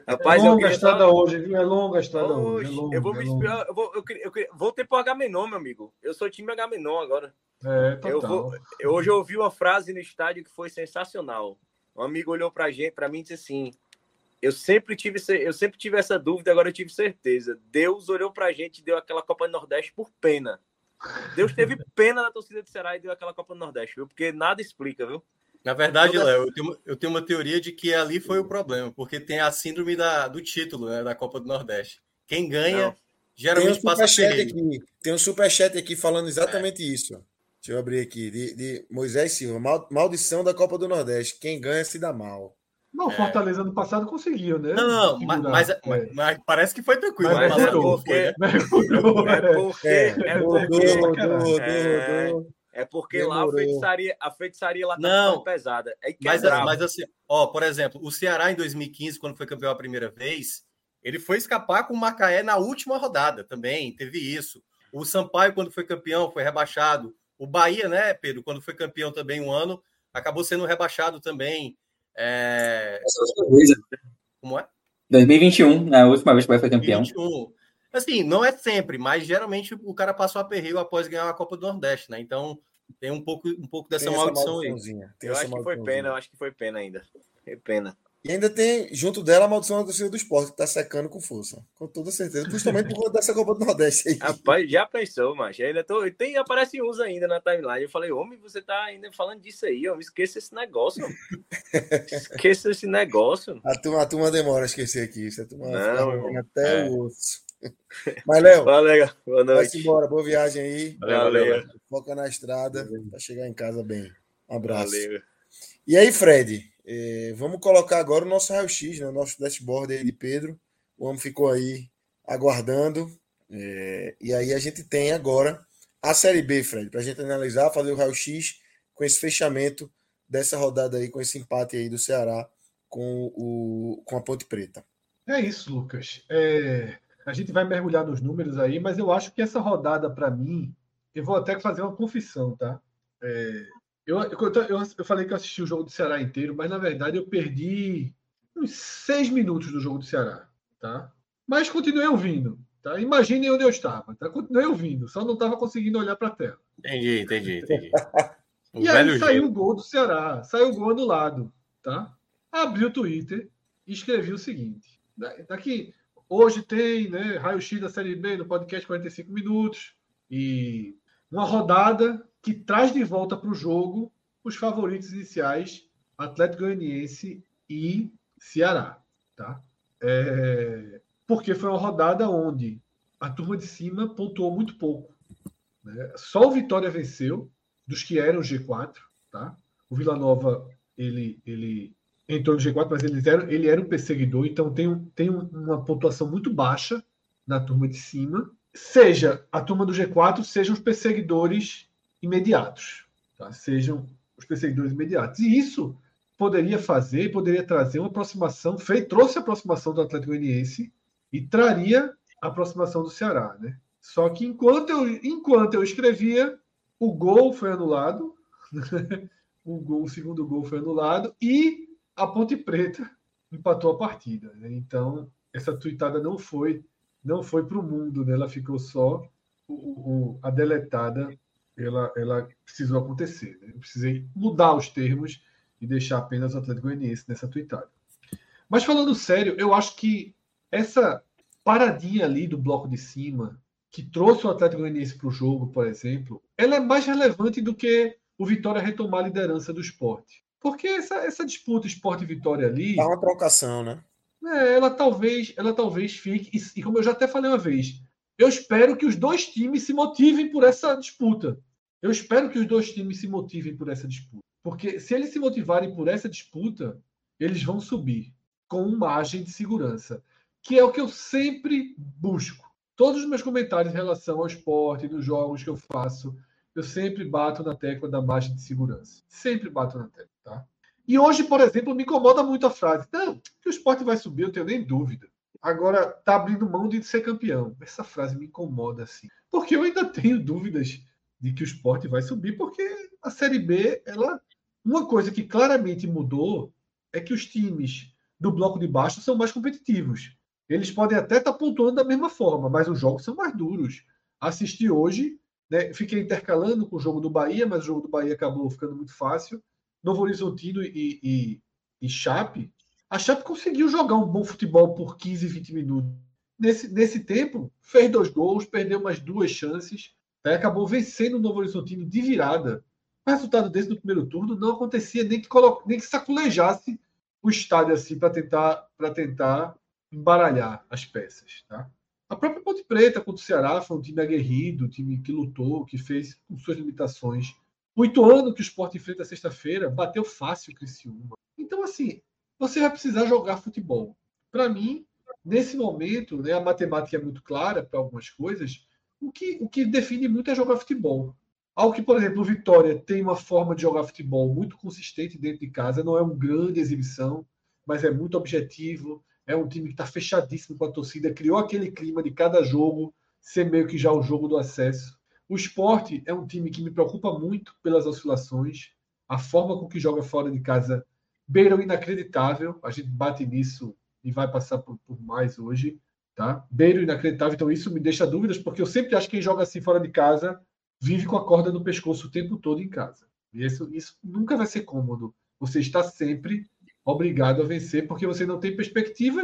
Rapaz, é longa a estrada só... hoje, viu? É longa a estrada hoje. É longa, eu vou me é eu, vou, eu, eu, eu, vou ter pro Agamenon, meu amigo. Eu sou time Agamenon agora. É, total. Eu vou, eu, hoje eu ouvi uma frase no estádio que foi sensacional. Um amigo olhou pra gente, para mim e disse assim: eu sempre tive eu sempre tive essa dúvida, agora eu tive certeza. Deus olhou pra gente e deu aquela Copa do Nordeste por pena. Deus teve pena da torcida de Ceará e deu aquela Copa do Nordeste, viu? Porque nada explica, viu? Na verdade, Toda... Léo, eu tenho, eu tenho uma teoria de que ali foi o problema, porque tem a síndrome da, do título né, da Copa do Nordeste. Quem ganha, Não. geralmente tem um passa aqui, Tem um superchat aqui falando exatamente é. isso. Deixa eu abrir aqui. De, de Moisés Silva. Maldição da Copa do Nordeste. Quem ganha se dá mal. Não, é. Fortaleza no passado conseguiu, né? Não, não, mas, mas, é. mas, parece que foi tranquilo. Mas, mas é porque, é porque, é porque, é porque, é porque Demorou. lá a feitiçaria, a feitiçaria lá tá não, pesada. É mas, é mas assim, ó, por exemplo, o Ceará em 2015, quando foi campeão a primeira vez, ele foi escapar com o Macaé na última rodada também, teve isso. O Sampaio, quando foi campeão, foi rebaixado. O Bahia, né, Pedro, quando foi campeão também um ano, acabou sendo rebaixado também. É... Como é? 2021, na última vez que o Bahia foi campeão. 2021. Assim, não é sempre, mas geralmente o cara passou a perreio após ganhar a Copa do Nordeste, né? Então tem um pouco, um pouco dessa maldição aí. Eu acho que foi pena, eu acho que foi pena ainda. Foi pena. E ainda tem, junto dela, a maldição da torcida do esporte, que tá secando com força. Com toda certeza. Principalmente por conta dessa Copa do Nordeste aí. Rapaz, já pensou, mas ainda tô. Tem, aparece uns ainda na timeline. Eu falei, homem, você tá ainda falando disso aí, homem. Esqueça esse negócio. Esqueça esse negócio. A turma, a turma demora a esquecer aqui. Isso, a turma Não, até é. o osso. Mas, Léo, Valeu, boa noite. Vai embora, boa viagem aí. Valeu, valeu. Foca na estrada para chegar em casa bem. Um abraço. Valeu. E aí, Fred, eh, vamos colocar agora o nosso raio-x, né, o nosso dashboard aí de Pedro. O homem ficou aí aguardando. Eh, e aí a gente tem agora a Série B, Fred, para a gente analisar, fazer o raio-x com esse fechamento dessa rodada aí, com esse empate aí do Ceará com, o, com a Ponte Preta. É isso, Lucas. É, a gente vai mergulhar nos números aí, mas eu acho que essa rodada, para mim, eu vou até fazer uma confissão, tá? É, eu, eu, eu, falei que eu assisti o jogo do Ceará inteiro, mas na verdade eu perdi uns seis minutos do jogo do Ceará, tá? Mas continuei ouvindo, tá? Imaginem onde eu estava, tá? Continuei ouvindo, só não estava conseguindo olhar para a tela. Entendi, entendi, entendi. e aí saiu o gol do Ceará, saiu o gol anulado, tá? Abri o Twitter e escrevi o seguinte: daqui Hoje tem né, raio-x da Série B no podcast 45 minutos e uma rodada que traz de volta para o jogo os favoritos iniciais Atlético Goianiense e Ceará. Tá? É, porque foi uma rodada onde a turma de cima pontuou muito pouco. Né? Só o Vitória venceu dos que eram G4. Tá? O Vila Nova ele, ele torno do G4, mas ele era, ele era um perseguidor, então tem, tem uma pontuação muito baixa na turma de cima. Seja a turma do G4, sejam os perseguidores imediatos. Tá? Sejam os perseguidores imediatos. E isso poderia fazer, poderia trazer uma aproximação, fez, trouxe a aproximação do Atlético Goianiense e traria a aproximação do Ceará. Né? Só que enquanto eu, enquanto eu escrevia, o gol foi anulado, o, gol, o segundo gol foi anulado e a Ponte Preta empatou a partida. Né? Então, essa tuitada não foi não foi para o mundo, né? ela ficou só o, o, a deletada, ela, ela precisou acontecer. Né? Eu precisei mudar os termos e deixar apenas o Atlético Goianiense nessa tuitada. Mas falando sério, eu acho que essa paradinha ali do bloco de cima, que trouxe o Atlético Goianiense para o jogo, por exemplo, ela é mais relevante do que o Vitória retomar a liderança do esporte. Porque essa, essa disputa esporte-vitória ali. Dá uma trocação, né? É, ela talvez, ela talvez fique. E, e, como eu já até falei uma vez, eu espero que os dois times se motivem por essa disputa. Eu espero que os dois times se motivem por essa disputa. Porque se eles se motivarem por essa disputa, eles vão subir com margem de segurança, que é o que eu sempre busco. Todos os meus comentários em relação ao esporte, dos jogos que eu faço, eu sempre bato na tecla da margem de segurança. Sempre bato na tecla, tá? E hoje, por exemplo, me incomoda muito a frase. Não, que o esporte vai subir, eu tenho nem dúvida. Agora, tá abrindo mão de ser campeão. Essa frase me incomoda, assim. Porque eu ainda tenho dúvidas de que o esporte vai subir, porque a Série B, ela. Uma coisa que claramente mudou é que os times do bloco de baixo são mais competitivos. Eles podem até estar tá pontuando da mesma forma, mas os jogos são mais duros. Assisti hoje, né, fiquei intercalando com o jogo do Bahia, mas o jogo do Bahia acabou ficando muito fácil. Novo Horizontino e, e, e Chape, a Chape conseguiu jogar um bom futebol por 15, 20 minutos. Nesse, nesse tempo, fez dois gols, perdeu mais duas chances, tá? acabou vencendo o Novo Horizontino de virada. O resultado desse no primeiro turno não acontecia nem que, colo... nem que saculejasse o estádio assim para tentar, tentar embaralhar as peças. Tá? A própria Ponte Preta contra o Ceará foi um time aguerrido, um time que lutou, que fez com suas limitações o Ituano, que o Sport enfrenta sexta-feira, bateu fácil o Criciúma. Então, assim, você vai precisar jogar futebol. Para mim, nesse momento, né, a matemática é muito clara para algumas coisas. O que, o que define muito é jogar futebol. Algo que, por exemplo, o Vitória tem uma forma de jogar futebol muito consistente dentro de casa, não é uma grande exibição, mas é muito objetivo. É um time que está fechadíssimo com a torcida, criou aquele clima de cada jogo ser meio que já o jogo do acesso. O esporte é um time que me preocupa muito pelas oscilações. A forma com que joga fora de casa beira o inacreditável. A gente bate nisso e vai passar por, por mais hoje. Tá? Beira o inacreditável. Então, isso me deixa dúvidas, porque eu sempre acho que quem joga assim fora de casa vive com a corda no pescoço o tempo todo em casa. E isso, isso nunca vai ser cômodo. Você está sempre obrigado a vencer, porque você não tem perspectiva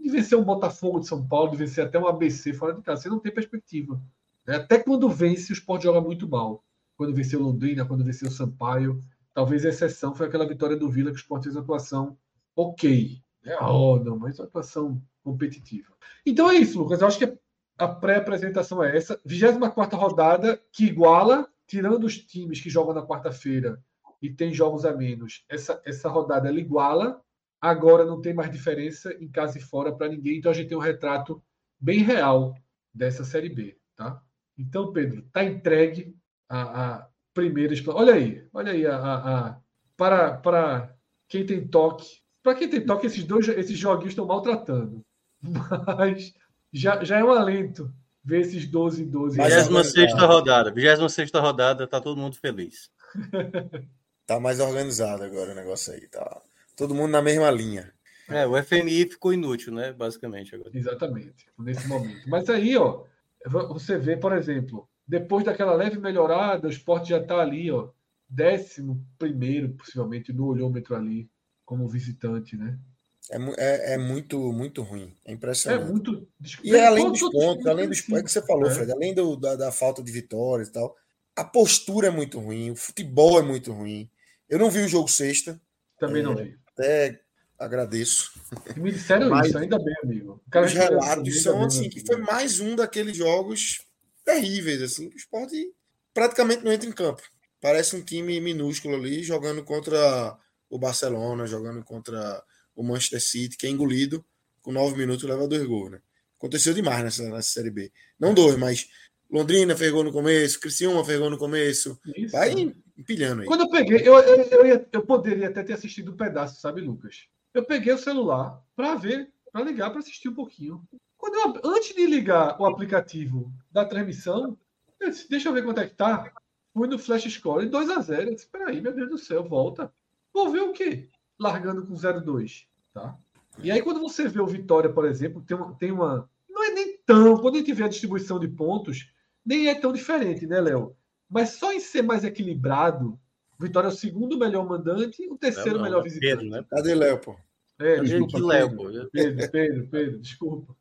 de vencer um Botafogo de São Paulo, de vencer até um ABC fora de casa. Você não tem perspectiva. Né? Até quando vence, o Sport joga muito mal. Quando venceu Londrina, quando venceu Sampaio. Talvez a exceção foi aquela vitória do Vila que o Sport fez atuação ok. Né? Oh, não, mas uma atuação competitiva. Então é isso, Lucas. Eu acho que a pré-apresentação é essa. 24 rodada que iguala, tirando os times que jogam na quarta-feira e tem jogos a menos, essa, essa rodada ela iguala. Agora não tem mais diferença em casa e fora para ninguém. Então a gente tem um retrato bem real dessa Série B. Tá? Então, Pedro, está entregue a, a primeira Olha aí, olha aí a, a, a, para, para quem tem toque. Para quem tem toque, esses dois esses joguinhos estão maltratando. Mas já, já é um alento ver esses 12 e 12. 26 rodada. 26 rodada, tá todo mundo feliz. tá mais organizado agora o negócio aí. Tá todo mundo na mesma linha. É, o FMI ficou inútil, né? Basicamente agora. Exatamente, nesse momento. Mas aí, ó, você vê, por exemplo, depois daquela leve melhorada, o esporte já está ali, ó, décimo primeiro, possivelmente, no olhômetro ali, como visitante, né? É, é, é, muito, muito ruim. É impressionante. É muito. E é além dos pontos, além dos pontos é que você falou, é. Fred, além do, da, da, falta de vitórias e tal, a postura é muito ruim, o futebol é muito ruim. Eu não vi o jogo sexta. Também não vi. Até agradeço. Me disseram Mas, isso, ainda bem, amigo. Os relatos são assim, que foi mais um daqueles jogos terríveis, assim, que o esporte praticamente não entra em campo. Parece um time minúsculo ali, jogando contra o Barcelona, jogando contra o Manchester City, que é engolido, com nove minutos leva dois gols, né? Aconteceu demais nessa, nessa Série B. Não dois, mas Londrina fez gol no começo, Criciúma fez gol no começo. Isso. Vai empilhando aí. Quando eu peguei, eu, eu, eu, ia, eu poderia até ter assistido um pedaço, sabe, Lucas? Eu peguei o celular para ver, para ligar, para assistir um pouquinho. Quando eu, antes de ligar o aplicativo da transmissão, eu disse, deixa eu ver quanto é que tá. Fui no Flash Score 2 a 0 Eu disse, peraí, meu Deus do céu, volta. Vou ver o quê? Largando com 0-2, tá? E aí, quando você vê o Vitória, por exemplo, tem uma, tem uma. Não é nem tão. Quando a gente vê a distribuição de pontos, nem é tão diferente, né, Léo? Mas só em ser mais equilibrado, o Vitória é o segundo melhor mandante o terceiro não, não, melhor é visitante. Pedro, né? Cadê Léo, pô? É, desculpa, Léo, pô. Pedro, Pedro, Pedro, desculpa.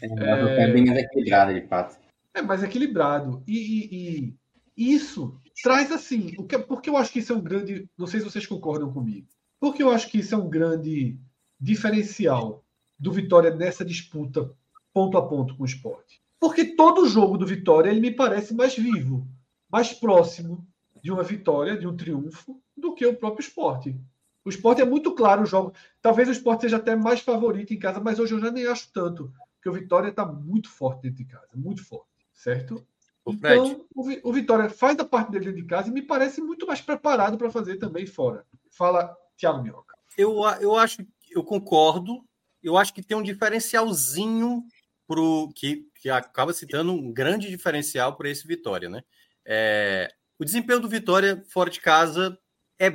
É, é bem mais equilibrado, de fato. É mais equilibrado. E, e, e, isso traz assim. O que, porque eu acho que isso é um grande. Não sei se vocês concordam comigo. Porque eu acho que isso é um grande diferencial do Vitória nessa disputa ponto a ponto com o esporte. Porque todo jogo do Vitória ele me parece mais vivo, mais próximo de uma vitória, de um triunfo, do que o próprio esporte. O esporte é muito claro o jogo. Talvez o esporte seja até mais favorito em casa, mas hoje eu já nem acho tanto. Porque o Vitória está muito forte dentro de casa, muito forte, certo? O então, o, Vitória faz a parte dele dentro de casa e me parece muito mais preparado para fazer também fora. Fala, Thiago Minhoca. Eu, eu acho eu concordo. Eu acho que tem um diferencialzinho pro que, que acaba se dando um grande diferencial para esse Vitória, né? É, o desempenho do Vitória fora de casa é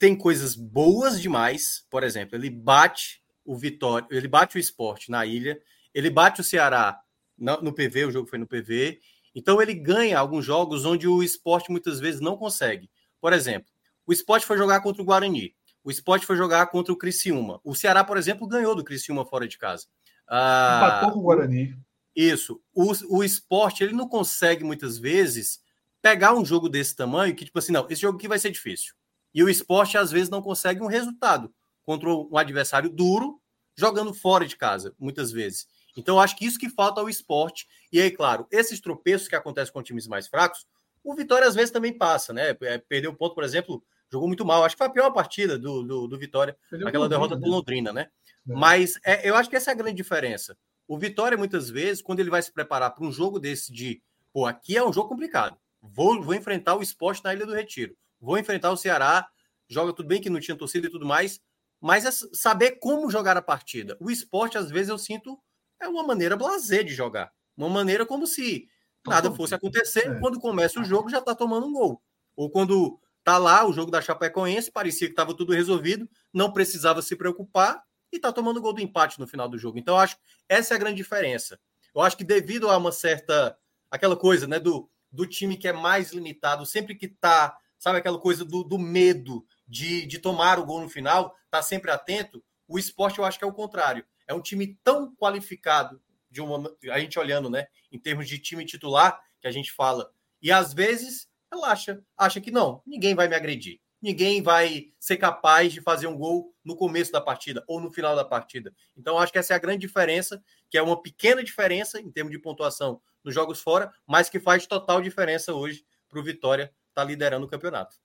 tem coisas boas demais. Por exemplo, ele bate o Vitória, ele bate o esporte na ilha, ele bate o Ceará no, PV, o jogo foi no PV. Então ele ganha alguns jogos onde o esporte muitas vezes não consegue. Por exemplo, o esporte foi jogar contra o Guarani. O esporte foi jogar contra o Criciúma. O Ceará, por exemplo, ganhou do Criciúma fora de casa. Ah, Empatou com o Guarani. Isso. O, o esporte, ele não consegue, muitas vezes, pegar um jogo desse tamanho que, tipo assim, não, esse jogo aqui vai ser difícil. E o esporte, às vezes, não consegue um resultado contra um adversário duro, jogando fora de casa, muitas vezes. Então, eu acho que isso que falta ao esporte. E aí, claro, esses tropeços que acontecem com times mais fracos, o Vitória às vezes também passa, né? É, perdeu ponto, por exemplo, jogou muito mal. Acho que foi a pior partida do, do, do Vitória, Perdeu aquela derrota do Londrina, né? É. Mas é, eu acho que essa é a grande diferença. O Vitória, muitas vezes, quando ele vai se preparar para um jogo desse de, pô, aqui é um jogo complicado. Vou, vou enfrentar o esporte na Ilha do Retiro. Vou enfrentar o Ceará. Joga tudo bem que não tinha torcida e tudo mais. Mas é saber como jogar a partida. O esporte, às vezes, eu sinto é uma maneira blazer de jogar. Uma maneira como se nada fosse acontecer. É. Quando começa o jogo, já está tomando um gol. Ou quando Tá lá o jogo da Chapecoense, parecia que estava tudo resolvido, não precisava se preocupar e tá tomando gol do empate no final do jogo. Então, eu acho essa é a grande diferença. Eu acho que devido a uma certa aquela coisa, né, do, do time que é mais limitado, sempre que tá, sabe aquela coisa do, do medo de, de tomar o gol no final, tá sempre atento. O esporte eu acho que é o contrário. É um time tão qualificado de uma a gente olhando, né, em termos de time titular que a gente fala. E às vezes relaxa, acha que não, ninguém vai me agredir, ninguém vai ser capaz de fazer um gol no começo da partida ou no final da partida. Então, acho que essa é a grande diferença, que é uma pequena diferença em termos de pontuação nos jogos fora, mas que faz total diferença hoje para o Vitória estar tá liderando o campeonato.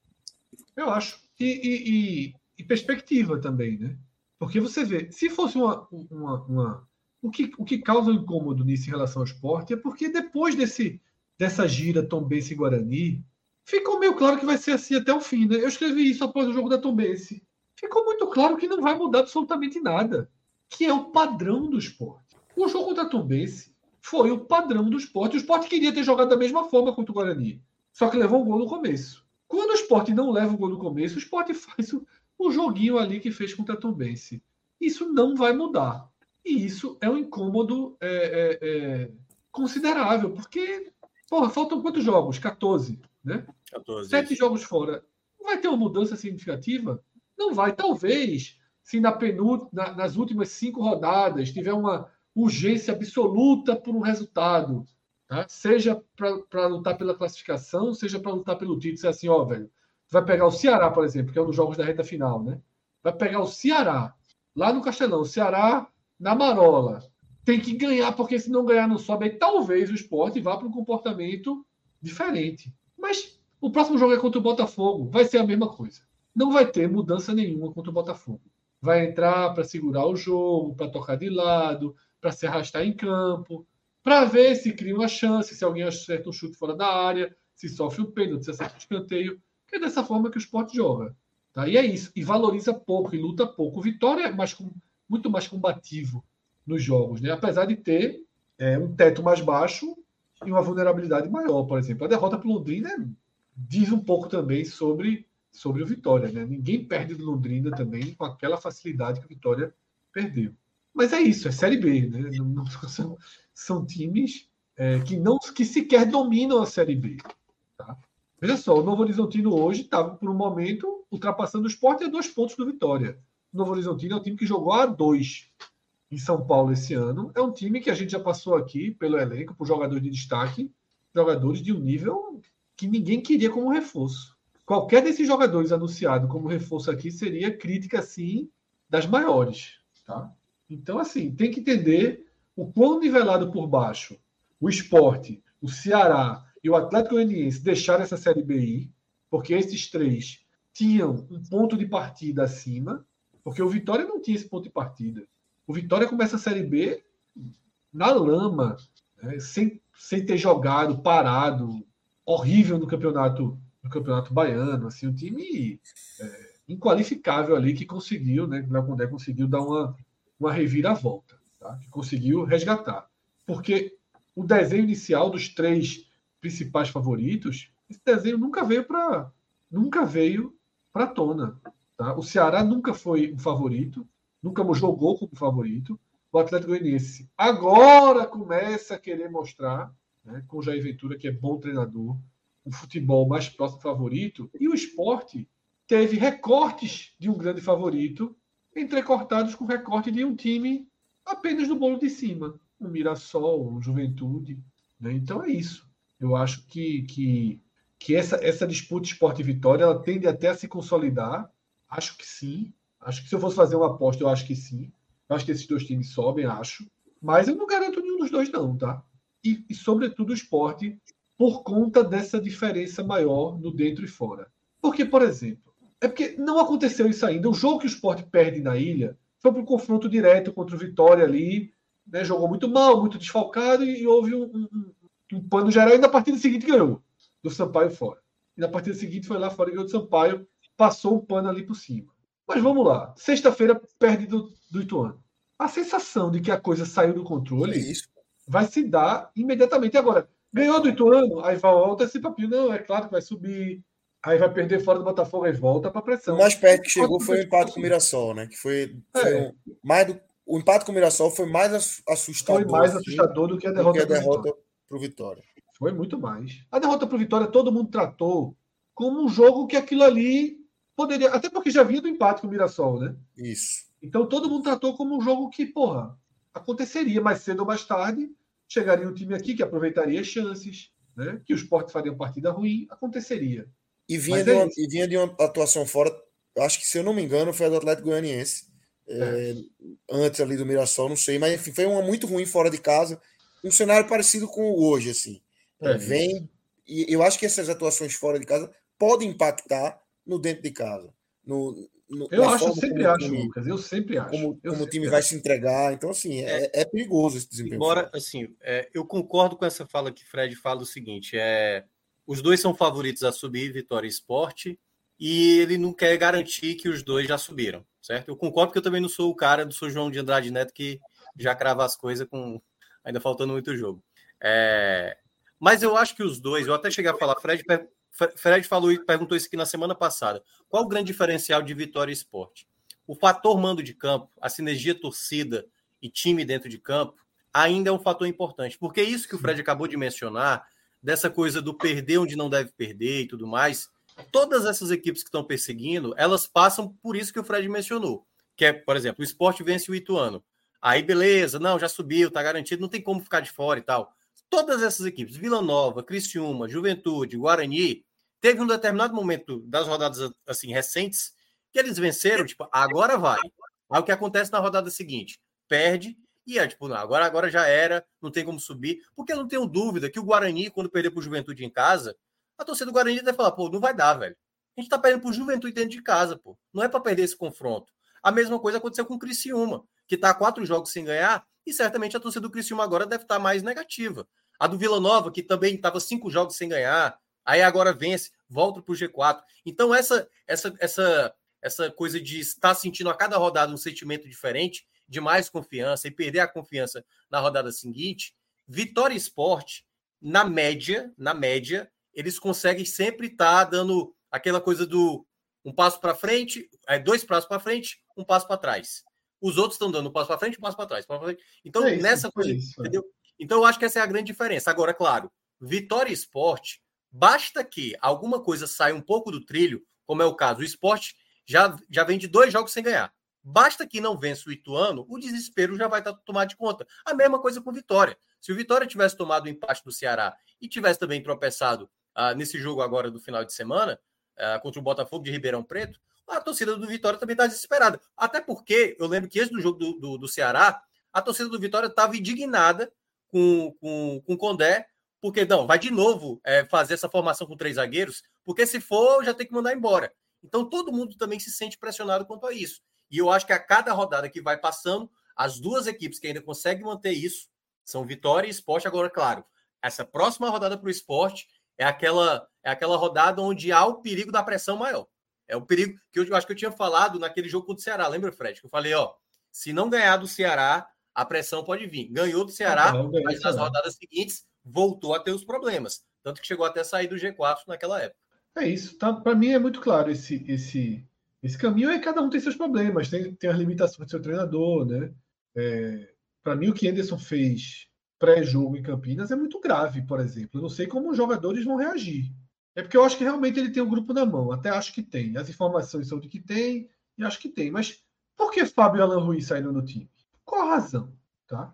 Eu acho. E, e, e, e, perspectiva também, né? Porque você vê, se fosse uma. uma, uma o, que, o que causa um incômodo nisso em relação ao esporte é porque depois desse, dessa gira Tombense e Guarani, ficou meio claro que vai ser assim até o fim, né? Eu escrevi isso após o jogo da Tombense. Ficou muito claro que não vai mudar absolutamente nada, que é o padrão do esporte. O jogo da Tombense foi o padrão do esporte. O esporte queria ter jogado da mesma forma contra o Guarani, só que levou um gol no começo. Quando o esporte não leva o gol no começo, o esporte faz o, o joguinho ali que fez contra a Tombense. Isso não vai mudar. E isso é um incômodo é, é, é, considerável, porque, porra, faltam quantos jogos? 14 né? 14, Sete jogos fora. Não vai ter uma mudança significativa? Não vai. Talvez, se na penúltima, na, nas últimas cinco rodadas tiver uma urgência absoluta por um resultado, tá? seja para lutar pela classificação, seja para lutar pelo título. Se é assim, ó, velho, vai pegar o Ceará, por exemplo, que é um dos jogos da reta final, né? Vai pegar o Ceará, lá no Castelão, o Ceará na Marola. Tem que ganhar, porque se não ganhar não sobe. Aí talvez o esporte vá para um comportamento diferente. Mas o próximo jogo é contra o Botafogo. Vai ser a mesma coisa. não vai ter mudança nenhuma contra o Botafogo. Vai entrar para segurar o jogo, para tocar de lado, para se arrastar em campo, para ver se cria uma chance, se alguém acerta um chute fora da área, se sofre o um pênalti, se acerta o um escanteio. Que é dessa forma que o esporte joga. Tá? E é isso. E valoriza pouco, e luta pouco. O Vitória é mais, muito mais combativo nos jogos, né? apesar de ter é, um teto mais baixo e uma vulnerabilidade maior, por exemplo. A derrota para o Londrina diz um pouco também sobre, sobre o Vitória. Né? Ninguém perde do Londrina também com aquela facilidade que o Vitória perdeu. Mas é isso, é Série B. Né? São, são times é, que, não, que sequer dominam a Série B. Tá? Veja só, o Novo Horizontino hoje estava, por um momento, ultrapassando o esporte a dois pontos do Vitória. O Novo Horizontino é um time que jogou a dois em São Paulo esse ano. É um time que a gente já passou aqui pelo elenco, por jogadores de destaque, jogadores de um nível que ninguém queria como reforço. Qualquer desses jogadores anunciado como reforço aqui seria crítica, assim, das maiores. Tá? Então, assim, tem que entender o quão nivelado por baixo o esporte, o Ceará e o Atlético Goianiense deixaram essa Série BI, porque esses três tinham um ponto de partida acima, porque o Vitória não tinha esse ponto de partida. O Vitória começa a Série B na lama, né? sem, sem ter jogado, parado, horrível no campeonato no campeonato baiano, assim, um time é, inqualificável ali que conseguiu, né? O Léo Condé conseguiu dar uma, uma reviravolta, tá? que conseguiu resgatar. Porque o desenho inicial dos três principais favoritos, esse desenho nunca veio para nunca veio para tona. Tá? O Ceará nunca foi um favorito, nunca jogou como favorito. O Atlético Goianiense agora começa a querer mostrar, né, com o Jair Ventura, que é bom treinador, o futebol mais próximo favorito. E o esporte teve recortes de um grande favorito, entrecortados com recorte de um time apenas no bolo de cima. Um Mirassol, um Juventude. Né? Então é isso. Eu acho que, que, que essa, essa disputa esporte-vitória ela tende até a se consolidar. Acho que sim. Acho que se eu fosse fazer uma aposta, eu acho que sim. Eu acho que esses dois times sobem, acho. Mas eu não garanto nenhum dos dois, não, tá? E, e sobretudo, o esporte, por conta dessa diferença maior no dentro e fora. Porque, por exemplo, é porque não aconteceu isso ainda. O jogo que o esporte perde na ilha foi para o confronto direto contra o Vitória ali. Né? Jogou muito mal, muito desfalcado e, e houve um, um, um, pano geral. E na partida seguinte ganhou do Sampaio fora. E na partida seguinte foi lá fora e ganhou do Sampaio. Passou o pano ali por cima. Mas vamos lá. Sexta-feira perde do, do Ituano. A sensação de que a coisa saiu do controle é vai se dar imediatamente. Agora, ganhou do Ituano, aí volta esse papinho. Não, é claro que vai subir. Aí vai perder fora do Botafogo e volta para pressão. O mais perto que chegou foi o empate com o Mirassol, né? Que foi, foi é. um, mais do, o empate com o Mirassol foi mais assustador. Foi mais assustador do que a derrota, para o Vitória. Foi muito mais. A derrota para o Vitória todo mundo tratou como um jogo que aquilo ali poderia. Até porque já vinha do empate com o Mirassol, né? Isso. Então todo mundo tratou como um jogo que, porra, aconteceria mais cedo ou mais tarde. Chegaria um time aqui que aproveitaria as chances, né? Que o esporte faria uma partida ruim, aconteceria. E vinha, de é uma, e vinha de uma atuação fora, acho que se eu não me engano, foi a do Atlético Goianiense. É. É, antes ali do Mirassol, não sei, mas enfim, foi uma muito ruim fora de casa. Um cenário parecido com o hoje, assim. É. Vem. E eu acho que essas atuações fora de casa podem impactar no dentro de casa. No, no, eu acho, eu sempre acho, time, Lucas. Eu sempre acho. Como, como o time acho. vai se entregar. Então, assim, é, é, é perigoso esse desempenho. Embora, assim, é, eu concordo com essa fala que Fred fala o seguinte: é, os dois são favoritos a subir, Vitória e Esporte, e ele não quer garantir que os dois já subiram, certo? Eu concordo porque eu também não sou o cara do São João de Andrade Neto que já crava as coisas com ainda faltando muito jogo. É, mas eu acho que os dois, eu até cheguei a falar, Fred Fred falou e perguntou isso aqui na semana passada. Qual o grande diferencial de Vitória Esporte? O fator mando de campo, a sinergia torcida e time dentro de campo, ainda é um fator importante. Porque isso que o Fred acabou de mencionar, dessa coisa do perder onde não deve perder e tudo mais, todas essas equipes que estão perseguindo, elas passam por isso que o Fred mencionou. Que é, por exemplo, o esporte vence o Ituano. Aí, beleza, não, já subiu, tá garantido, não tem como ficar de fora e tal. Todas essas equipes, Vila Nova, Criciúma, Juventude, Guarani, teve um determinado momento das rodadas assim recentes que eles venceram, tipo, agora vai. Aí o que acontece na rodada seguinte? Perde e é tipo, não, agora, agora já era, não tem como subir, porque eu não tenho dúvida que o Guarani, quando perder para o Juventude em casa, a torcida do Guarani deve falar, pô, não vai dar, velho. A gente está perdendo para o Juventude dentro de casa, pô. Não é para perder esse confronto. A mesma coisa aconteceu com o Criciúma, que está quatro jogos sem ganhar, e certamente a torcida do Criciúma agora deve estar tá mais negativa. A do Vila Nova, que também estava cinco jogos sem ganhar, aí agora vence, volta para o G4. Então, essa, essa, essa, essa coisa de estar sentindo a cada rodada um sentimento diferente, de mais confiança e perder a confiança na rodada seguinte, Vitória Esporte, na média, na média, eles conseguem sempre estar tá dando aquela coisa do um passo para frente, é, dois passos para frente, um passo para trás. Os outros estão dando um passo para frente, um passo para trás. Então, é isso, nessa coisa, é entendeu? Então, eu acho que essa é a grande diferença. Agora, claro, Vitória Esporte, basta que alguma coisa saia um pouco do trilho, como é o caso, o esporte já, já vem de dois jogos sem ganhar. Basta que não vença o Ituano, o desespero já vai estar tomado de conta. A mesma coisa com o Vitória. Se o Vitória tivesse tomado o empate do Ceará e tivesse também tropeçado ah, nesse jogo agora do final de semana, ah, contra o Botafogo de Ribeirão Preto, a torcida do Vitória também está desesperada. Até porque eu lembro que esse do jogo do, do, do Ceará, a torcida do Vitória estava indignada com, com, com o Condé, porque não, vai de novo é, fazer essa formação com três zagueiros, porque se for, já tem que mandar embora. Então todo mundo também se sente pressionado quanto a isso. E eu acho que a cada rodada que vai passando, as duas equipes que ainda conseguem manter isso são Vitória e Esporte. Agora, claro, essa próxima rodada para o esporte é aquela, é aquela rodada onde há o perigo da pressão maior. É o perigo que eu, eu acho que eu tinha falado naquele jogo contra o Ceará. Lembra, Fred? Que eu falei, ó, se não ganhar do Ceará, a pressão pode vir. Ganhou do Ceará, mas nas rodadas seguintes voltou a ter os problemas. Tanto que chegou até sair do G4 naquela época. É isso. Tá, Para mim é muito claro esse, esse, esse caminho. É cada um tem seus problemas, tem, tem as limitações do seu treinador, né? É, Para mim, o que Anderson fez pré-jogo em Campinas é muito grave, por exemplo. Eu não sei como os jogadores vão reagir. É porque eu acho que realmente ele tem o um grupo na mão. Até acho que tem. As informações são de que tem, e acho que tem. Mas por que Fábio e Alan Ruiz saíram do time? Qual a razão? Tá?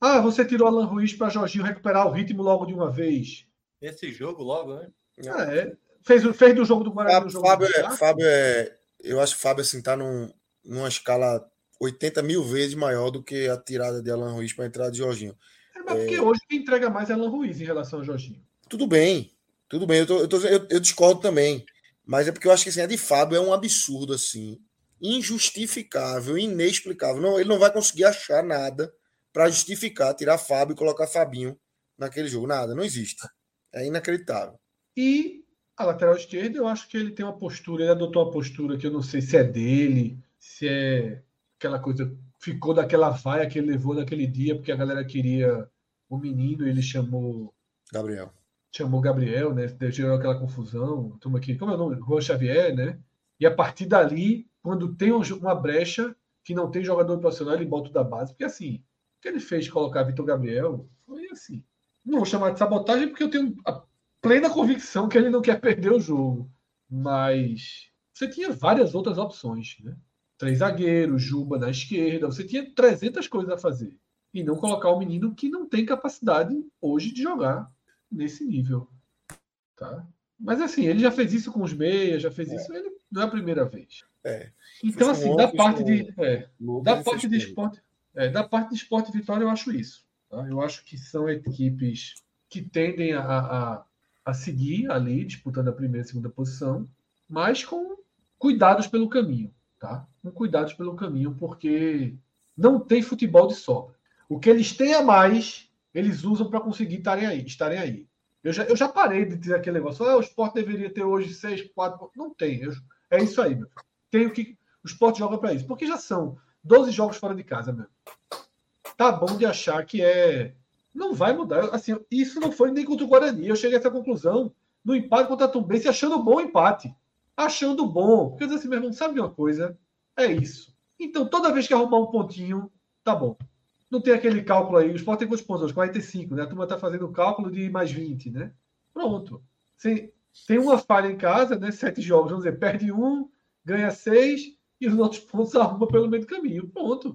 Ah, você tirou Alan Ruiz para Jorginho recuperar o ritmo logo de uma vez. Esse jogo logo, né? Ah, é. Fez, fez do jogo do Guarani. Fábio, Fábio, é, Fábio é. Eu acho que Fábio assim, tá num, numa escala 80 mil vezes maior do que a tirada de Alan Ruiz para a entrada de Jorginho. É, mas porque é... hoje quem entrega mais é Alan Ruiz em relação ao Jorginho. Tudo bem, tudo bem, eu, tô, eu, tô, eu, eu, discordo também. Mas é porque eu acho que assim, a de Fábio é um absurdo, assim, injustificável, inexplicável. Não, ele não vai conseguir achar nada para justificar, tirar Fábio e colocar Fabinho naquele jogo. Nada, não existe. É inacreditável. E a lateral esquerda, eu acho que ele tem uma postura, ele adotou uma postura que eu não sei se é dele, se é aquela coisa, ficou daquela vaia que ele levou naquele dia, porque a galera queria o menino, ele chamou. Gabriel chamou Gabriel, né? Gerou aquela confusão. Turma aqui, como é o nome? Juan Xavier, né? E a partir dali, quando tem uma brecha que não tem jogador profissional, ele bota o da base. Porque assim, o que ele fez colocar Vitor Gabriel foi assim. Não vou chamar de sabotagem, porque eu tenho a plena convicção que ele não quer perder o jogo. Mas você tinha várias outras opções, né? Três zagueiros, Juba na esquerda, você tinha 300 coisas a fazer. E não colocar o menino que não tem capacidade hoje de jogar nesse nível. Tá? Mas assim, ele já fez isso com os meias, já fez é. isso, ele não é a primeira vez. É. Então, assim, da parte de. É, da parte de esporte. É, da parte de esporte vitória, eu acho isso. Tá? Eu acho que são equipes que tendem a, a, a seguir ali, disputando a primeira e segunda posição, mas com cuidados pelo caminho. Tá? Com cuidados pelo caminho, porque não tem futebol de sobra. O que eles têm a mais eles usam para conseguir estarem aí, estarem aí. Eu já, eu já parei de dizer aquele negócio, ah, o esporte deveria ter hoje seis, quatro. Não tem. Eu, é isso aí, meu. Tem o que. O esporte joga para isso. Porque já são 12 jogos fora de casa, meu. Tá bom de achar que é. Não vai mudar. Assim, isso não foi nem contra o Guarani. Eu cheguei a essa conclusão no empate contra a Tumbense, achando bom o empate. Achando bom. Porque eu assim, meu irmão, sabe uma coisa? É isso. Então, toda vez que arrumar um pontinho, tá bom não tem aquele cálculo aí. O Sport tem quantos pontos hoje? 45, né? A turma está fazendo o cálculo de mais 20, né? Pronto. Sem, tem uma falha em casa, né? Sete jogos, vamos dizer, perde um, ganha seis e os outros pontos arruma pelo meio do caminho. Pronto.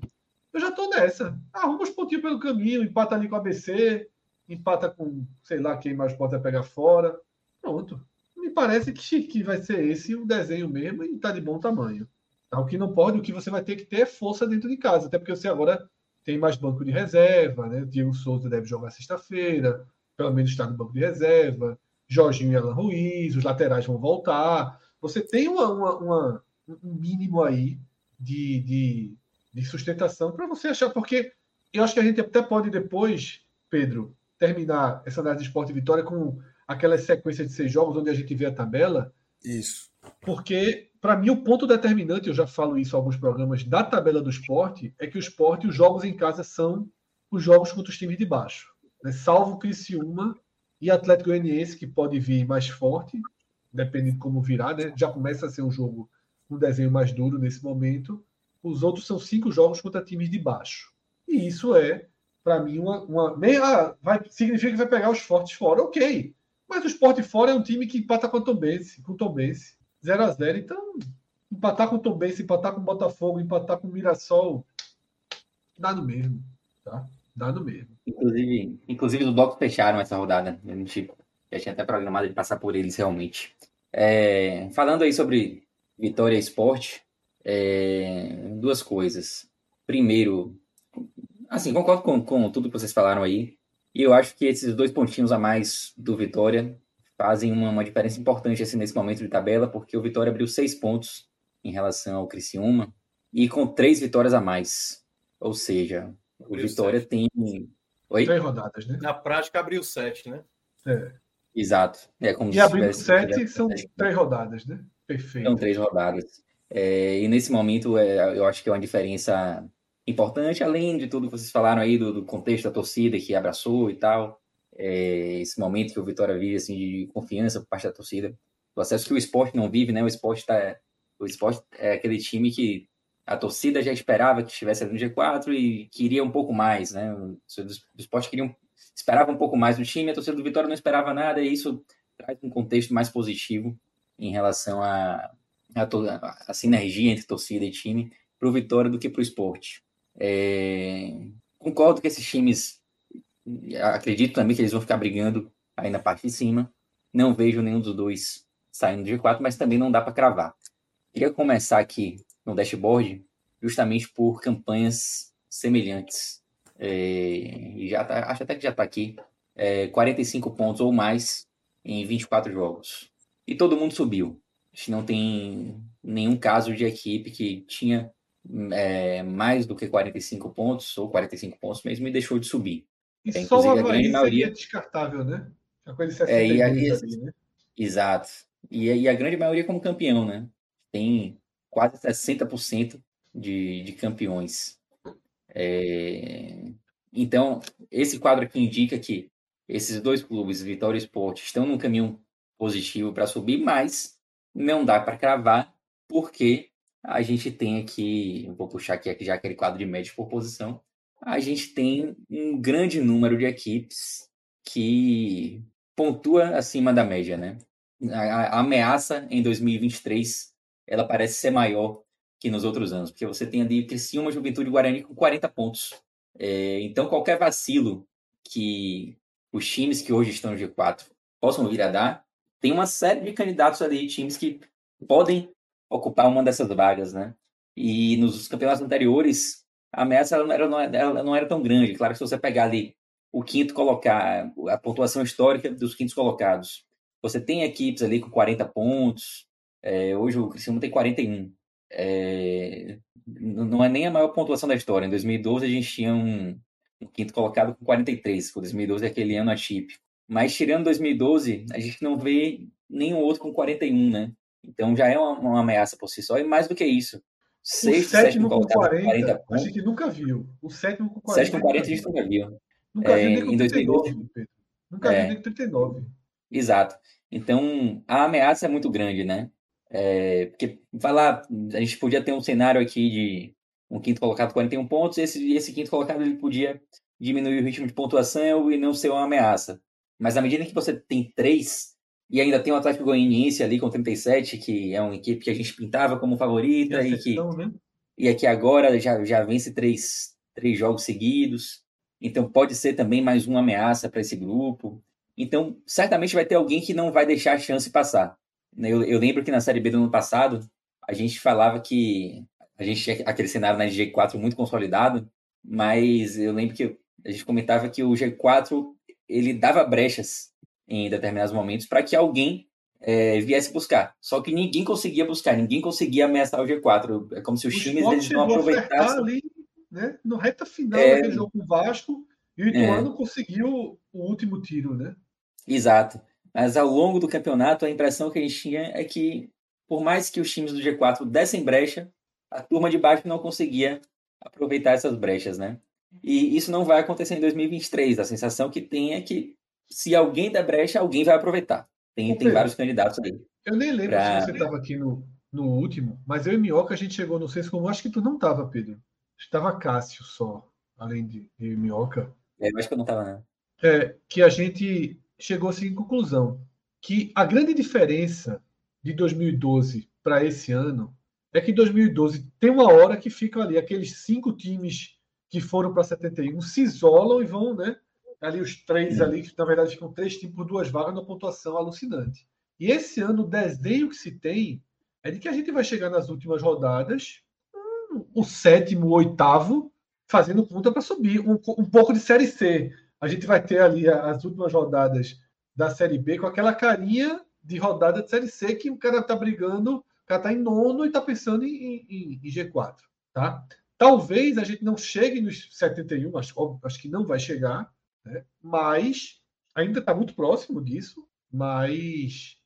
Eu já estou nessa. Arruma os pontinhos pelo caminho, empata ali com a ABC, empata com, sei lá, quem mais pode pegar fora. Pronto. Me parece que, que vai ser esse o desenho mesmo e está de bom tamanho. Tá? O que não pode, o que você vai ter que ter é força dentro de casa. Até porque você agora tem mais banco de reserva, né? Diego Souza deve jogar sexta-feira, pelo menos está no banco de reserva. Jorginho e Alan Ruiz, os laterais vão voltar. você tem uma, uma, uma um mínimo aí de, de, de sustentação para você achar, porque eu acho que a gente até pode depois, Pedro, terminar essa análise de esporte e vitória com aquela sequência de seis jogos onde a gente vê a tabela. Isso. Porque, para mim, o ponto determinante, eu já falo isso em alguns programas, da tabela do esporte, é que o esporte, os jogos em casa são os jogos contra os times de baixo. Né? Salvo Criciúma e Atlético Goianiense, que pode vir mais forte, dependendo de como virar, né? já começa a ser um jogo um desenho mais duro nesse momento. Os outros são cinco jogos contra times de baixo. E isso é, para mim, uma. uma ah, vai, significa que vai pegar os fortes fora. Ok. Mas o esporte fora é um time que empata com o Tombense, com o Tombense. 0 a 0 Então, empatar com o Tombense, empatar com o Botafogo, empatar com o Mirassol, dá no mesmo. Tá? Dá no mesmo. Inclusive, inclusive os blocos fecharam essa rodada. A gente já tinha até programado de passar por eles realmente. É, falando aí sobre Vitória Esporte, é, duas coisas. Primeiro, assim, concordo com, com tudo que vocês falaram aí. E eu acho que esses dois pontinhos a mais do Vitória fazem uma, uma diferença importante assim, nesse momento de tabela, porque o Vitória abriu seis pontos em relação ao Criciúma e com três vitórias a mais. Ou seja, o abriu Vitória sete. tem. Oi? Três rodadas, né? Na prática abriu sete, né? É. Exato. É como e abriu sete são três rodadas, né? Perfeito. São três rodadas. É, e nesse momento é, eu acho que é uma diferença importante, além de tudo que vocês falaram aí do, do contexto da torcida que abraçou e tal. É, esse momento que o Vitória vive assim, de confiança por parte da torcida. O acesso que o esporte não vive, né? O esporte tá, o esporte é aquele time que a torcida já esperava que estivesse no G4 e queria um pouco mais, né? O esporte queria um, esperava um pouco mais do time, a torcida do Vitória não esperava nada, e isso traz um contexto mais positivo em relação a, a, a, sinergia entre torcida e time para o Vitória do que para o esporte. É, concordo que esses times, acredito também que eles vão ficar brigando aí na parte de cima. Não vejo nenhum dos dois saindo de G4, mas também não dá para cravar. Queria começar aqui no dashboard justamente por campanhas semelhantes. É, já tá, acho até que já está aqui. É, 45 pontos ou mais em 24 jogos. E todo mundo subiu. A gente não tem nenhum caso de equipe que tinha é, mais do que 45 pontos, ou 45 pontos mesmo, e deixou de subir. E é, só a grande maioria descartável, né? A coisa de é, e ali, né? Exato. E, e a grande maioria como campeão, né? Tem quase 60% de, de campeões. É... Então, esse quadro aqui indica que esses dois clubes, Vitória e Sport, estão num caminho positivo para subir, mas não dá para cravar, porque a gente tem aqui, vou puxar aqui já aquele quadro de média por posição, a gente tem um grande número de equipes que pontua acima da média, né? A, a ameaça em 2023, ela parece ser maior que nos outros anos, porque você tem ali Criciúma, Juventude Guarani com 40 pontos. É, então, qualquer vacilo que os times que hoje estão no G4 possam vir a dar, tem uma série de candidatos ali, times que podem ocupar uma dessas vagas, né? E nos campeonatos anteriores, a ameaça ela não, era, ela não era tão grande. Claro que se você pegar ali o quinto colocar, a pontuação histórica dos quintos colocados, você tem equipes ali com 40 pontos. É, hoje o Criciúma tem 41. É, não é nem a maior pontuação da história. Em 2012 a gente tinha um, um quinto colocado com 43. O 2012 é aquele ano atípico. Mas tirando 2012, a gente não vê nenhum outro com 41, né? Então já é uma, uma, ameaça por si só, e mais do que isso. Sexto, o sétimo, com 40, 40 pontos. a gente nunca viu. O sétimo com 40. Sétimo com 40 a gente nunca viu. Nunca é, viu nem com 39, 2012, Pedro. Nunca é, viu nem com 39. Exato. Então, a ameaça é muito grande, né? É, porque, falar, a gente podia ter um cenário aqui de um quinto colocado 41 pontos, e esse, esse quinto colocado ele podia diminuir o ritmo de pontuação e não ser uma ameaça. Mas à medida que você tem três, e ainda tem o Atlético Goianiense ali com 37, que é uma equipe que a gente pintava como favorita e, e que né? e aqui agora já, já vence três, três jogos seguidos. Então pode ser também mais uma ameaça para esse grupo. Então certamente vai ter alguém que não vai deixar a chance passar. Eu, eu lembro que na Série B do ano passado a gente falava que a gente tinha aquele cenário na G4 muito consolidado, mas eu lembro que a gente comentava que o G4 ele dava brechas em determinados momentos para que alguém é, viesse buscar. Só que ninguém conseguia buscar, ninguém conseguia ameaçar o G4. É como se os O times eles não aproveitassem. ali, né? No reta final É. daquele jogo com o Vasco, e o Ituano conseguiu o último tiro, né? Exato. Mas ao longo do campeonato, a impressão que a gente tinha é que, por mais que os times do G4 dessem brecha, a turma de baixo não conseguia aproveitar essas brechas, né? E isso não vai acontecer em 2023. A sensação que tem é que se alguém der brecha, alguém vai aproveitar. Tem, tem vários candidatos aí. Eu nem lembro Pra- se você estava aqui no, no último, mas eu e Minhoca a gente chegou, não sei se como, acho que tu não estava, Pedro. Estava Cássio só, além de, de Minhoca. É, Eu acho que eu não tava, né? é, que a gente chegou à seguinte conclusão: que a grande diferença de 2012 para esse ano é que em 2012 tem uma hora que ficam ali aqueles cinco times que foram para 71 se isolam e vão, né? Ali os três ali, que na verdade ficam três times por duas vagas numa pontuação alucinante. E esse ano o desenho que se tem é de que a gente vai chegar nas últimas rodadas, hum, o sétimo, o oitavo, fazendo conta para subir, um, um pouco de série C a gente vai ter ali as últimas rodadas da Série B com aquela carinha de rodada de Série C que o cara tá brigando, o cara tá em nono e tá pensando em, em- em G4, tá? Talvez a gente não chegue nos 71, acho, acho que não vai chegar, né? mas ainda está muito próximo disso, mas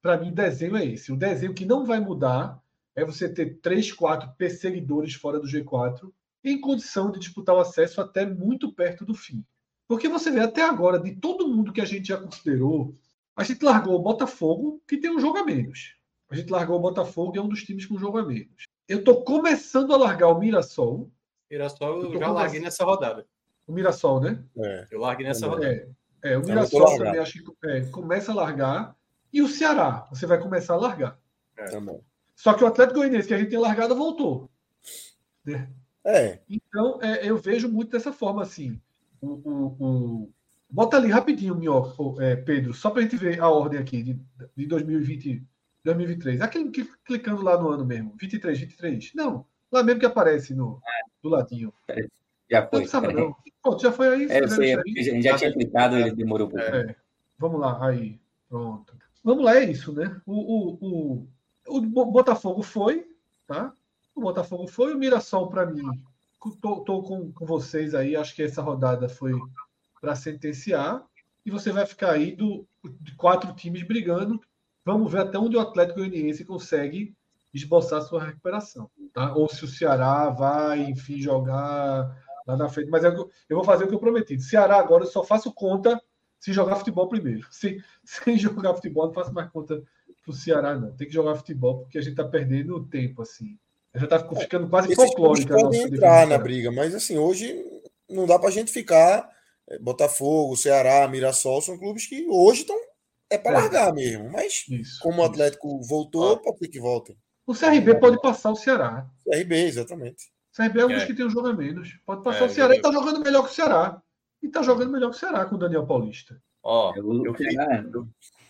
para mim o desenho é esse. O desenho que não vai mudar é você ter três, quatro perseguidores fora do G4 em condição de disputar o acesso até muito perto do fim. Porque você vê até agora, de todo mundo que a gente já considerou, a gente largou o Botafogo, que tem um jogo a menos. A gente largou o Botafogo, que é um dos times com jogo a menos. Eu estou começando a largar o Mirassol. Mirassol Eu eu já larguei nessa rodada. O Mirassol, né? É. Eu larguei nessa Também. rodada. É, é o Mirassol também acho que é, começa a largar. E o Ceará, você vai começar a largar. Tá bom. Só que o Atlético Goianiense, que a gente tem largado, voltou. né? É, Então, é, eu vejo muito dessa forma, assim. O, o, o- Bota ali rapidinho, Minhoca, é, Pedro, só para a gente ver a ordem aqui de, de 2020, 2023. Aquele que clicando lá no ano mesmo, 23, 23. Não, lá mesmo que aparece no, do ladinho. Já Não foi. precisava, não. Pronto, já foi aí. É, sei, aí. já tinha clicado, ele demorou um pouco. É, vamos lá, aí. Pronto. Vamos lá, é isso, né? O, o, o, o Bo- Botafogo foi, tá? O Botafogo foi, o Mirassol, para mim, tô, tô com, com vocês aí, acho que essa rodada foi para sentenciar, e você vai ficar aí do, de quatro times brigando. Vamos ver até onde o Atlético Goianiense consegue esboçar sua recuperação, tá? Ou se o Ceará vai, enfim, jogar lá na frente. Mas eu, eu vou fazer o que eu prometi. Ceará agora eu só faço conta se jogar futebol primeiro. Se, sem jogar futebol, não faço mais conta pro Ceará, não. Tem que jogar futebol porque a gente tá perdendo tempo, assim. Já tá ficando quase esses folclórica podem entrar na briga, mas assim, hoje não dá pra gente ficar. é, Botafogo, Ceará, Mirassol são clubes que hoje estão. É para É. largar mesmo, mas Isso. como o Atlético voltou, pode ser que voltem. O CRB pode passar o Ceará. CRB, exatamente. O CRB é um É. dos que tem um jogo a menos. Pode passar É, o Ceará e jogo- tá jogando melhor que o Ceará. E tá jogando melhor que o Ceará com o Daniel Paulista. Ó, Eu- eu fiz, Ceará-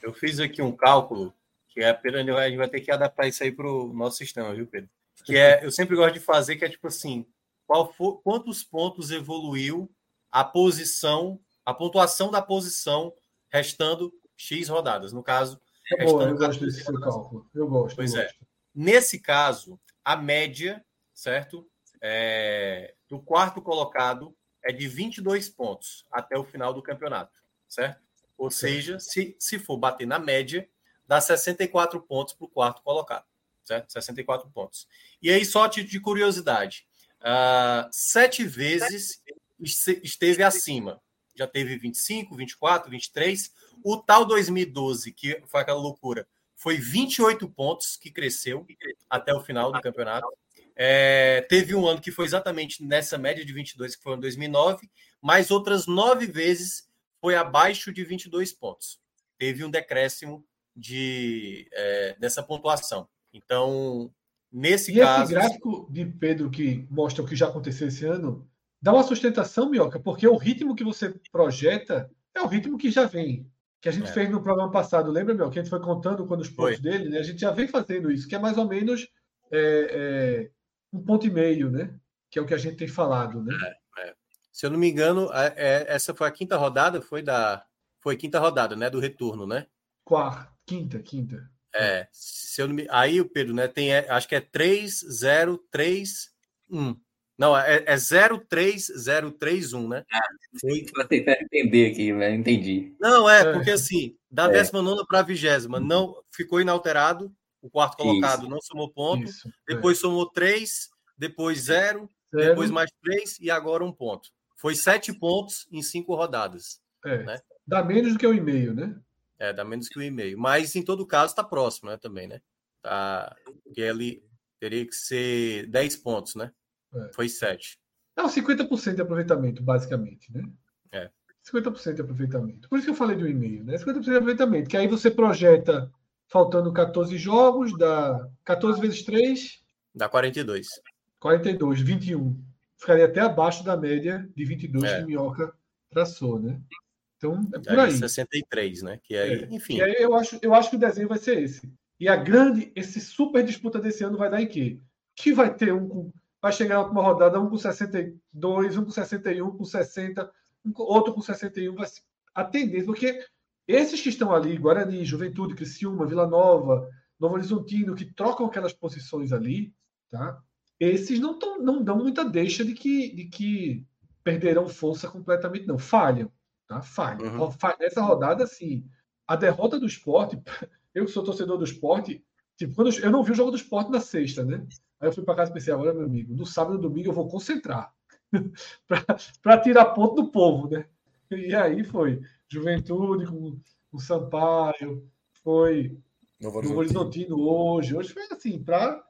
eu fiz aqui um cálculo que é Pedro, a gente vai- a gente vai ter que adaptar isso aí para o nosso sistema, viu, Pedro? Que é, eu sempre gosto de fazer, que é tipo assim, qual for, quantos pontos evoluiu a posição, a pontuação da posição restando X rodadas. No caso, É boa, eu restando gosto desse seu cálculo. Eu gosto. Pois eu é. gosto. Nesse caso, a média, certo? É, do quarto colocado é de 22 pontos até o final do campeonato, certo? Ou seja, se, se for bater na média, dá 64 pontos para o quarto colocado, certo? 64 pontos. E aí, só de curiosidade, ah, sete vezes este- esteve acima. Já teve 25, 24, 23. O tal 2012, que foi aquela loucura, foi 28 pontos que cresceu até o final do campeonato. É, teve um ano que foi exatamente nessa média de 22, que foi em 2009, mas outras nove vezes foi abaixo de 22 pontos. Teve um decréscimo de, é, dessa pontuação. Então, nesse E esse caso. gráfico de Pedro que mostra o que já aconteceu esse ano, dá uma sustentação, Mioca, porque o ritmo que você projeta é o ritmo que já vem. Que a gente É. fez no programa passado, lembra, Mioca? Que a gente foi contando quando os pontos dele, né? A gente já vem fazendo isso, que é mais ou menos é, é, um ponto e meio, né? Que é o que a gente tem falado, né? Se eu não me engano, é- essa foi a quinta rodada, foi da. Foi quinta rodada, né? Do retorno, né? Quarta. Quinta, quinta. É, se eu não me... aí o Pedro, né, tem, é, acho que é 3031. Não, é, é 03031, né? Ah, foi para tentar entender aqui, né? Entendi. Não, é, porque assim, da 19 para a 20 não ficou inalterado, o quarto colocado Isso. não somou ponto, Isso, depois é. somou 3, depois 0, depois mais 3 e agora um ponto. Foi 7 pontos em 5 rodadas. É. Né? Dá menos do que o e-mail, né? É, dá menos que o e-mail. Mas em todo caso está próximo, né? Também, né? Tá, porque ele teria que ser 10 pontos, né? É. Foi 7. Não, 50% de aproveitamento, basicamente, né? É. 50% de aproveitamento. Por isso que eu falei do e-mail, né? 50% de aproveitamento, que aí você projeta faltando 14 jogos, dá 14 vezes 3. Dá 42. 42, 21. Ficaria até abaixo da média de 22 é. que Minhoca traçou, né? Então, é por aí. 63, né? Que aí, é. enfim. aí eu acho, eu acho que o desenho vai ser esse. E a grande, esse super disputa desse ano vai dar em quê? Que vai ter um com vai chegar na última rodada, um com 62, um com 61, um com 60, um com, outro com 61. Vai, a tendência, porque esses que estão ali, Guarani, Juventude, Criciúma, Vila Nova, Novo Horizontino, que trocam aquelas posições ali, tá? esses não, tão, não dão muita deixa de que, de que perderão força completamente, não. Falham. Tá? Falham. Uhum. Nessa rodada, sim. A derrota do esporte, eu que sou torcedor do esporte, tipo, quando eu, eu não vi o jogo do esporte na sexta, né? Aí eu fui para casa e pensei, agora, meu amigo, no sábado e no domingo eu vou concentrar para tirar ponto do povo, né? E aí foi Juventude com o Sampaio, foi Novo Horizontino. Horizontino hoje. Hoje foi assim, para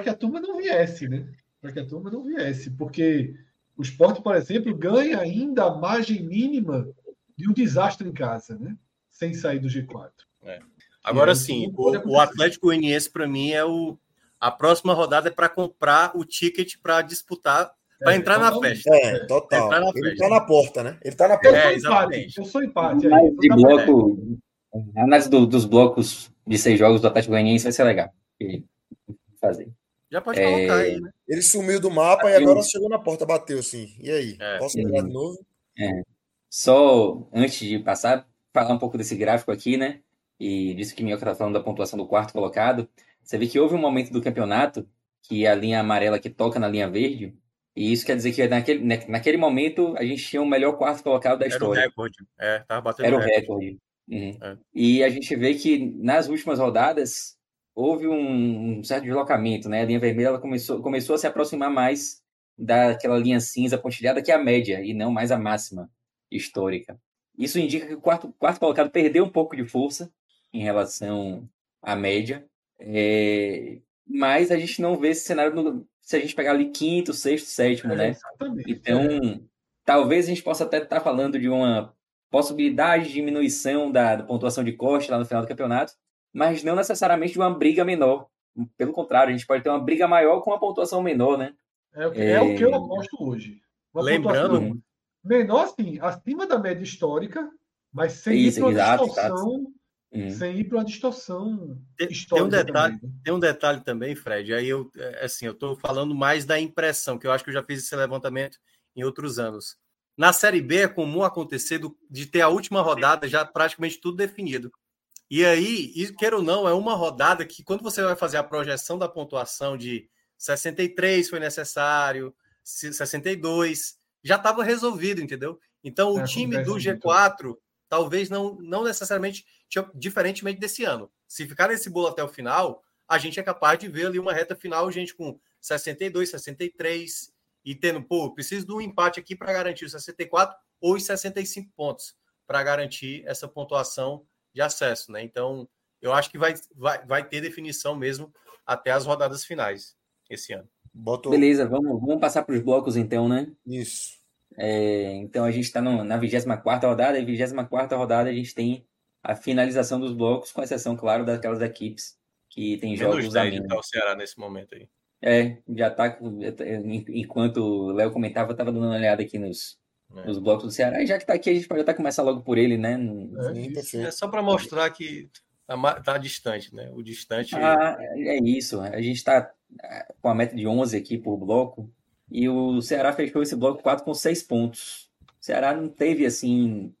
que a turma não viesse, né? Para que a turma não viesse, porque o esporte, por exemplo, ganha ainda a margem mínima de um desastre em casa, né? Sem sair do G4. É. Agora sim, o, o Atlético Goianiense, para mim, é o, a próxima rodada é para comprar o ticket para disputar, para é, entrar na festa. É, total. Entrar na ele está na porta, né? Ele está na porta. É, exatamente. Eu sou empate. Aí, de bloco, a análise do, dos blocos de seis jogos do Atlético Goianiense vai ser legal. Fazer. Já pode colocar é... aí, né? Ele sumiu do mapa bateu. e agora chegou na porta, bateu sim. E aí? É. Posso pegar de novo? É. Só antes de passar, falar um pouco desse gráfico aqui, né? E disso que o Minhoca está falando da pontuação do quarto colocado. Você vê que houve um momento do campeonato que a linha amarela que toca na linha verde, e isso quer dizer que naquele, naquele momento a gente tinha o melhor quarto colocado da história. Era o recorde. É, tava batendo Era o recorde. Uhum. É. E a gente vê que nas últimas rodadas houve um, um, certo deslocamento, né? A linha vermelha ela começou, começou a se aproximar mais daquela linha cinza pontilhada que é a média e não mais a máxima histórica. Isso indica que o quarto, quarto colocado perdeu um pouco de força em relação à média é, mas a gente não vê esse cenário no, se a gente pegar ali quinto, sexto, sétimo, é, né? Exatamente. Então, é. talvez a gente possa até estar falando de uma possibilidade de diminuição da, da, pontuação de corte lá no final do campeonato, mas não necessariamente de uma briga menor. Pelo contrário, a gente pode ter uma briga maior com uma pontuação menor, né? É, o que, é... o que eu aposto hoje. Uma Lembrando. Menor, sim, acima da média histórica, mas sem Isso, para distorção Uhum. Sem ir para uma distorção tem, tem um detalhe também, né? Tem um detalhe também, Fred. Aí eu, é, assim, eu estou falando mais da impressão, que eu acho que eu já fiz esse levantamento em outros anos. Na Série B é comum acontecer de ter a última rodada já praticamente tudo definido. E aí, queira ou não, é uma rodada que, quando você vai fazer a projeção da pontuação de 63 foi necessário, 62, já estava resolvido, entendeu? Então, o é, time do G4 talvez não, não necessariamente, diferentemente desse ano. Se ficar nesse bolo até o final, a gente é capaz de ver ali uma reta final, gente com 62, 63 e tendo, pô, preciso do empate aqui para garantir os 64 ou os 65 pontos para garantir essa pontuação de acesso, né? Então, eu acho que vai, vai, vai ter definição mesmo até as rodadas finais esse ano. Botou... Beleza, vamos, vamos passar para os blocos então, né? Isso. É, então a gente está na 24 rodada, e 24 rodada a gente tem a finalização dos blocos, com exceção, claro, daquelas equipes que tem jogos. Menos 10 tá o Ceará nesse momento aí. É, já está Enquanto o Léo comentava, estava dando uma olhada aqui nos, é. nos blocos do Ceará. E já que está aqui, a gente pode até começar logo por ele, né? É, é só para mostrar que está tá distante, né? O distante. Ah, é isso. A gente está é, com a meta de 11 aqui por bloco. E o Ceará fechou esse bloco 4 com 6 pontos. O Ceará não teve assim.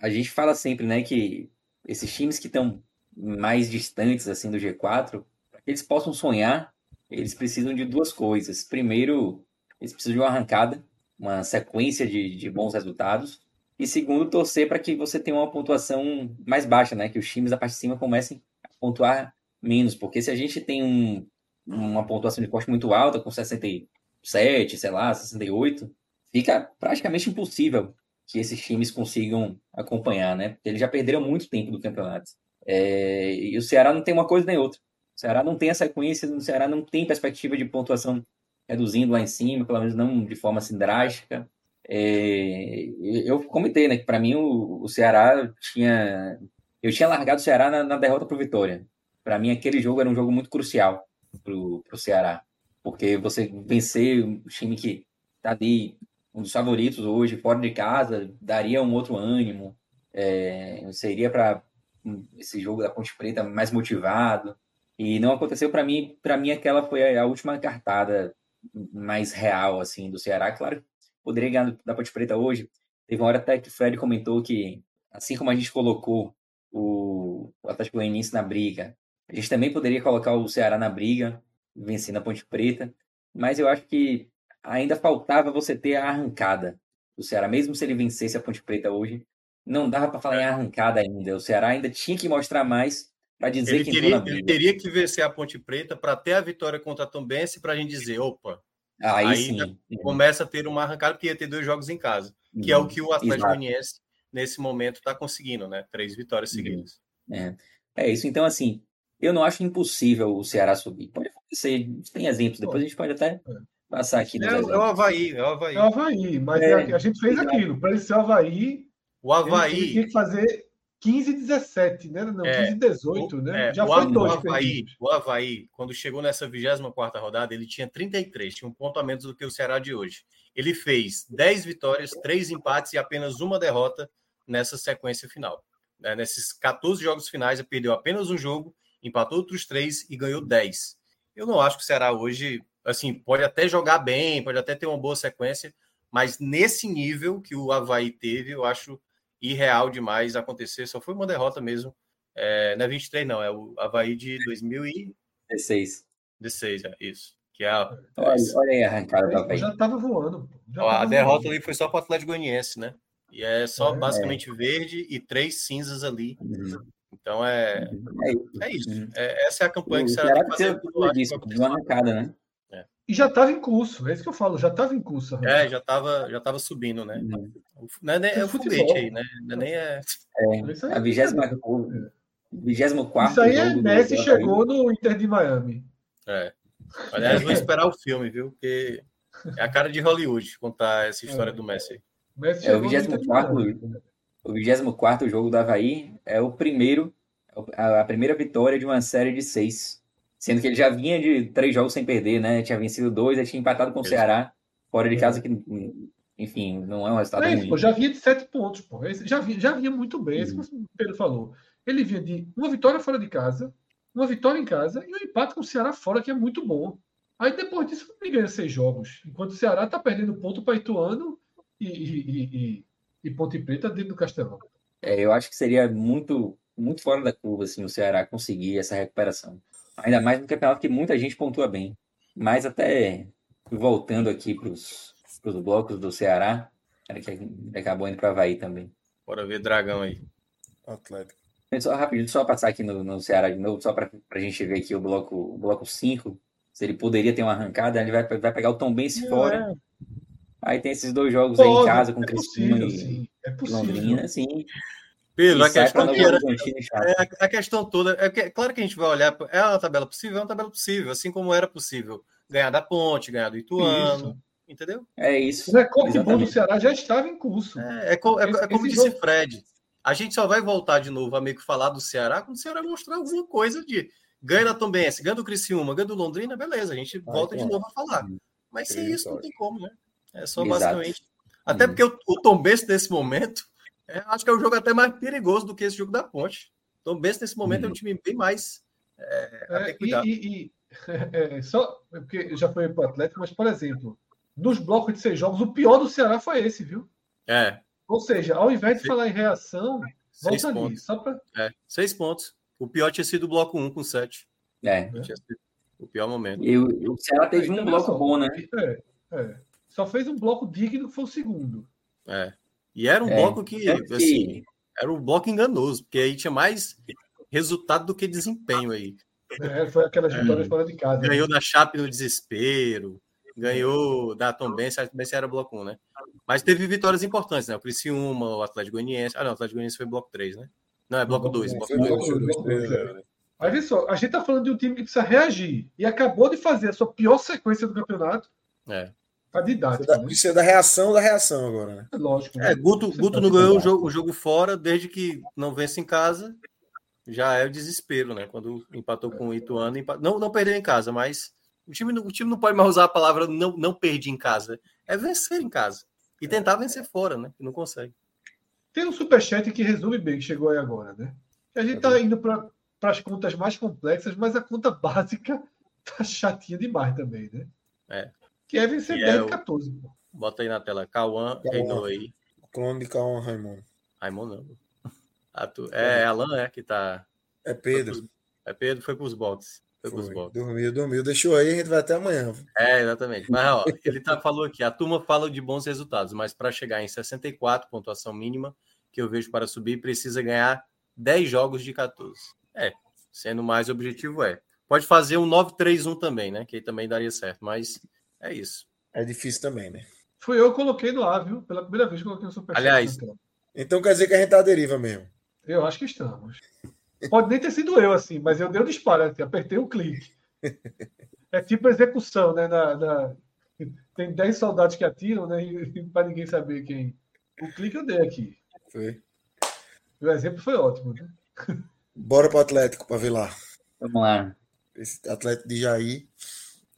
A gente fala sempre, né, que esses times que estão mais distantes assim do G4, para que eles possam sonhar, eles precisam de duas coisas. Primeiro, eles precisam de uma arrancada, uma sequência de, de bons resultados. E segundo, torcer para que você tenha uma pontuação mais baixa, né? Que os times da parte de cima comecem a pontuar menos. Porque se a gente tem um, uma pontuação de corte muito alta, com 67, sei lá, 68, fica praticamente impossível que esses times consigam acompanhar, né? Eles já perderam muito tempo do campeonato. É, e o Ceará não tem uma coisa nem outra. O Ceará não tem a sequência, o Ceará não tem perspectiva de pontuação reduzindo lá em cima, pelo menos não de forma assim drástica. É, eu comentei, né, que para mim o, o, Ceará tinha. Eu tinha largado o Ceará na, na derrota para o Vitória. Para mim, aquele jogo era um jogo muito crucial para o Ceará. Porque você vencer um time que está ali, um dos favoritos hoje, fora de casa, daria um outro ânimo. É, seria para esse jogo da Ponte Preta mais motivado. E não aconteceu para mim. Para mim, aquela foi a última cartada mais real assim do Ceará. Claro, poderia ganhar da Ponte Preta hoje. Teve uma hora até que o Fred comentou que, assim como a gente colocou o, o Atlético Goianiense na briga, a gente também poderia colocar o Ceará na briga, vencendo a Ponte Preta. Mas eu acho que ainda faltava você ter a arrancada do Ceará, mesmo se ele vencesse a Ponte Preta hoje, não dava para falar em arrancada ainda. O Ceará ainda tinha que mostrar mais para dizer ele que teria, ele teria que vencer a Ponte Preta para ter a vitória contra a Tombense para a gente dizer, opa, aí, aí sim. começa a ter uma arrancada porque ia ter dois jogos em casa, que é o que o Atlético Goianiense nesse momento está conseguindo, né? Três vitórias seguidas. É. é isso. Então, assim, eu não acho impossível o Ceará subir. Pode acontecer, tem exemplos. Depois a gente pode até é. passar aqui. É, é, o Havaí, é o Havaí. É o Havaí, mas é, a gente fez aquilo. Para ele ser o Havaí, o Havaí. Tinha que fazer 15 17, né? Não, é, 15 18, né? É, Já foi dois. O Havaí, o Havaí, quando chegou nessa 24 rodada, ele tinha 33, tinha um ponto a menos do que o Ceará de hoje. Ele fez 10 vitórias, 3 empates e apenas uma derrota nessa sequência final. Né? Nesses 14 jogos finais, ele perdeu apenas um jogo, empatou outros 3 e ganhou 10. Eu não acho que o Ceará hoje, assim, pode até jogar bem, pode até ter uma boa sequência, mas nesse nível que o Havaí teve, eu acho irreal demais acontecer. Só foi uma derrota mesmo. É, não é 23, não, é o Havaí de 2016. 16, é isso. Que é a, olha, olha aí a arrancada do Havaí. Já estava voando. Já a tava derrota voando. ali foi só para o Atlético Goianiense, né? E é só é, basicamente é. verde e três cinzas ali. Uhum. Então é, é isso. É isso. É, essa é a campanha que você tem que fazer. Disso, de uma arrancada, né? E já estava em curso, é isso que eu falo, já estava em curso. É, já estava já tava subindo, né? Uhum. Não é, é, é o foguete aí, né? Não é nem é. é a 24 Isso aí é Messi chegou no Inter de Miami. É. Aliás, vou esperar o filme, viu? Porque é a cara de Hollywood contar essa história é. do Messi. Messi é o 24 o 24 jogo do Havaí é o primeiro a primeira vitória de uma série de seis Sendo que ele já vinha de três jogos sem perder, né? Tinha vencido dois, aí tinha empatado com o Ceará, fora de casa, que, enfim, não é um resultado é ruim. Pô, já vinha de sete pontos, pô. Já vinha, já vinha muito bem, isso que o Pedro falou. Ele vinha de uma vitória fora de casa, uma vitória em casa e um empate com o Ceará fora, que é muito bom. Aí depois disso ele ganha seis jogos. Enquanto o Ceará está perdendo ponto para Ituano e, e, e, e, Ponte Preta dentro do Castelão. É, eu acho que seria muito, muito fora da curva assim, o Ceará conseguir essa recuperação. Ainda mais no campeonato que muita gente pontua bem. Mas até voltando aqui para os blocos do Ceará, que acabou indo para Havaí também. Bora ver Dragão aí. Atlético. Só rapidinho, só passar aqui no, no Ceará de novo, só para a gente ver aqui o bloco, o bloco 5. Se ele poderia ter uma arrancada, ele vai, vai pegar o Tom Bense fora. É. Aí tem esses dois jogos Pode, aí em casa com é Cristina e é Londrina, assim. Pedro, a questão, toda, é, a questão toda é que, claro que a gente vai olhar, é uma tabela possível, é uma tabela possível, assim como era possível ganhar da Ponte, ganhar do Ituano, isso. entendeu? É isso. O recorde bom do Ceará já estava em curso. É, é, é, é como disse jogo... Fred, a gente só vai voltar de novo a meio que falar do Ceará quando o Ceará mostrar alguma coisa de ganha da Tombense, ganha do Criciúma, ganha do Londrina, beleza, a gente volta de novo a falar. Mas sem isso não tem como, né? É só Exato. basicamente. Até hum. porque o, o Tombense nesse momento é, acho que é um jogo até mais perigoso do que esse jogo da Ponte. Então, Benz, nesse momento, é um uhum. time bem mais. É, é, e, e, é, só porque já foi para o Atlético, mas, por exemplo, nos blocos de seis jogos, o pior do Ceará foi esse, viu? É. Ou seja, ao invés de seis, falar em reação, volta ali. Só pra... é, seis pontos. O pior tinha sido o bloco 1 com 7. É. O pior momento. E o, o Ceará teve um bloco bom, né? É, é. Só fez um bloco digno que foi o segundo. É. E era um É, bloco que, é que- assim, era um bloco enganoso, porque aí tinha mais resultado do que desempenho aí. É, foi aquelas vitórias fora de casa. Ganhou da Chape no desespero, ganhou da Tombense, a Tombense era bloco 1, né? Mas teve vitórias importantes, né? O Criciúma, o Atlético Goianiense. Ah, não, o Atlético Goianiense foi bloco 3, né? Não, é bloco 2. Bloco Foi 2. bloco dois, bloco dois, é. Mas vê só, a gente tá falando de um time que precisa reagir e acabou de fazer a sua pior sequência do campeonato. É. Tá didático, Da- né? Isso é da reação da reação agora, né? É lógico. né? É, Guto, Guto não ganhou o jogo, o jogo fora desde que não vence em casa. Já é o desespero, né? Quando empatou com o Ituano. empa- Não, não perdeu em casa, mas o time, não- o time não pode mais usar a palavra não, não perdi em casa. É vencer em casa. E tentar vencer fora, né? Que não consegue. Tem um superchat que resume bem, que chegou aí agora, né? A gente tá indo para as contas mais complexas, mas a conta básica tá chatinha demais também, né? É. Que é vencer Que 10 é de o- 14. pô. Bota aí na tela. Cauã reinou aí. O clone de Cauã Raimundo. Raimundo não. Ah, tu- É, Alan, é, que tá. É Pedro. É Pedro, foi pros boxes. Foi pros Foi. boxes. Dormiu, dormiu. Deixou aí, a gente vai até amanhã. É, exatamente. Mas ó, ele tá, falou aqui, a turma fala de bons resultados, mas para chegar em 64, pontuação mínima, que eu vejo para subir, precisa ganhar 10 jogos de 14. É, sendo mais objetivo é. Pode fazer um 9-3-1 também, né? Que aí também daria certo, mas é isso. É difícil também, né? Foi eu que coloquei no ar, viu? Pela primeira vez que coloquei no superchat. Aliás- tela. Então quer dizer que a gente tá à deriva mesmo. Eu acho que estamos. Pode nem ter sido eu, assim, mas eu dei o disparo, assim, apertei o clique. É tipo execução, né? Na, na- Tem 10 soldados que atiram, né? E para ninguém saber quem. O clique eu dei aqui. Foi. O exemplo foi ótimo, né? Bora pro Atlético pra ver lá. Vamos lá. Esse Atlético de Jair,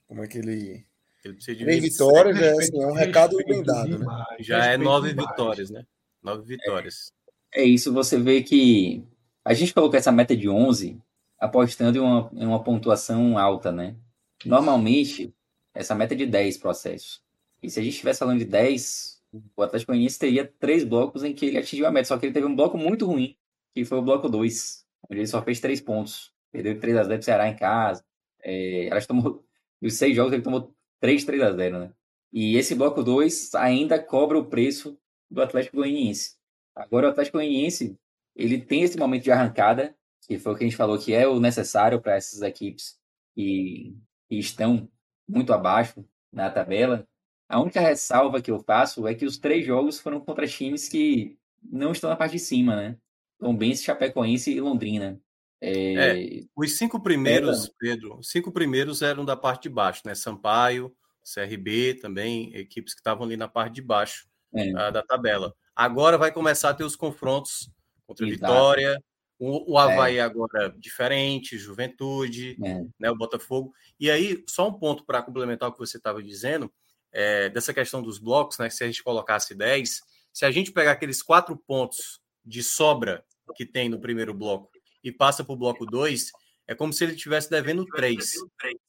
como é que ele. Ele precisa de Três 26. vitórias, é, assim, é um recado bem dado, né? Já é nove vitórias, né? Nove vitórias. É isso, você vê que a gente colocou essa meta de 11 apostando em uma, em uma pontuação alta, né? Normalmente, essa meta é de 10 processos. E se a gente estivesse falando de 10, o Atlético Goianiense teria três blocos em que ele atingiu a meta, só que ele teve um bloco muito ruim, que foi o bloco 2, onde ele só fez três pontos. Perdeu de 3 a 0 pro Ceará em casa. É, que tomou, dos seis jogos ele tomou 3 3 a 0 né? E esse bloco 2 ainda cobra o preço do Atlético Goianiense. Agora o Atlético Goianiense, ele tem esse momento de arrancada, que foi o que a gente falou que é o necessário para essas equipes que, que estão muito abaixo na tabela. A única ressalva que eu faço é que os três jogos foram contra times que não estão na parte de cima, né? Tombense, Chapecoense e Londrina. É, Os cinco primeiros, Pedro, os cinco primeiros eram da parte de baixo, né? Sampaio, CRB também, equipes que estavam ali na parte de baixo é, ah, da tabela. Agora vai começar a ter os confrontos contra Exato. Vitória, o, o Havaí agora diferente, Juventude, é. né, o Botafogo. E aí, só um ponto para complementar o que você estava dizendo, é, dessa questão dos blocos, né? Se a gente colocasse 10, se a gente pegar aqueles quatro pontos de sobra que tem no primeiro bloco e passa para o bloco 2, é como se ele estivesse devendo 3.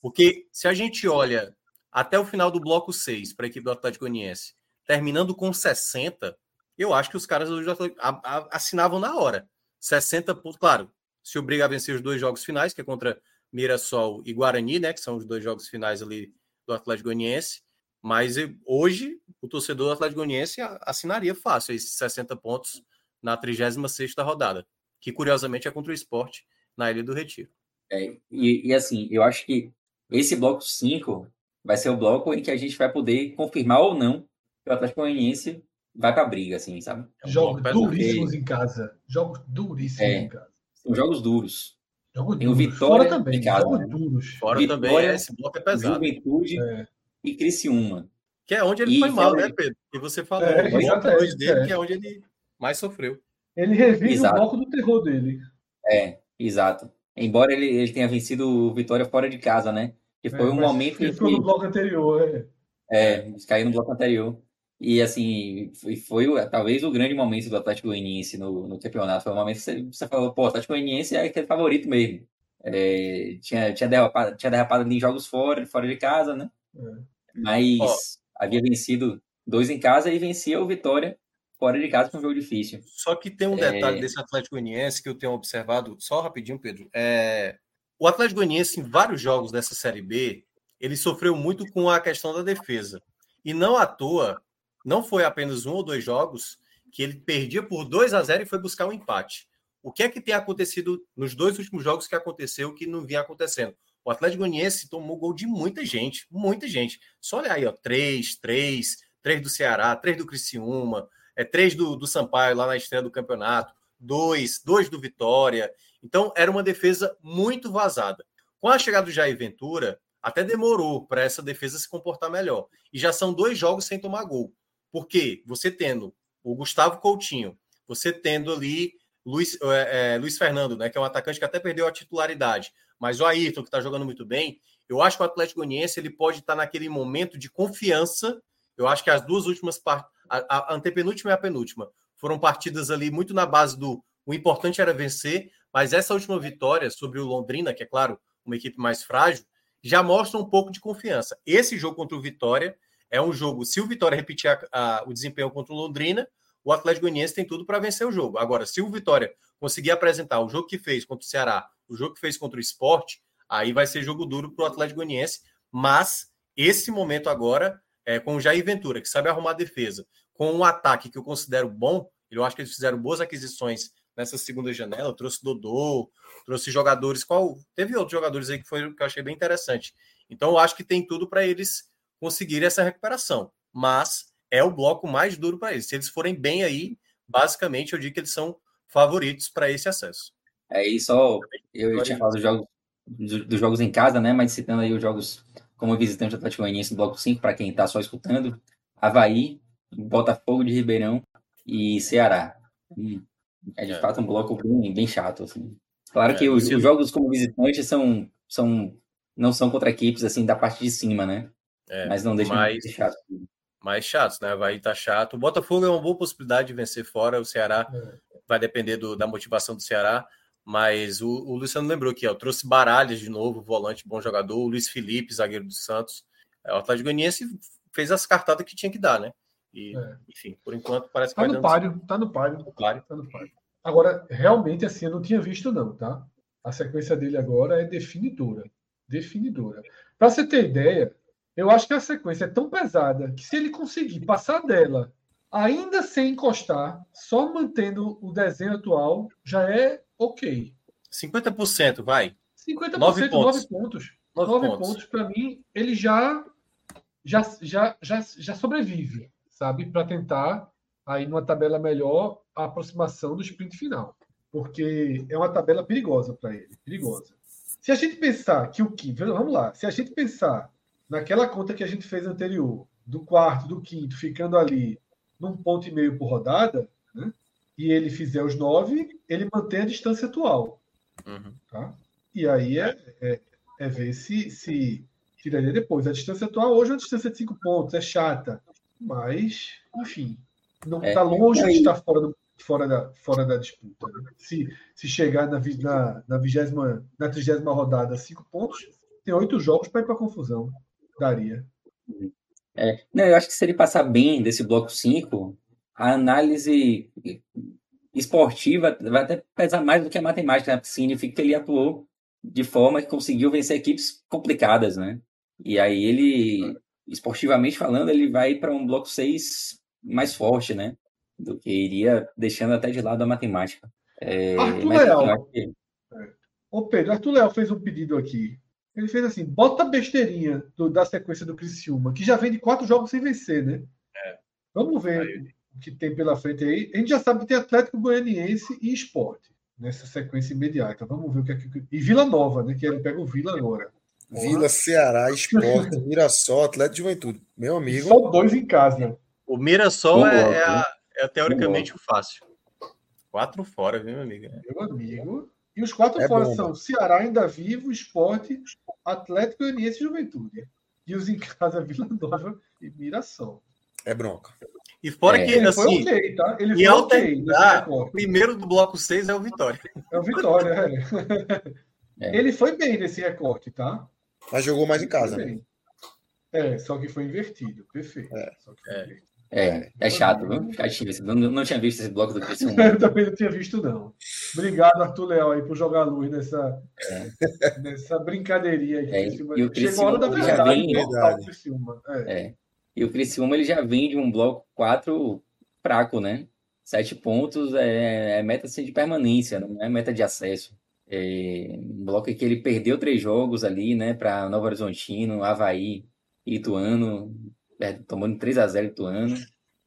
Porque se a gente olha até o final do bloco 6 para a equipe do Atlético Goianiense, terminando com 60, eu acho que os caras hoje assinavam na hora. 60 pontos, claro, se obriga a vencer os dois jogos finais, que é contra Mirassol e Guarani, né, que são os dois jogos finais ali do Atlético Goianiense, mas hoje o torcedor do Atlético Goianiense assinaria fácil esses 60 pontos na 36ª rodada, que curiosamente é contra o esporte na Ilha do Retiro. É, e, e assim, eu acho que esse bloco 5 vai ser o bloco em que a gente vai poder confirmar ou não que o Atlético Goianiense vai pra briga, assim, sabe? É um Jogos duríssimos em casa. Jogos duríssimos É. em casa. São jogos duros. Jogos Tem o duros. Vitória Fora também. em casa, jogos né? duros. Fora Vitória, também, é, esse bloco é pesado. Juventude É. e Criciúma. Que é onde ele E foi mal, fora- né, Pedro? E você falou, É, exatamente, 2 dele, é. que é onde ele mais sofreu. Ele revive Exato. o bloco do terror dele. É, exato. Embora ele, ele tenha vencido o Vitória fora de casa, né? Que foi É, um momento em ficou que no bloco anterior. É. é, caiu no bloco anterior. E assim, foi, foi o- talvez o grande momento do Atlético Goianiense no, no campeonato. Foi um momento que você, você falou, pô, o Atlético Goianiense é aquele favorito mesmo. É, tinha, tinha, derrapado, tinha derrapado em jogos fora, fora de casa, né? É. Mas Ó. havia vencido dois em casa e vencia o Vitória fora de casa foi um jogo difícil. Só que tem um detalhe é... desse Atlético Goianiense que eu tenho observado, só rapidinho, Pedro. É... O Atlético Goianiense, em vários jogos dessa Série B, ele sofreu muito com a questão da defesa. E não à toa, não foi apenas um ou dois jogos que ele perdia por 2 a 0 e foi buscar um empate. O que é que tem acontecido nos dois últimos jogos que aconteceu que não vinha acontecendo? O Atlético Goianiense tomou gol de muita gente, muita gente. Só olha aí, ó, três, três, três do Ceará, três do Criciúma, é três do, do Sampaio lá na estreia do campeonato, dois, dois do Vitória. Então era uma defesa muito vazada. Com a chegada do Jair Ventura, até demorou para essa defesa se comportar melhor. E já são dois jogos sem tomar gol. Porque você tendo o Gustavo Coutinho, você tendo ali Luiz, é, é, Luiz Fernando, né, que é um atacante que até perdeu a titularidade, mas o Ayrton, que está jogando muito bem, eu acho que o Atlético Goianiense ele pode estar tá naquele momento de confiança. Eu acho que as duas últimas partes, a, a antepenúltima e a penúltima, foram partidas ali muito na base do o importante era vencer, mas essa última vitória sobre o Londrina, que é claro, uma equipe mais frágil, já mostra um pouco de confiança. Esse jogo contra o Vitória é um jogo, se o Vitória repetir a, a, o desempenho contra o Londrina, o Atlético Goianiense tem tudo para vencer o jogo. Agora, se o Vitória conseguir apresentar o jogo que fez contra o Ceará, o jogo que fez contra o Esporte, aí vai ser jogo duro para o Atlético Goianiense. Mas esse momento agora, é, com o Jair Ventura, que sabe arrumar defesa, com um ataque que eu considero bom, eu acho que eles fizeram boas aquisições nessa segunda janela. Trouxe Dodô, trouxe jogadores. Qual teve outros jogadores aí que foi que eu achei bem interessante. Então eu acho que tem tudo para eles conseguirem essa recuperação. Mas é o bloco mais duro para eles. Se eles forem bem aí, basicamente eu digo que eles são favoritos para esse acesso. É isso, eu, eu tinha falado dos jogos, dos jogos em casa, né? Mas citando aí os jogos como visitante do Atlético Goianiense no bloco 5, para quem está só escutando, Havaí, Botafogo de Ribeirão e Ceará. Hum, é de é. fato um bloco bem, bem chato, assim. Claro é, que os, os, jogos como visitante são, são não são contra equipes assim da parte de cima, né? É, mas não deixa mas, de chato mais chatos, né? Vai estar tá chato. O Botafogo é uma boa possibilidade de vencer fora. O Ceará é. vai depender do, da motivação do Ceará. Mas o, o Luciano lembrou aqui, ó, trouxe Baralhas de novo, volante, bom jogador. O Luiz Felipe, zagueiro do Santos. É, o Atlético Goianiense fez as cartadas que tinha que dar, né? E, é. enfim, por enquanto parece que tá no páreo, tá no páreo, páreo. Tá no páreo. Agora, realmente assim, eu não tinha visto não, tá? A sequência dele agora é definidora, definidora. Para você ter ideia, eu acho que a sequência é tão pesada que se ele conseguir passar dela, ainda sem encostar, só mantendo o desenho atual, já é ok. 50%, vai. 50%, 9 pontos. 9 pontos. 9, 9 pontos, pontos para mim, ele já, já, já, já, já sobrevive, sabe? Para tentar, aí numa tabela melhor, a aproximação do sprint final. Porque é uma tabela perigosa para ele. Perigosa. Se a gente pensar que o que. Vamos lá. Se a gente pensar naquela conta que a gente fez anterior, do quarto, do quinto, ficando ali num ponto e meio por rodada, né? e ele fizer os nove, ele mantém a distância atual. Uhum. Tá? E aí é, é, é, ver se, se tiraria depois. A distância atual hoje é uma distância de cinco pontos, é chata, mas, enfim, não está é, tá longe de estar fora, do, fora, da, fora da disputa. Né? Se, se chegar na, na, na, vigésima, na trigésima rodada cinco pontos, tem oito jogos para ir para confusão daria. É, não, eu acho que se ele passar bem desse bloco 5, a análise esportiva vai até pesar mais do que a matemática, né? significa que ele atuou de forma que conseguiu vencer equipes complicadas, né? E aí ele, esportivamente falando, ele vai para um bloco 6 mais forte, né? Do que iria deixando até de lado a matemática. É, Arthur Leal. Que... Ô Pedro, Arthur Leal fez um pedido aqui ele fez assim: bota a besteirinha do, da sequência do Criciúma, que já vem de quatro jogos sem vencer, né? É. Vamos ver aí. o que tem pela frente aí. A gente já sabe que tem Atlético Goianiense e Esporte nessa sequência imediata. Vamos ver o que é que. E Vila Nova, né? Que ele pega o Vila agora. Vila, Ceará, Esporte, Mirassol, Atlético de Juventude. Meu amigo. Só dois em casa. O Mirassol é, é, a, é, teoricamente o fácil. Quatro fora, viu, meu amigo? Meu amigo. E os quatro é fora bom, são Ceará ainda vivo, Esporte, Atlético Goianiense e Juventude. E os em casa Vila Nova e Mirassol. É bronca. E fora é. que ele assim, foi okay, tá? Ele foi ok. o primeiro do bloco 6 é o Vitória. É o Vitória, é. é. Ele foi bem nesse recorte, tá? Mas jogou mais em casa, né? É, só que foi invertido. Perfeito. É. É. É, é chato, viu? Chatinho. Não, não tinha visto esse bloco do Criciúma. Eu também não tinha visto, não. Obrigado, Arthur Leal, aí, por jogar luz nessa, é. nessa brincadeirinha aqui. É, e o Criciúma, Chegou a hora da verdade. Vem, verdade. Criciúma. É. é. E o Criciúma ele já vem de um bloco 4 fraco, né? Sete pontos é, é meta assim, de permanência, não é meta de acesso. É um bloco que ele perdeu três jogos ali, né? Para Novo Horizontino, Havaí e Ituano é, tomando 3 a 0 Ituano.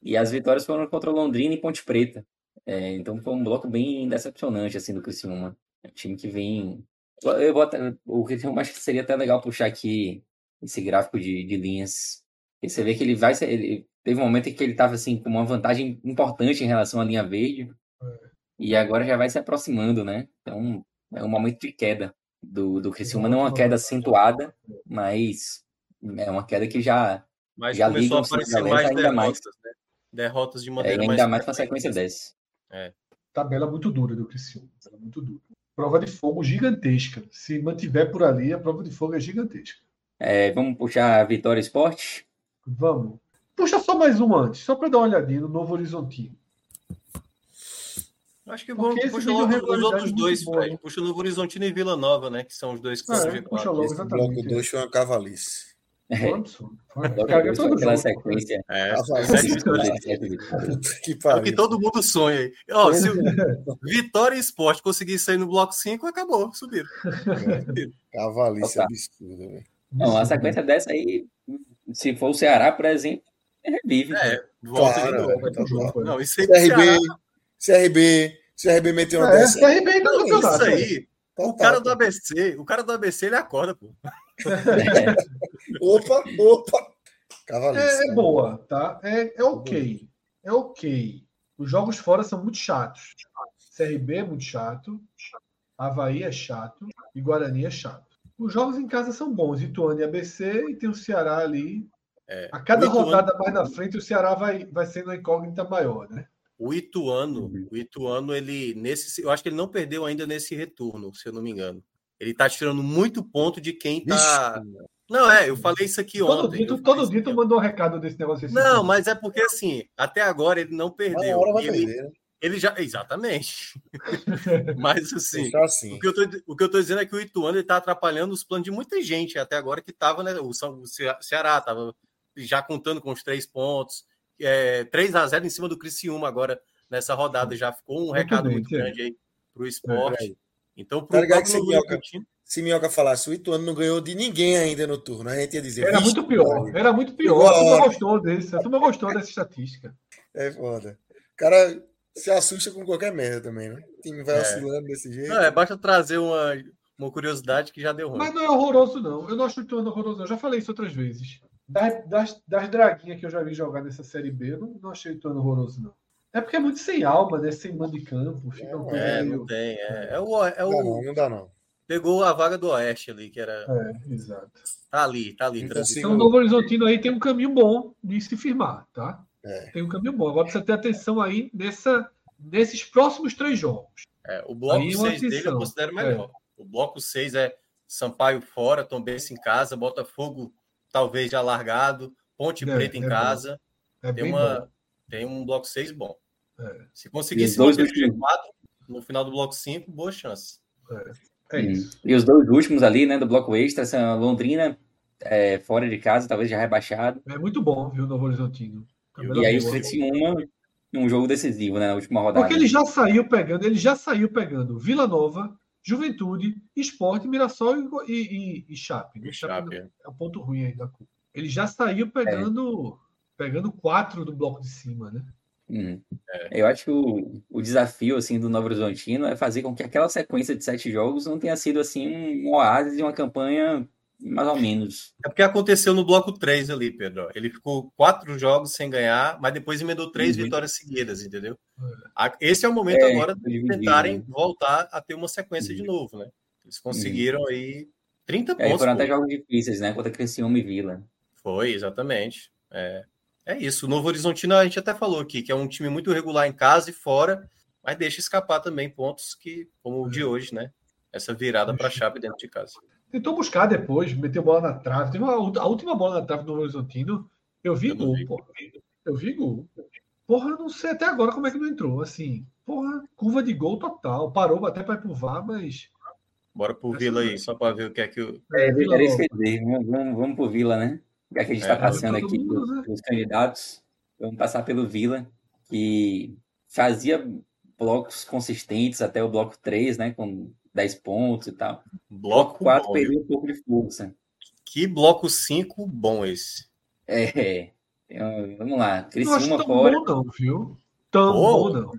E as vitórias foram contra Londrina e Ponte Preta. É, então foi um bloco bem decepcionante assim do Criciúma. É um time que vem. Eu boto, o Criciúma acho que seria até legal puxar aqui esse gráfico de, de linhas. E você vê que ele vai. Ele, teve um momento em que ele estava assim, com uma vantagem importante em relação à linha verde. E agora já vai se aproximando, né? Então é um momento de queda do, do Criciúma. Não é uma queda acentuada, mas é uma queda que já mas já começou a aparecer mais derrotas, mais. Né? Derrotas de é, maneira é, ainda mais, mais com a sequência dessa. É. Tabela muito dura do Criciúma. Muito dura. Prova de fogo gigantesca. Se mantiver por ali, a prova de fogo é gigantesca. É, vamos puxar a Vitória Esporte? Vamos. Puxa só mais um antes, só para dar uma olhadinha no Novo Horizontino. Acho que vamos puxa logo os outros dois, Fred. Puxa Novo Horizontino e Vila Nova, né? Que são os dois que ah, são é, puxa logo, exatamente. Bloco 2 foi uma cavalice. Aquela sequência. É, que é o que todo mundo sonha. Ó, se o Vitória e Esporte conseguir sair no bloco 5, acabou, subiram. É. Cavalice absurdo, velho. Não, a sequência dessa aí, se for o Ceará, por exemplo, revive. É, volta claro, de novo. Tá não, isso aí CRB, CRB, CRB meteu uma é, dessa. CRB não, isso aí. o cara do ABC, o cara do ABC, ele acorda, pô. opa, opa. É, é, boa, tá? É, é ok. É ok. Os jogos fora são muito chatos. CRB é muito chato. Havaí é chato. E Guarani é chato. Os jogos em casa são bons. Ituano e ABC. E tem o Ceará ali. É, a cada Ituano... rodada mais na frente, o Ceará vai, vai sendo uma incógnita maior, né? O Ituano, uhum. o Ituano, ele nesse, eu acho que ele não perdeu ainda nesse retorno, se eu não me engano. Ele tá tirando muito ponto de quem tá. Não, é, eu falei isso aqui todo ontem. Dito, todo dia tu mandou um recado desse negócio. Assim, não, mas é porque assim, até agora ele não perdeu. Uma hora vai ele, perder, né? ele já. Exatamente. mas assim, assim. O, que eu tô, o que eu tô dizendo é que o Ituano está atrapalhando os planos de muita gente até agora que estava, né? O, São, o Ceará estava já contando com os três pontos. É, 3 a 0 em cima do Criciúma agora nessa rodada. Já ficou um muito recado bem, muito grande aí para o esporte. Então, pro tá se Minhoca, se Minhoca falasse, o Ituano não ganhou de ninguém ainda no turno, a gente ia dizer. Era muito pior, cara. era muito pior. A turma gostou desse, a turma gostou dessa estatística. É foda. O cara se assusta com qualquer merda também, né? O time vai é. oscilando desse jeito. Não, é, basta trazer uma, uma curiosidade que já deu ruim. Mas não é horroroso, não. Eu não acho o Ituano horroroso, não. Eu já falei isso outras vezes. Das, das, das draguinhas que eu já vi jogar nessa Série B, eu não, não achei o Ituano horroroso, não. É porque é muito sem alma, né? Sem mando de campo. Fica é, meio... não tem. É, é o, é o... Não, não, não dá, não. Pegou a vaga do Oeste ali, que era. É, exato. Tá ali, tá ali. Então o Novo Horizontino aí tem um caminho bom de se firmar, tá? É. Tem um caminho bom. Agora precisa ter atenção aí nessa, nesses próximos três jogos. É, o bloco 6 dele eu considero melhor. É. O bloco 6 é Sampaio fora, Tombense em casa, Botafogo talvez já largado, Ponte é, Preta em é casa. tem, uma, bom. tem um bloco 6 bom. É. Se conseguisse o G4 no final do bloco 5, boa chance. É. é isso. E os dois últimos ali, né, do bloco extra, são Londrina é, fora de casa, talvez já rebaixado. É muito bom, viu, Novo Horizontino. E aí o Criciúma um jogo decisivo, né, na última rodada. Porque ele já saiu pegando, ele já saiu pegando Vila Nova, Juventude, Esporte, Mirassol e, e, e Chape. Né? E Chape é. é o ponto ruim aí da Ele já saiu pegando, é. pegando quatro do bloco de cima, né? Uhum. É. Eu acho que o, o desafio assim do Novo Horizontino é fazer com que aquela sequência de sete jogos não tenha sido assim um oásis de uma campanha mais ou menos. É porque aconteceu no bloco 3 ali, Pedro. Ele ficou quatro jogos sem ganhar, mas depois emendou três uhum. vitórias seguidas, entendeu? É. Esse é o momento é, agora de tentarem né? voltar a ter uma sequência uhum. de novo, né? Eles conseguiram uhum. aí 30 pontos. É, foram até jogos difíceis, né? Contra Criciúma e Vila. Foi, exatamente. É. É isso. O Novo Horizontino a gente até falou aqui, que é um time muito regular em casa e fora, mas deixa escapar também pontos que, como o de hoje, né? Essa virada para a chave dentro de casa. Tentou buscar depois, meteu bola na trave. Teve uma, a última bola na trave do Novo Horizontino. Eu vi eu gol, vi. pô. Eu vi gol. Porra, eu não sei até agora como é que não entrou. Assim, porra, curva de gol total. Parou até para ir pro VAR, mas. Bora pro Vila aí, só para ver o que é que o. É, era isso que eu dei. Vamos, vamos pro Vila, né? Já que a gente está é, passando aqui mundo, né? candidatos, vamos passar pelo Vila, que fazia blocos consistentes até o bloco 3, né? Com 10 pontos e tal. Bloco 4 perdeu um pouco de força. Que bloco 5 bom esse. É, então, vamos lá. Criciúma fora. Bom não, viu? Tão bom não.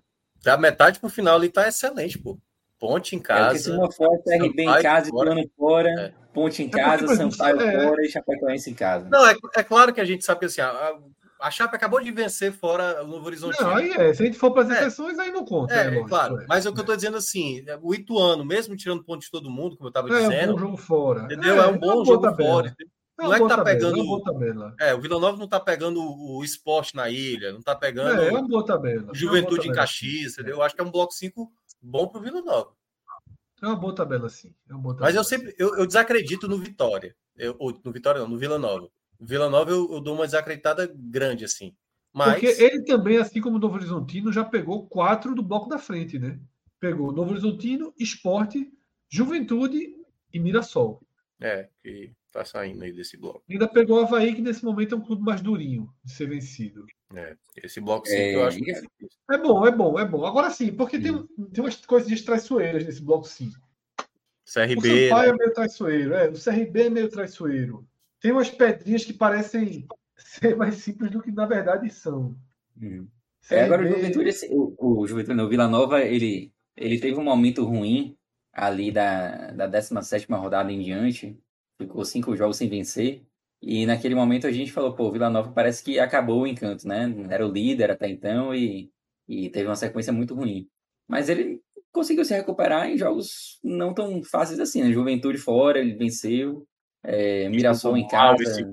Da metade pro final ali tá excelente, pô. Ponte em casa. É, Criciúma fora, CRB em casa e plano fora. É. Ponte em é casa, é Sampaio é... fora e Chapecoense em casa. Não, é, é claro que a gente sabe que assim, a, a Chape acabou de vencer fora o Novo Horizonte. Não, aí é. Se a gente for para as exceções, aí não conta. É, né, claro. Mas o que eu estou dizendo assim, o Ituano, mesmo tirando ponto de todo mundo, como eu estava dizendo. É um bom jogo fora. Entendeu? É, um bom jogo tabela. fora. Não, não é que tá pegando. É, o Vila Nova não tá pegando o esporte na ilha, não tá pegando. É, é uma boa tabela. Juventude em Caxias, entendeu? Eu acho que é um bloco 5 bom pro Vila Nova. É uma boa tabela, sim. É boa tabela. Mas eu sempre eu, eu desacredito no Vitória. Eu, no Vitória não, no Vila Nova. Vila Nova eu, eu, dou uma desacreditada grande, assim. Mas... Porque ele também, assim como o Novo Horizontino, já pegou quatro do bloco da frente, né? Pegou Novo Horizontino, Esporte, Juventude e Mirassol. É, que tá saindo aí desse bloco. Ainda pegou o Havaí, que nesse momento é um clube mais durinho de ser vencido. É, esse bloco sim, é... eu acho que é, é bom, é bom, é bom. Agora sim, porque tem, tem umas coisas traiçoeiras nesse bloco sim. CRB. O Sampaio né? é meio traiçoeiro, é. O CRB é meio traiçoeiro. Tem umas pedrinhas que parecem ser mais simples do que na verdade são. Hum. É, agora o Juventude, o, o Juventude, no Vila Nova, ele, ele teve um momento ruim ali da, da 17 rodada em diante. Ficou cinco jogos sem vencer. E naquele momento a gente falou, pô, Vila Nova parece que acabou o encanto, né? Era o líder até então e, e teve uma sequência muito ruim. Mas ele conseguiu se recuperar em jogos não tão fáceis assim, né? Juventude fora, ele venceu. É, Mirassol em casa. Esse,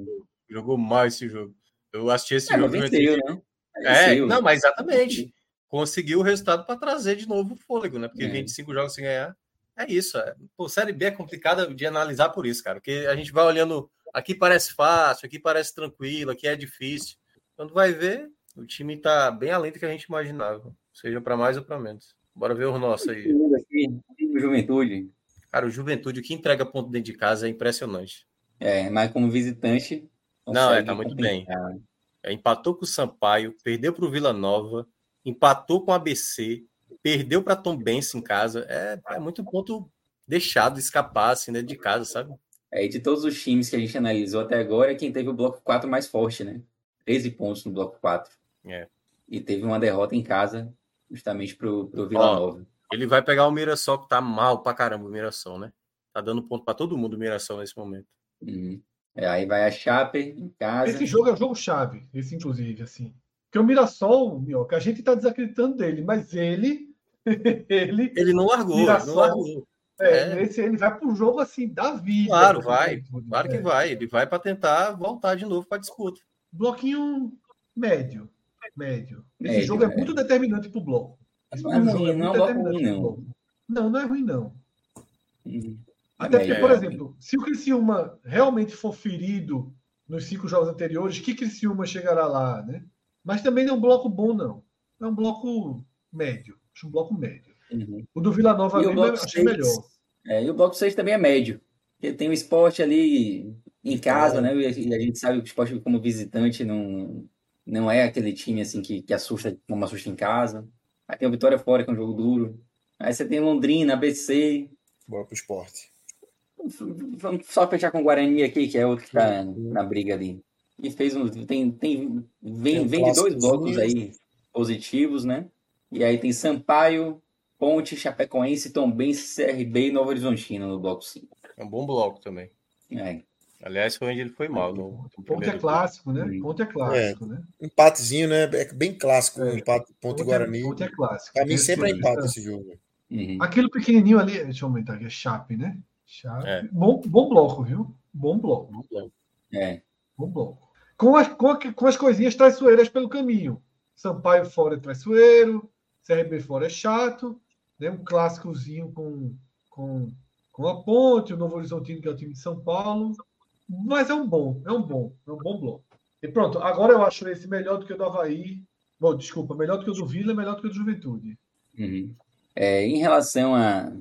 jogou mal esse jogo. Eu assisti esse é, jogo. Venceu, né? É, venceu. não, mas exatamente. Conseguiu o resultado para trazer de novo o fôlego, né? Porque é. 25 jogos sem ganhar. É isso. É. Pô, Série B é complicada de analisar por isso, cara. Porque a gente vai olhando Aqui parece fácil, aqui parece tranquilo, aqui é difícil. Quando vai ver, o time está bem além do que a gente imaginava, seja para mais ou para menos. Bora ver o nosso aí. o Juventude. Cara, o Juventude, que entrega ponto dentro de casa é impressionante. É, mas como visitante. Não, é, tá muito bem. É, empatou com o Sampaio, perdeu para o Vila Nova, empatou com o ABC, perdeu para Tom Benz em casa. É, é muito ponto deixado escapar assim dentro de casa, sabe? É, de todos os times que a gente analisou até agora, quem teve o bloco 4 mais forte, né? 13 pontos no bloco 4. É. E teve uma derrota em casa, justamente pro, pro Vila Nova. Ele vai pegar o Mirassol, que tá mal pra caramba o Mirassol, né? Tá dando ponto para todo mundo o Mirassol nesse momento. Uhum. É, aí vai a Chape em casa. Esse jogo é o jogo chave, esse inclusive, assim. Porque o Mirassol, meu, que a gente tá desacreditando dele, mas ele. ele, ele não largou, não largou. É, é. Esse, ele vai para o jogo assim da vida. Claro, vai. Claro que é. vai. Ele vai para tentar voltar de novo para a disputa. Bloquinho médio. Médio. Esse médio, jogo é, é, muito determinante para o bloco. não, é ruim, não é bloco ruim, não. Não, não é ruim, não. Hum. Até porque, por exemplo, se o Criciúma realmente for ferido nos cinco jogos anteriores, que Criciúma chegará lá, né? Mas também não é um bloco bom, não. É um bloco médio. Acho um bloco médio. Uhum. O do Vila Nova eu achei melhor. É, e o bloco 6 também é médio. Porque tem o esporte ali em casa, é. né? E a gente sabe que o esporte como visitante não, não é aquele time assim que, que assusta como assusta em casa. Aí tem o Vitória fora, que é um jogo duro. Aí você tem Londrina, ABC. Bora pro esporte. Vamos só fechar com o Guarani aqui, que é outro que tá na briga ali. E fez um. Tem, tem, vem, tem vem de dois blocos aí positivos, né? E aí tem Sampaio, Ponte, Chapecoense, Tombense, CRB e Novo Horizontino no bloco 5. É um bom bloco também. É. Aliás, foi onde ele foi mal. No, no Ponte é clássico, né? Ponte é clássico, é. né? Empatezinho, né? É bem clássico é. empate Ponte, Ponte Guarani. Ponte é clássico. Pra mim sempre é empate esse jogo. Uhum. Aquilo pequenininho ali, deixa eu aumentar aqui, é Chape, né? Chape. É. Bom, bom bloco, viu? Bom bloco. Bom bloco. É. Bom bloco. Com as, com, com as coisinhas traiçoeiras pelo caminho. Sampaio fora é traiçoeiro, CRB fora é chato, né? um clássicozinho com, com, com a Ponte, o Novo Horizontino, que é o time de São Paulo. Mas é um bom, é um bom, é um bom bloco. E pronto, agora eu acho esse melhor do que o do Havaí. Bom, desculpa, melhor do que o do Vila, melhor do que o do Juventude. Uhum. É, em relação a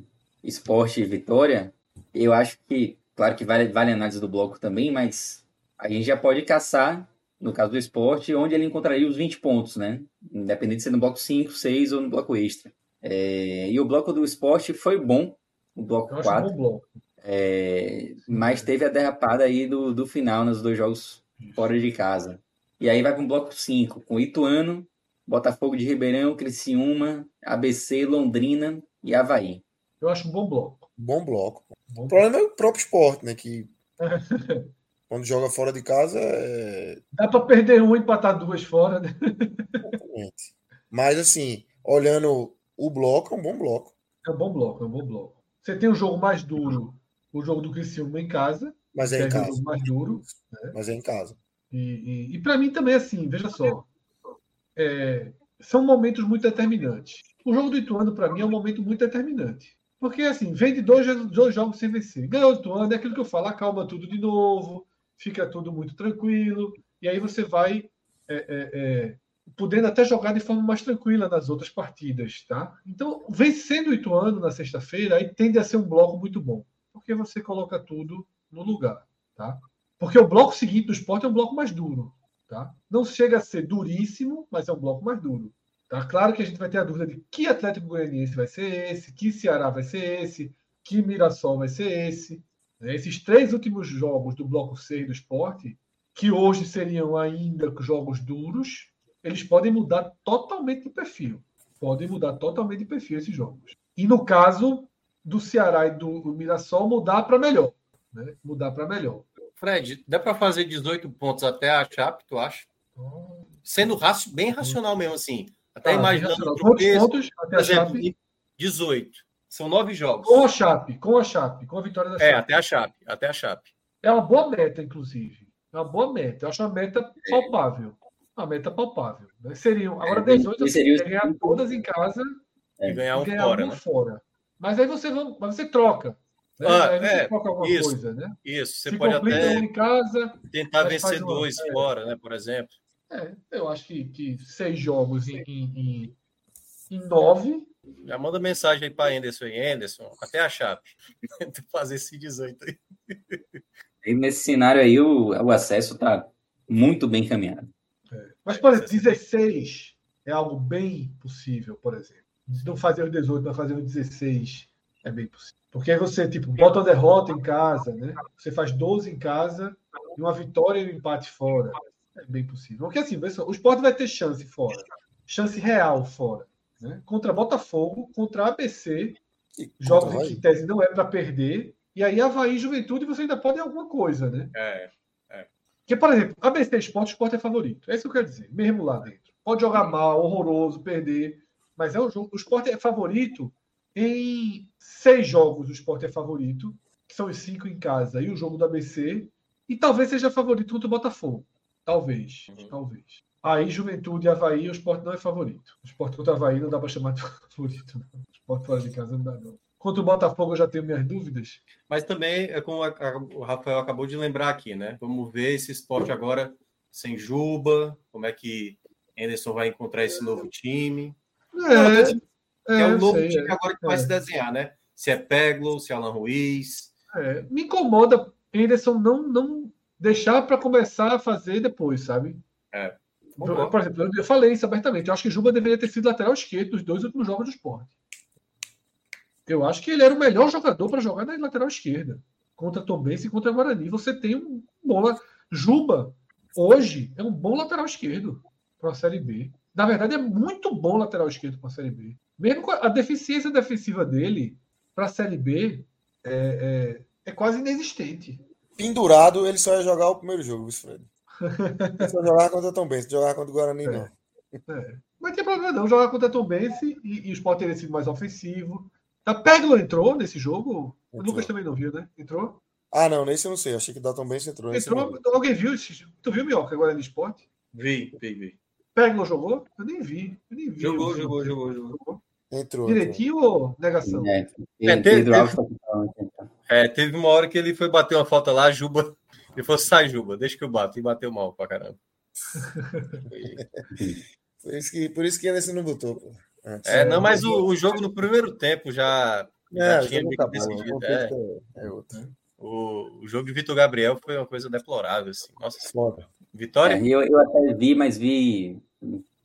esporte e vitória, eu acho que, claro que vale, vale a análise do bloco também, mas a gente já pode caçar, no caso do esporte, onde ele encontraria os 20 pontos, né? Independente de ser no bloco 5, 6 ou no bloco extra. É, e o bloco do esporte foi bom, o bloco Eu acho um 4. bom bloco. É, mas teve a derrapada aí do, do final nos dois jogos fora de casa. E aí vai para um bloco 5, com Ituano, Botafogo de Ribeirão, Criciúma, ABC, Londrina e Havaí. Eu acho um bom bloco. Bom bloco. Bom O problema é o próprio esporte, né? Que quando joga fora de casa é. Dá para perder um e empatar duas fora, né? Exatamente. Mas assim, olhando o bloco, é um bom bloco. É um bom bloco, é um bom bloco. Você tem o jogo mais duro, o jogo do Criciúma em casa. Mas é em o casa. jogo mais duro. Mas é em casa. E, e, e para mim também, assim, veja só. é, são momentos muito determinantes. O jogo do Ituano, para mim, é um momento muito determinante. Porque, assim, vem de dois, dois jogos sem vencer. Ganhou o Ituano, é aquilo que eu falo, acalma tudo de novo, fica tudo muito tranquilo, e aí você vai é, é, é, podendo até jogar de forma mais tranquila nas outras partidas, tá? Então, vencendo o Ituano na sexta-feira, aí tende a ser um bloco muito bom, porque você coloca tudo no lugar, tá? Porque o bloco seguinte do esporte é um bloco mais duro, tá? Não chega a ser duríssimo, mas é um bloco mais duro. Tá? Claro que a gente vai ter a dúvida de que Atlético Goianiense vai ser esse, que Ceará vai ser esse, que Mirassol vai ser esse. Né? Esses três últimos jogos do bloco 6 do esporte, que hoje seriam ainda jogos duros, eles podem mudar totalmente de perfil. Podem mudar totalmente de perfil esses jogos. E no caso do Ceará e do Mirassol, mudar para melhor. Né? Mudar para melhor. Fred, dá para fazer 18 pontos até a Chape, tu acha? Sendo raci- bem racional mesmo, assim. Até Tá, imaginando Quantos pontos até a Chape? 18. São nove jogos. Com a Chape, com a Chape, com a vitória da É, Chape. até a Chape, até a Chape. É uma boa meta, inclusive. É uma boa meta. Eu acho uma meta palpável. Uma meta palpável. Né? Seriam, agora, É, 18 e seria você quer ganhar todas em casa E ganhar um e ganhar fora, uma né? fora. Mas aí você, mas você troca. Né? Ah, aí você é, troca alguma isso. coisa, né? Isso, você Se pode complica um até em casa. tentar vencer uma- dois é. fora, né? Por exemplo. É, eu acho que, que seis jogos em, em, em, em nove. Já manda mensagem aí para Anderson e Anderson, até a Chape. Tenta fazer esse 18 aí. E nesse cenário aí, o, o acesso está muito bem encaminhado. Mas, por exemplo, 16 é algo bem possível, por exemplo. Não fazer os 18, mas fazer os 16 é bem possível. Porque aí você, tipo, bota uma derrota em casa, né? Você faz 12 em casa e uma vitória e um empate fora. É bem possível. Porque assim, o Sport vai ter chance fora. Chance real fora. Né? Contra Botafogo, contra ABC, E jogos contra o em que tese não é para perder. E aí Havaí e Juventude você ainda pode alguma coisa, né? É. Porque, por exemplo, ABC Sport, o Sport é favorito. É isso que eu quero dizer. Mesmo lá dentro. Pode jogar mal, horroroso, perder. Mas é um jogo. O Sport é favorito em seis jogos. O Sport é favorito, que são os cinco em casa, e o jogo do ABC. E talvez seja favorito contra o Botafogo. Talvez. Talvez. Aí, Juventude e Havaí, o Sport não é favorito. O Sport contra o Havaí não dá para chamar de favorito. Não. O Sport fora de casa não dá, não. Contra o Botafogo, eu já tenho minhas dúvidas. Mas também, é como a- a- o Rafael acabou de lembrar aqui, né? Vamos ver esse esporte agora sem Juba, como é que Anderson vai encontrar esse novo time. É, É, o novo sei, time é. agora que vai É. se desenhar, né? Se é Peglo, se é Alan Ruiz. É, me incomoda Henderson não, não deixar para começar a fazer depois, sabe? É. Eu, por exemplo, eu- falei isso abertamente. Eu acho que Juba deveria ter sido lateral esquerdo nos dois últimos jogos do esporte. Eu acho que ele era o melhor jogador para jogar na lateral esquerda. Contra Tombense e contra Guarani. Você tem um bom. Juba, hoje, é um bom lateral esquerdo para a Série B. Na verdade, é muito bom lateral esquerdo para a Série B. Mesmo com a deficiência defensiva dele para a Série B é, é, é quase inexistente. Pendurado, ele só ia jogar o primeiro jogo, viu, Fred? Só jogava contra o Tom Benz, jogava contra o Guarani, não. É. Mas tem problema não. Jogar contra Tom Bense e, e o Sport teria sido mais ofensivo. A Peglo entrou nesse jogo? O Entrou. Lucas também não viu, né? Entrou? Ah, não, nesse eu não sei. Achei que o Tom Benz entrou. Entrou. Alguém viu? Tu viu, Minhoca, agora no Sport? Vi, vi, vi. Peglo jogou? Eu nem vi. Eu nem vi. Jogou, jogou, jogou, jogou. vi. Entrou. entrou. Direitinho ou negação? É, É, teve- tá então. É, teve uma hora que ele foi bater uma falta lá, Juba. Ele falou, sai, Juba, deixa que eu bato. E bateu mal pra caramba. Por isso que, por isso que Anderson não botou, pô. Antes. É, não, mas o, o jogo no primeiro tempo já, já É, tinha o jogo meio tá decidido. o É, é, outro. o, o jogo de Vitor Gabriel foi uma coisa deplorável. Assim. Nossa, Foda. Vitória? É, eu, eu até vi, mas vi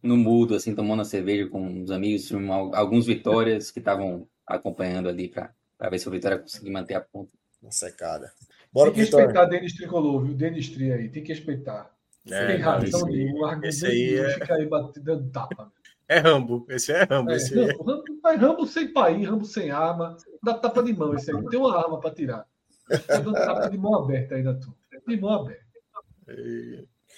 no mudo, assim, tomando a cerveja com os amigos, tinha alguns vitórias que estavam acompanhando ali para ver se o Vitória conseguir manter a ponta. Uma secada. Bora, Tem que respeitar Denis Tricolor, viu? Denis Tri aí, tem que respeitar. É, tem não, razão esse nenhuma, argumento esse aí é- fica aí batendo, dando tapa. É Rambo. Esse é Rambo. É, esse não, Rambo, mas Rambo sem país, Rambo sem arma, dá tapa de mão esse aí, não tem uma arma para tirar. Tá dando tapa de mão aberta aí na tua. De mão aberta.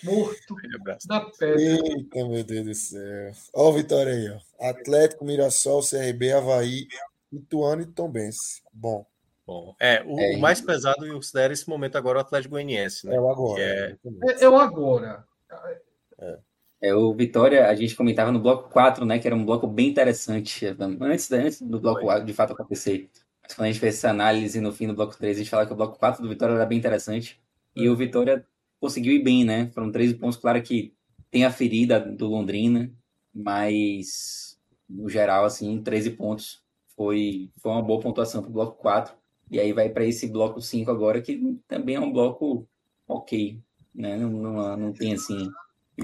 Morto Grande abraço. na pedra. Eita, meu Deus do céu. Ó, o Vitória aí, ó. Atlético, Mirassol, CRB, Havaí, Ituano e Tombense. Bom, Bom, é, o, É, o mais pesado eu considero esse momento agora o Atlético Goianiense, né? é o agora. É- É, é o agora. É, o Vitória, a gente comentava no bloco 4, né, que era um bloco bem interessante, antes, antes do bloco A, de fato acontecer. Mas quando a gente fez essa análise no fim do bloco 3, a gente falava que o bloco 4 do Vitória era bem interessante. E o Vitória conseguiu ir bem, né? Foram 13 pontos, claro que tem a ferida do Londrina, mas no geral, assim, 13 pontos foi, foi uma boa pontuação para o bloco 4. E aí vai para esse bloco 5 agora, que também é um bloco ok, né? Não, não, não tem, assim,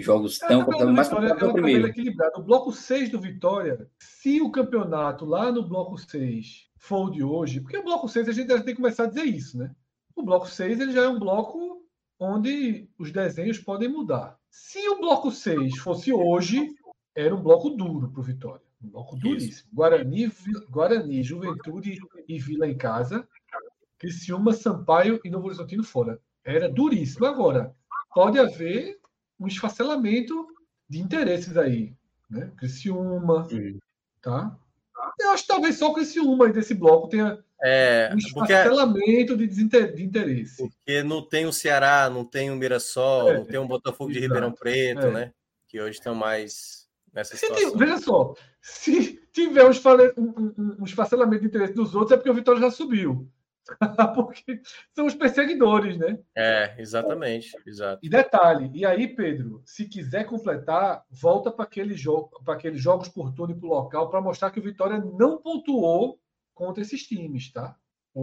jogos É, tão tabela complicados, do mais Vitória complicado que é o uma tabela primeiro. equilibrada. O bloco 6 do Vitória, se o campeonato lá no bloco 6 for o de hoje, porque o bloco 6 a gente já tem que começar a dizer isso, né? O bloco 6 ele já é um bloco onde os desenhos podem mudar. Se o bloco 6 fosse hoje, era um bloco duro para o Vitória. Bloco duríssimo. Guarani, Guarani, Juventude e Vila em casa. Criciúma, Sampaio e Novo Horizontino fora. Era duríssimo. Agora, pode haver um esfacelamento de interesses aí. Né? Criciúma, tá? Eu acho que talvez só o Criciúma aí desse bloco tenha É, um porque, esfacelamento de, desinter- de interesse. porque não tem o Ceará, não tem o Mirassol, É, não tem o Botafogo de. Ribeirão Preto, É. né? Que hoje estão mais nessa situação. veja só, se tiver um, esfale- um- um- um esfacelamento de interesse dos outros, é porque o Vitória já subiu. porque são os perseguidores, né? É, exatamente, exato. E detalhe, e aí, Pedro, se quiser completar, volta para aquele jogo, para aqueles jogos por turno e local para mostrar que o Vitória não pontuou contra esses times, tá?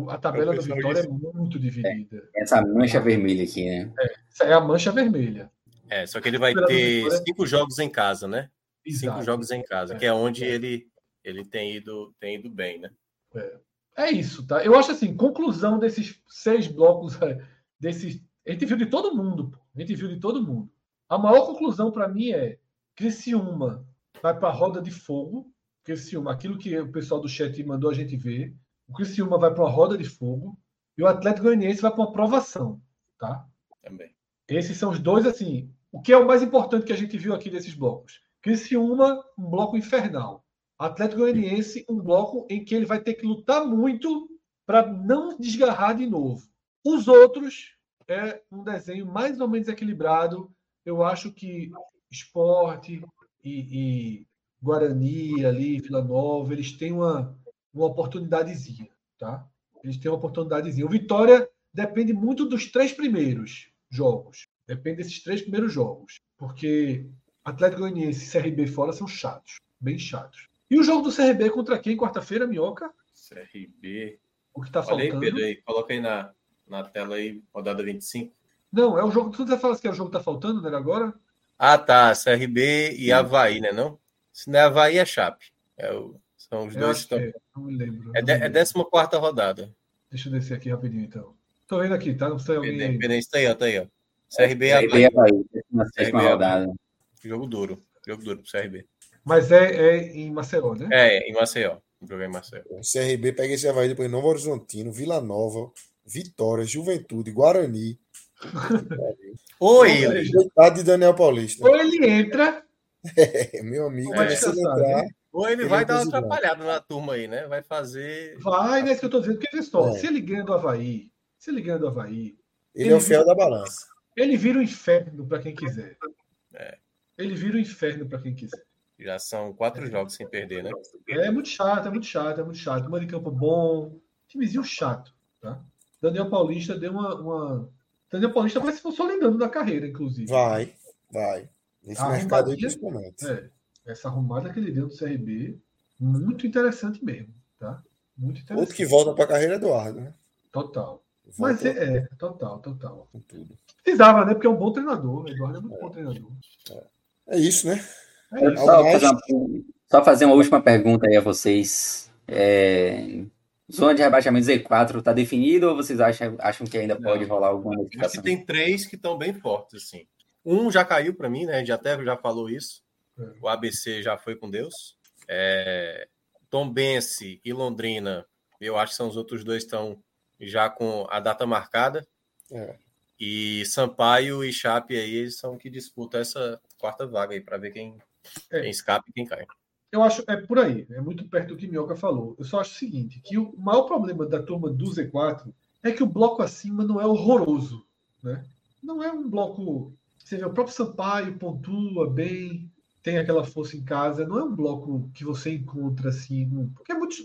A tabela do Vitória é disse. muito dividida. Essa mancha vermelha aqui, né? Essa é a mancha vermelha. É, só que ele vai ter cinco jogos em casa, né? Cinco Exato. jogos em casa, que é onde ele, ele tem, ido, tem ido bem, né? É isso, tá? Eu acho assim, conclusão desses seis blocos, é, desses, a gente viu de todo mundo, pô. a gente viu de todo mundo. A maior conclusão para mim é Criciúma vai para a roda de fogo. Criciúma, aquilo que o pessoal do chat mandou a gente ver. O Criciúma vai para uma roda de fogo e o Atlético Goianiense vai para uma provação, tá? Também. Esses são os dois, assim. O que é o mais importante que a gente viu aqui desses blocos? Criciúma, um bloco infernal. Atlético Goianiense, um bloco em que ele vai ter que lutar muito para não desgarrar de novo. Os outros é um desenho mais ou menos equilibrado. Eu acho que Esporte e, e Guarani ali, Vila Nova, eles têm uma, uma oportunidadezinha, tá? Eles têm uma oportunidadezinha. O Vitória depende muito dos três primeiros jogos. Depende desses três primeiros jogos. Porque Atlético Goianiense e CRB fora são chatos. Bem chatos. E o jogo do CRB contra quem? Quarta-feira, Minhoca? CRB. O que tá Olha aí, faltando? Pedro, aí. Coloca aí na, na tela aí, rodada 25. Não, é o jogo. Tu já falas que é o jogo que tá faltando, né? Agora? Ah, tá. CRB e Havaí, né? Não? Se não é Havaí, é Chape. É o, são os Eu dois. que estão- é. Não me lembro. É, de, é lembro. 14 rodada. Deixa eu descer aqui rapidinho, então. Tô vendo aqui, tá? Não sei alguém aí. Pedro, Tá aí, ó, tá aí, ó. CRB e CRB Havaí. Havaí, na sétima rodada. Jogo duro. Jogo duro pro CRB. Mas é, é em Maceió, né? É, em Maceió. Jogar em Maceió. O CRB pega esse Havaí depois Novo Horizontino, Vila Nova, Vitória, Juventude, Guarani. Ou ele. de Daniel Paulista. Ou ele entra, É, meu amigo, Vai se ele entrar, né? Ou ele Ele vai é dar uma atrapalhada na turma aí, né? Vai fazer. vai, né? Isso que eu tô dizendo. Porque, veja só, É. se ele ganha do Havaí, se ele ganha do Havaí, ele é o fiel da balança. ele vira o inferno para quem quiser. É. Ele vira o inferno para quem quiser. Já são quatro jogos sem perder, né? É muito chato, é muito chato, é muito chato. Uma de campo bom, timezinho chato, tá? Daniel Paulista deu uma, uma... Daniel Paulista vai se consolidando na carreira, inclusive. Vai. Vai. Nesse A mercado aí, principalmente. É, essa arrumada que ele deu no CRB, muito interessante mesmo, tá? Muito interessante. Outro que volta para a carreira é Eduardo, né? Total. Volta Mas é, é, total, total. com tudo. Precisava, né? Porque é um bom treinador. O Eduardo é muito bom treinador. É isso, né? É isso. Só fazer, uma, só fazer uma última pergunta aí a vocês. É, zona de rebaixamento Z4 está definido ou vocês acham, acham que ainda pode rolar alguma Acho que modificação? tem três que estão bem fortes, assim. Um já caiu para mim, né? A gente até já falou isso. O ABC já foi com Deus. É... Tombense e Londrina, eu acho que são os outros dois que estão já com a data marcada. É. E Sampaio e Chape aí são que disputam essa quarta vaga aí para ver quem, É. quem escapa e quem cai. Eu acho é por aí, é muito perto do que Minhoca falou. Eu só acho o seguinte, que o maior problema da turma do Z4 é que o bloco acima não é horroroso, né? Não é um bloco, você vê, o próprio Sampaio pontua bem, tem aquela força em casa, não é um bloco que você encontra assim, porque é muito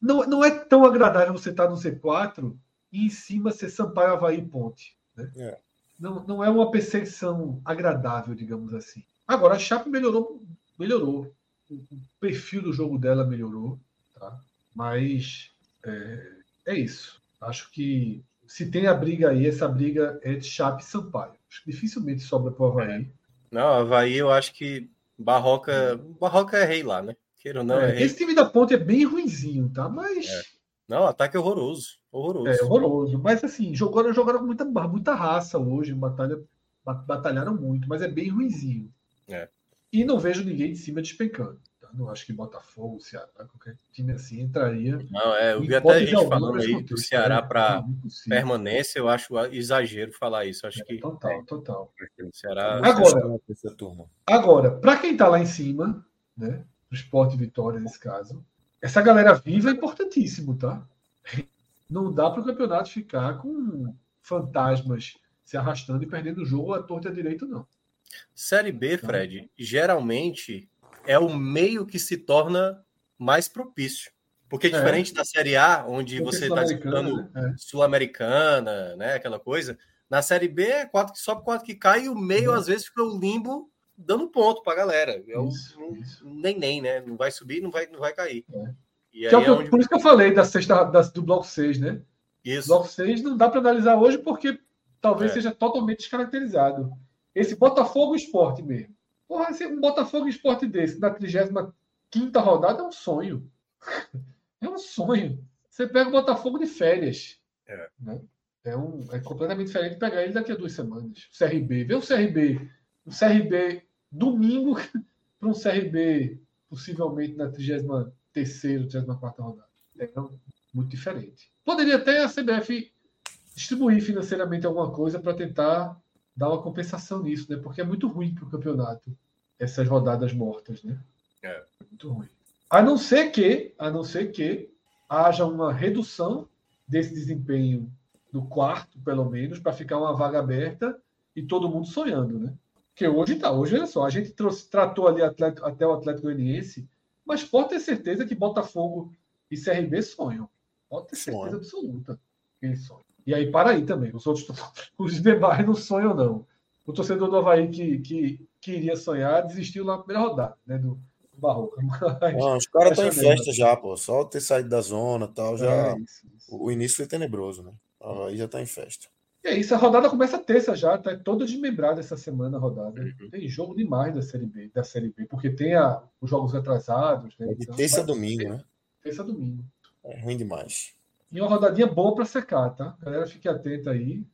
não, não é tão agradável você estar no Z4 e em cima ser Sampaio, Havaí e Ponte, né? É. Não, não é uma perseguição agradável, digamos assim. Agora, a Chape melhorou, melhorou o o perfil do jogo dela melhorou, tá? Mas é, é isso. Acho que se tem a briga aí, essa briga é de Chape e Sampaio. Acho que dificilmente sobra para o Havaí. Não, Havaí eu acho que Barroca, Barroca é rei lá, né? Queira ou não, é, É, esse time da ponte é bem ruinzinho, tá? Mas Não, ataque é horroroso. Horroroso. é, horroroso. Mas assim, jogaram, jogaram com muita, muita raça hoje, batalha, ba- batalharam muito, mas é bem ruinzinho. É. E não vejo ninguém de cima despencando. Tá? Não acho que Botafogo, Ceará, qualquer time assim entraria. Não, é, eu vi até gente alguma, falando aí do. Ceará É, para é permanência, eu acho exagero falar isso. Acho que Total, total. o Ceará. Agora, turma. Agora, para quem está lá em cima, né, o Sport Vitória nesse caso, essa galera viva é importantíssimo, tá? Não dá para o campeonato ficar com fantasmas se arrastando e perdendo o jogo à torta à direita, não. Série B, Fred, geralmente é o meio que se torna mais propício. Porque É. diferente da Série A, onde Porque você está disputando né? Sul-Americana, né? Aquela coisa. Na Série B é quatro que sobe, quatro que cai, e o meio, Uhum. às vezes, fica o limbo dando ponto pra galera. É um- um nem nem, né? Não vai subir, não vai, não vai cair. É. E é é onde. Por isso que eu falei da sexta, da- do bloco 6, né? Isso. Bloco 6 não dá para analisar hoje porque talvez É. seja totalmente descaracterizado. Esse Botafogo Esporte mesmo. Porra, um Botafogo Esporte desse na 35 rodada é um sonho. É um sonho. Você pega o Botafogo de férias. É. Né? É, um, é completamente diferente de pegar ele daqui a duas semanas. O CRB. Vê o CRB. O CRB domingo para um CRB possivelmente na 33ª, 34ª rodada. É muito diferente. Poderia até a CBF distribuir financeiramente alguma coisa para tentar dar uma compensação nisso, né? Porque é muito ruim para o campeonato essas rodadas mortas, né? É. Muito ruim. A não ser que, a não ser que haja uma redução desse desempenho no quarto, pelo menos, para ficar uma vaga aberta e todo mundo sonhando, né? Porque hoje tá, hoje olha só, a gente trouxe, tratou ali atleta, até o Atlético Goianiense, mas pode ter certeza que Botafogo e CRB sonham. Pode ter certeza absoluta que eles sonham. E aí para aí também, os outros, os demais não sonham não. O torcedor do Havaí que, que queria sonhar desistiu na primeira rodada, né, do, do Barroca. Mas, Não, os caras estão em festa já, pô. Só ter saído da zona tal, já. É isso, isso. O início foi tenebroso, né? Aí já tá em festa. E é isso, a rodada começa terça já, tá toda desmembrada essa semana a rodada. Uhum. Tem jogo demais da Série B, da Série B, porque tem a, os jogos atrasados, né? É de Então, terça a domingo, né? Terça a domingo. É ruim demais. E uma rodadinha boa para secar, tá? Galera, fique atenta aí.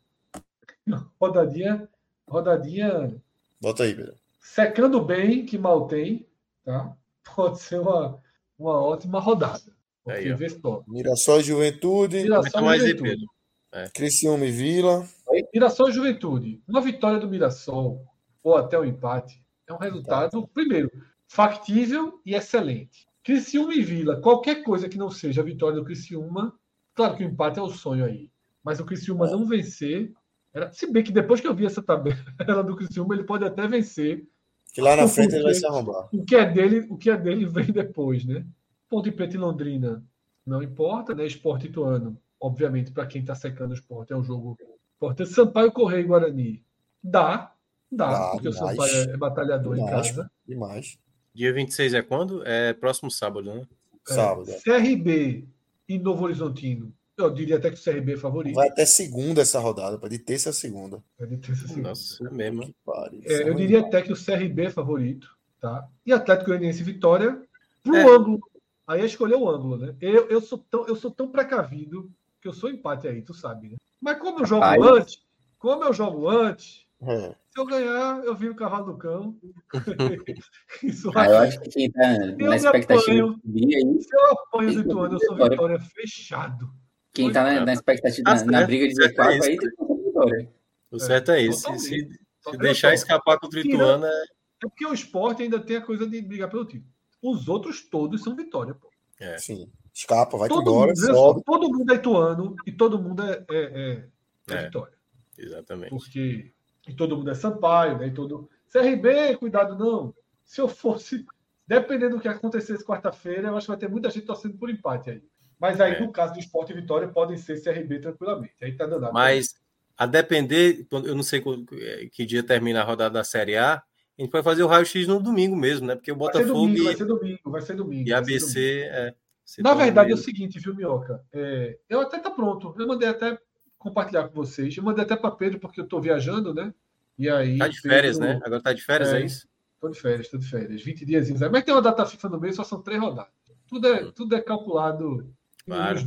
Rodadinha, rodadinha Bota aí, Pedro. secando bem, que mal tem, tá? Pode ser uma, uma ótima rodada. Porque Aí, vê só. Mirassol e Juventude, Comenta Mirassol e mais aí, Juventude. Pedro. Criciúma e Vila. Mirassol e Juventude. Uma vitória do Mirassol, ou até o empate, é um resultado, primeiro, factível e excelente. Criciúma e Vila, qualquer coisa que não seja a vitória do Criciúma, claro que o empate é o sonho aí, mas o Criciúma não vencer, era- se bem que depois que eu vi essa tabela do Criciúma, ele pode até vencer, Que lá na frente ele vai se arrombar. o que é dele, o que é dele vem depois, né? Ponte Preta e Londrina não importa, né? Esporte Ituano, obviamente, para quem está secando o esporte, é um jogo importante. Sampaio, Correio e Guarani dá, Dá, Dá, porque demais. o Sampaio é batalhador em Demais, casa. Demais. Dia 26 é quando? É próximo sábado, né? É, Sábado. é. CRB e Novo Horizontino. Eu diria até que o CRB é favorito. Vai até segunda essa rodada, de terça a segunda. É de terça a segunda. Nossa, é mesmo. Que pariu. É, eu diria até que o CRB é favorito, tá? E Atlético Goianiense Vitória pro É. ângulo. Aí é escolher o ângulo, né? Eu, eu, sou tão, eu sou tão precavido que eu sou empate aí, tu sabe, né? Mas como eu jogo Rapaz. antes, como eu jogo antes, É. se eu ganhar, eu viro o cavalo do cão. Isso Ah, eu acho que quem tá Eu na expectativa apanho. de aí, Se eu apanho do Ituano, eu sou Vitória. vitória fechado. quem tá na, na expectativa, Tá na, na briga de certo é Z4 isso. aí, tem que ser vitória. O certo é esse. totalmente. Se, se deixar escapar contra o Ituano, é... É porque o esporte ainda tem a coisa de brigar pelo título. Os outros todos são vitória, pô. é. Sim. Escapa, vai todo, embora, mundo, sobe. todo mundo é ituano e todo mundo é, é, é- é É. vitória. Exatamente. Porque e todo mundo é Sampaio, né? E todo... CRB, cuidado não. Se eu fosse, dependendo do que acontecesse quarta-feira, eu acho que vai ter muita gente torcendo por empate aí. Mas aí, É. no caso do esporte e vitória, podem ser CRB tranquilamente. Aí tá danado. Mas a depender, eu não sei quando- que dia termina a rodada da Série A, a gente vai fazer o raio-x no domingo mesmo, né? Porque o vai ser Botafogo domingo, vai e, ser domingo, vai ser domingo. e vai ser domingo. ABC. É, Na verdade é o seguinte, viu, Minhoca? É, eu até tá pronto. Eu mandei até compartilhar com vocês. Eu mandei até para Pedro, porque eu tô viajando, né? E aí. Tá de férias, Pedro- né? Agora tá de férias, é, É. isso? Tô de férias, tô de férias. 20 dias. Mas tem uma data FIFA no meio, só são três rodadas. Tudo é, tudo é calculado Claro.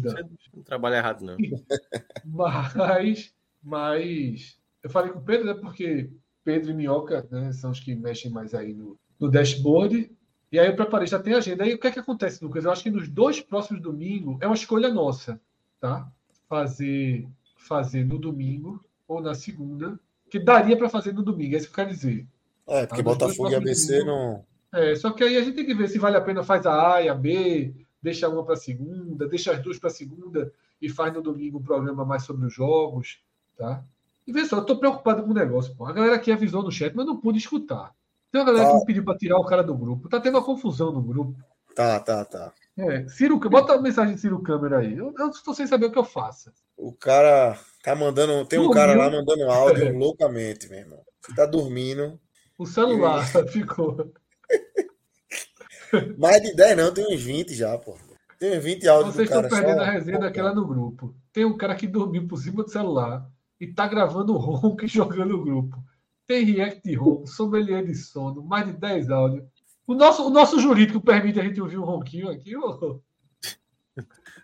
não trabalha errado, não. Mas, mas eu falei com o Pedro, né? Porque Pedro e Minhoca né, são os que mexem mais aí no, no dashboard. E aí eu preparei, já tem agenda. Aí o que é que acontece, Lucas? Eu acho que nos dois próximos domingos é uma escolha nossa, tá? Fazer, fazer no domingo ou na segunda, que daria para fazer no domingo, é isso que eu quero dizer. É, porque dois Botafogo e ABC domingos. não. É, só que aí a gente tem que ver se vale a pena faz a A e a B, deixa uma para segunda, deixa as duas para segunda e faz no domingo um programa mais sobre os jogos, tá? E vê só, eu tô preocupado com o negócio, pô. A galera aqui avisou no chat, mas não pude escutar. Tem uma galera Tá. que me pediu para tirar o cara do grupo. Tá tendo uma confusão no grupo. Tá, tá, tá. É, Ciro, bota a mensagem de Ciro Câmera aí. Eu, eu estou sem saber o que eu faço. O cara tá mandando. Tem um Dormiu. cara lá mandando áudio É. loucamente, meu irmão. Você tá dormindo. O celular ficou. Mais de 10 não, tem uns 20 já, pô. Tem uns 20 áudios Vocês do estão cara. perdendo só- a resenha daquela no grupo. Tem um cara que dormiu por cima do celular e tá gravando ronco e jogando no grupo. Tem react de ronco, sommelier de sono, mais de 10 áudios. O nosso, o nosso jurídico permite a gente ouvir um ronquinho aqui. ô?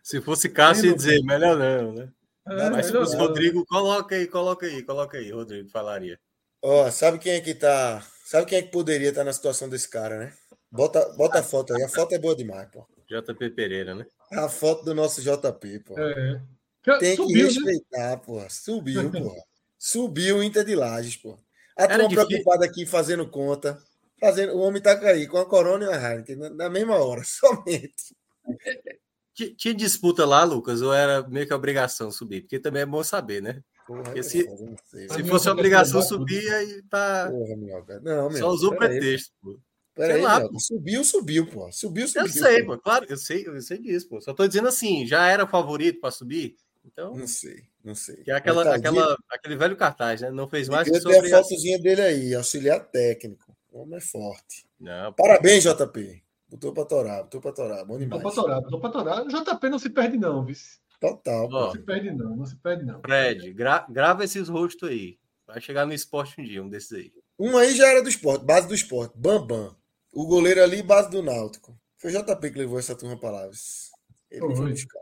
Se fosse Cássio, ia dizer, melhor não, né? É, Mas se fosse não. Rodrigo, coloca aí, coloca aí, coloca aí, Rodrigo, falaria. Ó, sabe quem é que tá. Sabe quem é que poderia estar na situação desse cara, né? Bota, bota a foto aí. A foto é boa demais, pô. JP Pereira, né? A foto do nosso JP, pô. É. Tem que Subiu, né? respeitar, pô. Subiu, pô. Subiu o Inter de Lages, pô. A Era turma difícil. preocupada aqui fazendo conta. Fazendo... O homem tá aí com a Corona e a Heineken na- mesma hora, somente. Ti- Tinha disputa lá, Lucas, ou era meio que obrigação subir? Porque também é bom saber, né? Porra, eu se- Se fosse obrigação subir, aí tá. Porra, Minhoca. Não, meu. Só usou pera aí, pretexto, pô. Pera Sei aí, lá, Minhoca. Subiu, subiu, pô. Subiu, subiu. Eu sei, pô, claro, eu sei, eu sei disso, pô. Só tô dizendo assim, já era favorito para subir? Então, Não sei, não sei. que é aquela, tá, aquela, aquele velho cartaz, né? Não fez mais que ter a fotozinha dele aí, auxiliar técnico. O homem é forte. Não. Parabéns, JP. Botou pra torar, botou pra torar. Bom Tô demais. pra torar, tô pra torar. O JP não se perde, não, viu? Total. Ó, Não se perde, não. Não se perde, não. Fred, gra- grava esses rostos aí. Vai chegar no esporte um dia, um desses aí. Um aí já era do esporte, base do esporte. Bambam. O goleiro ali, base do Náutico. Foi o JP que levou essa turma pra lá. Ele Foi. foi buscar.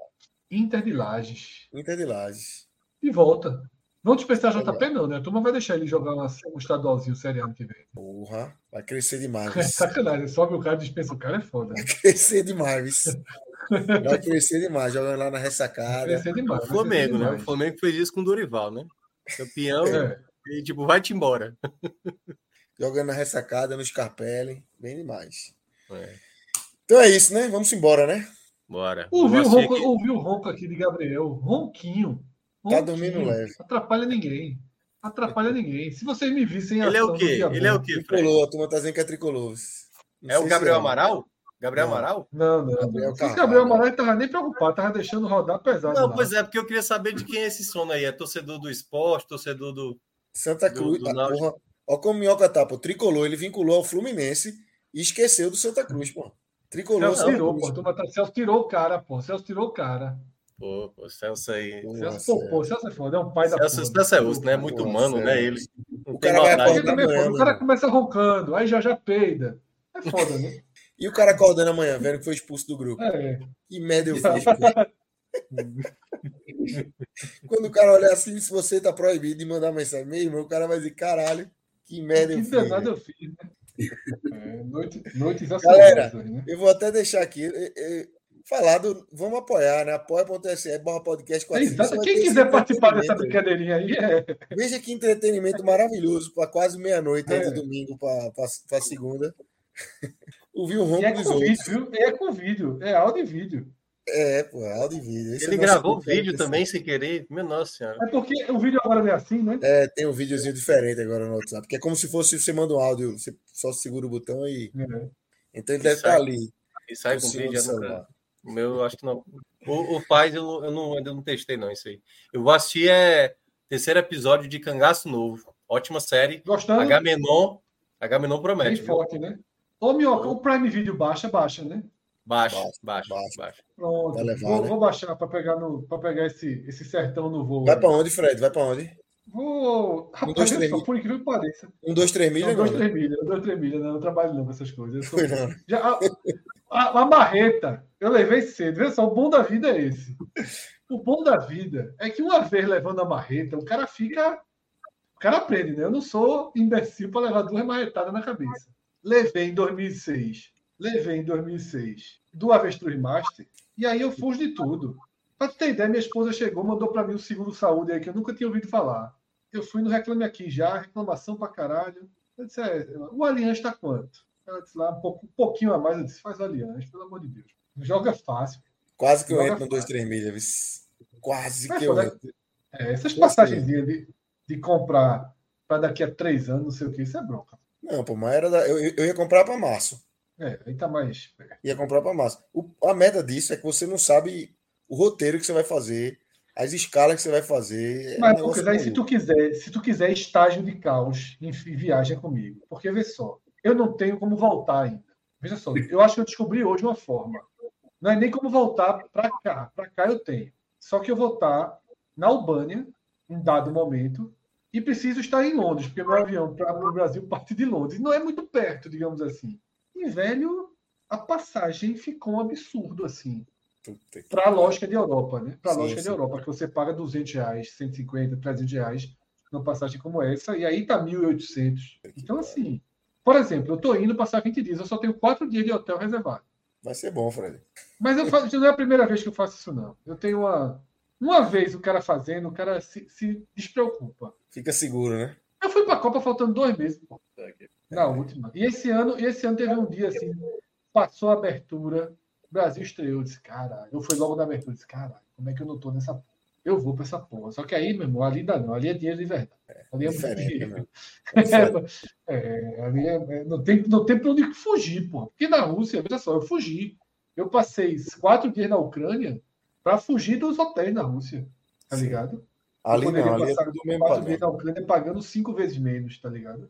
Inter de Lages. Inter de Lages. E volta. Não dispensar JP, não, né? A turma vai deixar ele jogar uma- um estadualzinho série ano que vem. Porra, vai crescer demais. É sacanagem. Sobe o cara, dispensa o cara, é foda. né? Vai crescer demais. Vai crescer demais, jogando lá na Vai ressacada. crescer demais. O vai Flamengo, né? O. Flamengo fez isso com o Dorival, né? Campeão É. e tipo, vai-te embora. Jogando na ressacada, no Scarpelli. Bem demais. É, Então é isso, né? Vamos embora, né? Bora. Ouviu o ronco, aqui. ouviu o ronco aqui de Gabriel. Ronquinho. Tá Ronquinho. dormindo leve. Atrapalha ninguém. Atrapalha ninguém. Se vocês me vissem em Ele é o quê? Ele é o quê, Fred? Tricolor, a turma tá dizendo que é tricolor. Não É o Gabriel se Amaral? Gabriel Não. Amaral? Não, não. Gabriel Carvalho. Gabriel Amaral, ele tava nem preocupado, tava deixando rodar pesado. Não, lá. pois é, porque eu queria saber de quem é esse sono aí. É torcedor do esporte, torcedor do. Santa Do- Cruz. do ah, Náutico. porra, Ó como Minhoca tá, pô. Tricolor, ele vinculou ao Fluminense e esqueceu do Santa Cruz, pô. Tricolor. Celso tirou, pô. Turma, Celso tirou o cara, pô. Celso tirou o cara. Pô, pô, Celso aí. Celso, pô, pô, Celso é foda, é um pai da Celso, porra. Celso é osso, né? É muito Pô, humano, né? Celso. Ele. O tem cara vai acordar é amanhã, foda. O cara começa roncando, aí já já peida. É foda, né? E o cara acordando amanhã, vendo que foi expulso do grupo. É. Que merda eu fiz, pô. Quando o cara olhar assim, se você tá proibido de mandar mensagem mesmo, o cara vai dizer, caralho, que merda eu Que fiz. danado eu fiz, né? É, noite, noites Galera, assombrosas, né? Eu vou até deixar aqui, eh, eh, falar do, vamos apoiar, né? Apoia.se, barra podcast É, 45. exato. Vai Quem quiser participar dessa brincadeirinha aí, é. Veja que entretenimento maravilhoso para quase meia-noite É. de domingo para segunda. Ouvir o é dos outros. viu? É com vídeo. É áudio e vídeo. É, pô, áudio e vídeo. Esse Ele é gravou vídeo que também sem querer. Meu nossa senhora. É porque o vídeo agora é assim, né? É, tem um videozinho diferente agora no WhatsApp, que é como se fosse você manda um áudio, você só segura o botão e. É. Então ele E deve sai. estar ali. E sai no com vídeo. nunca- O meu, eu acho que não. O, o Paz, eu, não- eu não, ainda não testei, não, isso aí. Eu vou assistir é terceiro episódio de Cangaço Novo. Ótima série. Gostando? Agamenon. Agamenon Bem promete. viu? forte, né? Ô, Minhoca, o Prime Video baixa, baixa, né? Baixa, Baixa, baixa, baixa. baixa. Pronto. Vai levar, vou, né? vou baixar para pegar, no, pra pegar esse, esse sertão no voo. Vai para onde, Fred? Vai para onde? Vou. Rapaz, dois, olha três só, mil. por incrível que pareça. Um, dois, três milhas, dois, não, né? três milhas, dois, três milhas, não, eu trabalho não com essas coisas. Eu sou-. Já, a, a, a marreta, eu levei cedo. Veja só, o bom da vida é esse. O bom da vida é que uma vez levando a marreta, o cara fica. O cara aprende, né? Eu não sou imbecil para levar duas marretadas na cabeça. Levei em 2006. Levei em 2006 do Avestruz Master. E aí eu fujo de tudo. Pra tu ter ideia, minha esposa chegou, mandou para mim o seguro saúde aí que eu nunca tinha ouvido falar. Eu fui no Reclame Aqui já, reclamação pra caralho. Eu disse, é, o Aliança tá quanto? Ela disse lá, um, pouco, um pouquinho a mais. Eu disse, faz o Aliança, pelo amor de Deus. Joga fácil. Quase que eu entro no dois, fácil. três milhas. viu? Quase Mas que eu foda- entro. É, essas Eu passagens de, de comprar para daqui a três anos, não sei o que, isso é bronca. Não, pô, mas era da... eu, eu ia comprar para março. É, aí tá mais. Ia comprar para março. O- a merda disso é que você não sabe o roteiro que você vai fazer, as escalas que você vai fazer. É um Mas, Lucas, aí se tu quiser, se tu quiser estágio de caos em viagem comigo, porque vê só, eu não tenho como voltar ainda. Veja só, eu acho que eu descobri hoje uma forma. Não é nem como voltar para cá. Para cá eu tenho. Só que eu vou estar na Albânia, em dado momento, e preciso estar em Londres, porque meu avião para o Brasil parte de Londres. Não é muito perto, digamos assim. E, velho, a passagem ficou um absurdo, assim para a lógica de Europa, né? Para a Sim, lógica de sim. Europa, que você paga 200 reais, 150, 300 reais numa passagem como essa, e aí tá 1.800. Então, assim, por exemplo, eu tô indo passar 20 dias, eu só tenho quatro dias de hotel reservado. Vai ser bom, Fred. Mas eu faço, não é a primeira vez que eu faço isso, não. Eu tenho uma. Uma vez o cara fazendo, o cara se, se despreocupa. Fica seguro, né? Eu fui para a Copa faltando dois meses, pô, na última. E esse ano, e esse ano teve um dia assim, passou a abertura, o Brasil estreou, eu disse, caralho. Eu fui logo na abertura, disse, caralho, como é que eu não tô nessa porra? Eu vou para essa porra. Só que aí, meu irmão, ali ainda não, ali é dinheiro de verdade. Ali é muito dinheiro. É. É, ali é, é- não tem, não tem para onde fugir, pô. Porque na Rússia, veja só, eu fugi. Eu passei quatro dias na Ucrânia para fugir dos hotéis na Rússia, tá Sim. ligado? Ali eu poderia não, ali é tudo mesmo quatro na Ucrânia pagando cinco vezes menos, tá ligado?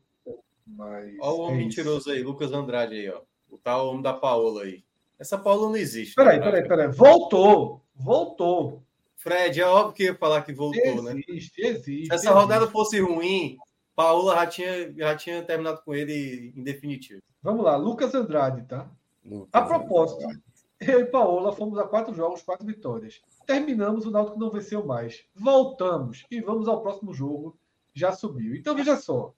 Mas Olha o é homem isso. mentiroso aí, Lucas Andrade aí, ó. O tal homem da Paola aí. Essa Paola não existe. Peraí, né, peraí, cara? peraí. Voltou! Voltou! Fred, é óbvio que ia falar que voltou, né? Existe, existe. Se essa existe. rodada fosse ruim, Paola já tinha, já tinha terminado com ele em definitivo. Vamos lá, Lucas Andrade, tá? Lucas, A propósito, eu e Paola fomos a quatro jogos, quatro vitórias. Terminamos, o Náutico não venceu mais. Voltamos e vamos ao próximo jogo. Já subiu. Então veja só.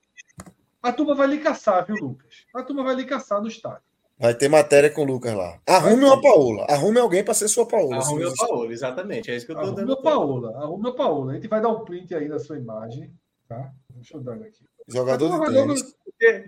A turma vai lhe caçar, viu, Lucas? A turma vai lhe caçar no estádio. Vai ter matéria com o Lucas lá. Arrume uma Paola. Arrume alguém para ser sua Paola. Arrume a Paola, exatamente. É isso que eu tô Arrume dando. a Paola. Arrume a Paola. A gente vai dar um print aí na sua imagem. Tá? Deixa eu dar aqui. Jogador de tênis.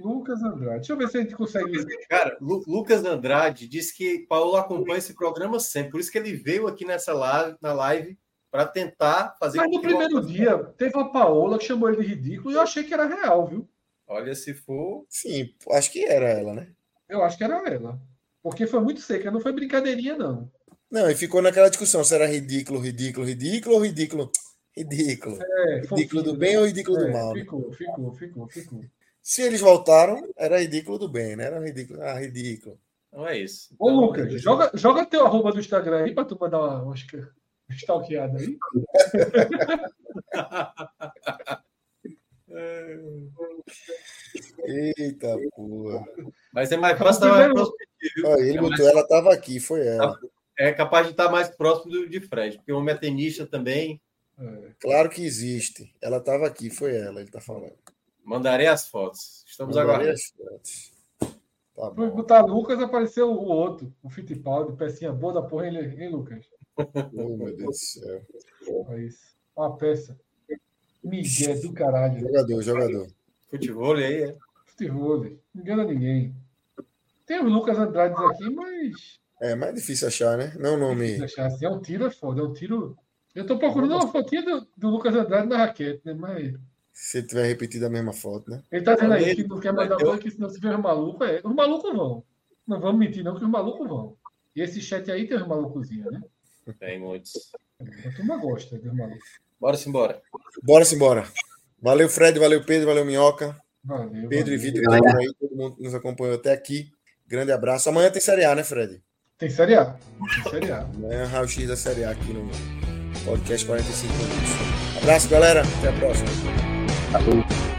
Lucas Andrade. Deixa eu ver se a gente consegue. Cara, Lu- Lucas Andrade disse que Paulo acompanha esse programa sempre. Por isso que ele veio aqui nessa live, na live para tentar fazer. Mas no primeiro dia, teve uma Paola que chamou ele de ridículo e eu achei que era real, viu? Olha, se for. Sim, acho que era ela, né? Eu acho que era ela. Porque foi muito seca, não foi brincadeirinha, não. Não, e ficou naquela discussão se era ridículo, ridículo, ridículo ou ridículo. Ridículo. É, Ridículo do fofinho, bem né? ou ridículo do É, mal? né? Ficou, ficou, ficou, ficou. Se eles voltaram, era ridículo do bem, né? Era ridículo. Ah, ridículo. Não é isso. Ô, Então, Lucas, joga, joga teu arroba do Instagram aí pra tu mandar uma, uma stalkeada aí. Eita porra. Mas é mais próximo, tá mais próximo de ti, viu? Olha, ele É mais- botou, ela tava aqui, foi ela. É capaz de estar mais próximo do, de Fred, porque o homem é tenista também. Claro que existe. Ela tava aqui, foi ela, ele tá falando. Mandarei as fotos. Estamos Mandarei aguardando. as fotos. Tá bom. botar Lucas, apareceu o outro, o Fittipaldi, pecinha boa da porra, ele, hein, Lucas? Oh, meu Deus do céu. Olha isso. Uma peça. Miguel do caralho. Jogador, jogador. Futebol aí, é. Futebol, não engana ninguém. Tem o Lucas Andrade aqui, mas É mais difícil achar, né? Não o nome. deixar assim, é um tiro é foda, é um tiro. Eu tô procurando uma fotinha do, do Lucas Andrade na raquete, né? Mas Se ele tiver repetido a mesma foto, né? ele tá dizendo aí que não quer mandar coisa, que senão se tiver os malucos, é. Os malucos vão. Não vamos mentir, não, que os malucos vão. E esse chat aí tem os malucozinhos, né? Tem muitos. A turma gosta dos malucos. Bora-se embora. Bora embora. Valeu, Fred, valeu, Pedro, valeu, Minhoca. Valeu. Pedro e valeu. Vitor que estão aí, todo mundo que nos acompanhou até aqui. Grande abraço. Amanhã tem Série A, né, Fred? Tem Série A. Tem Série A. Amanhã Raio X da Série A aqui no podcast 45 minutos. Abraço, galera. Até a próxima. Falou.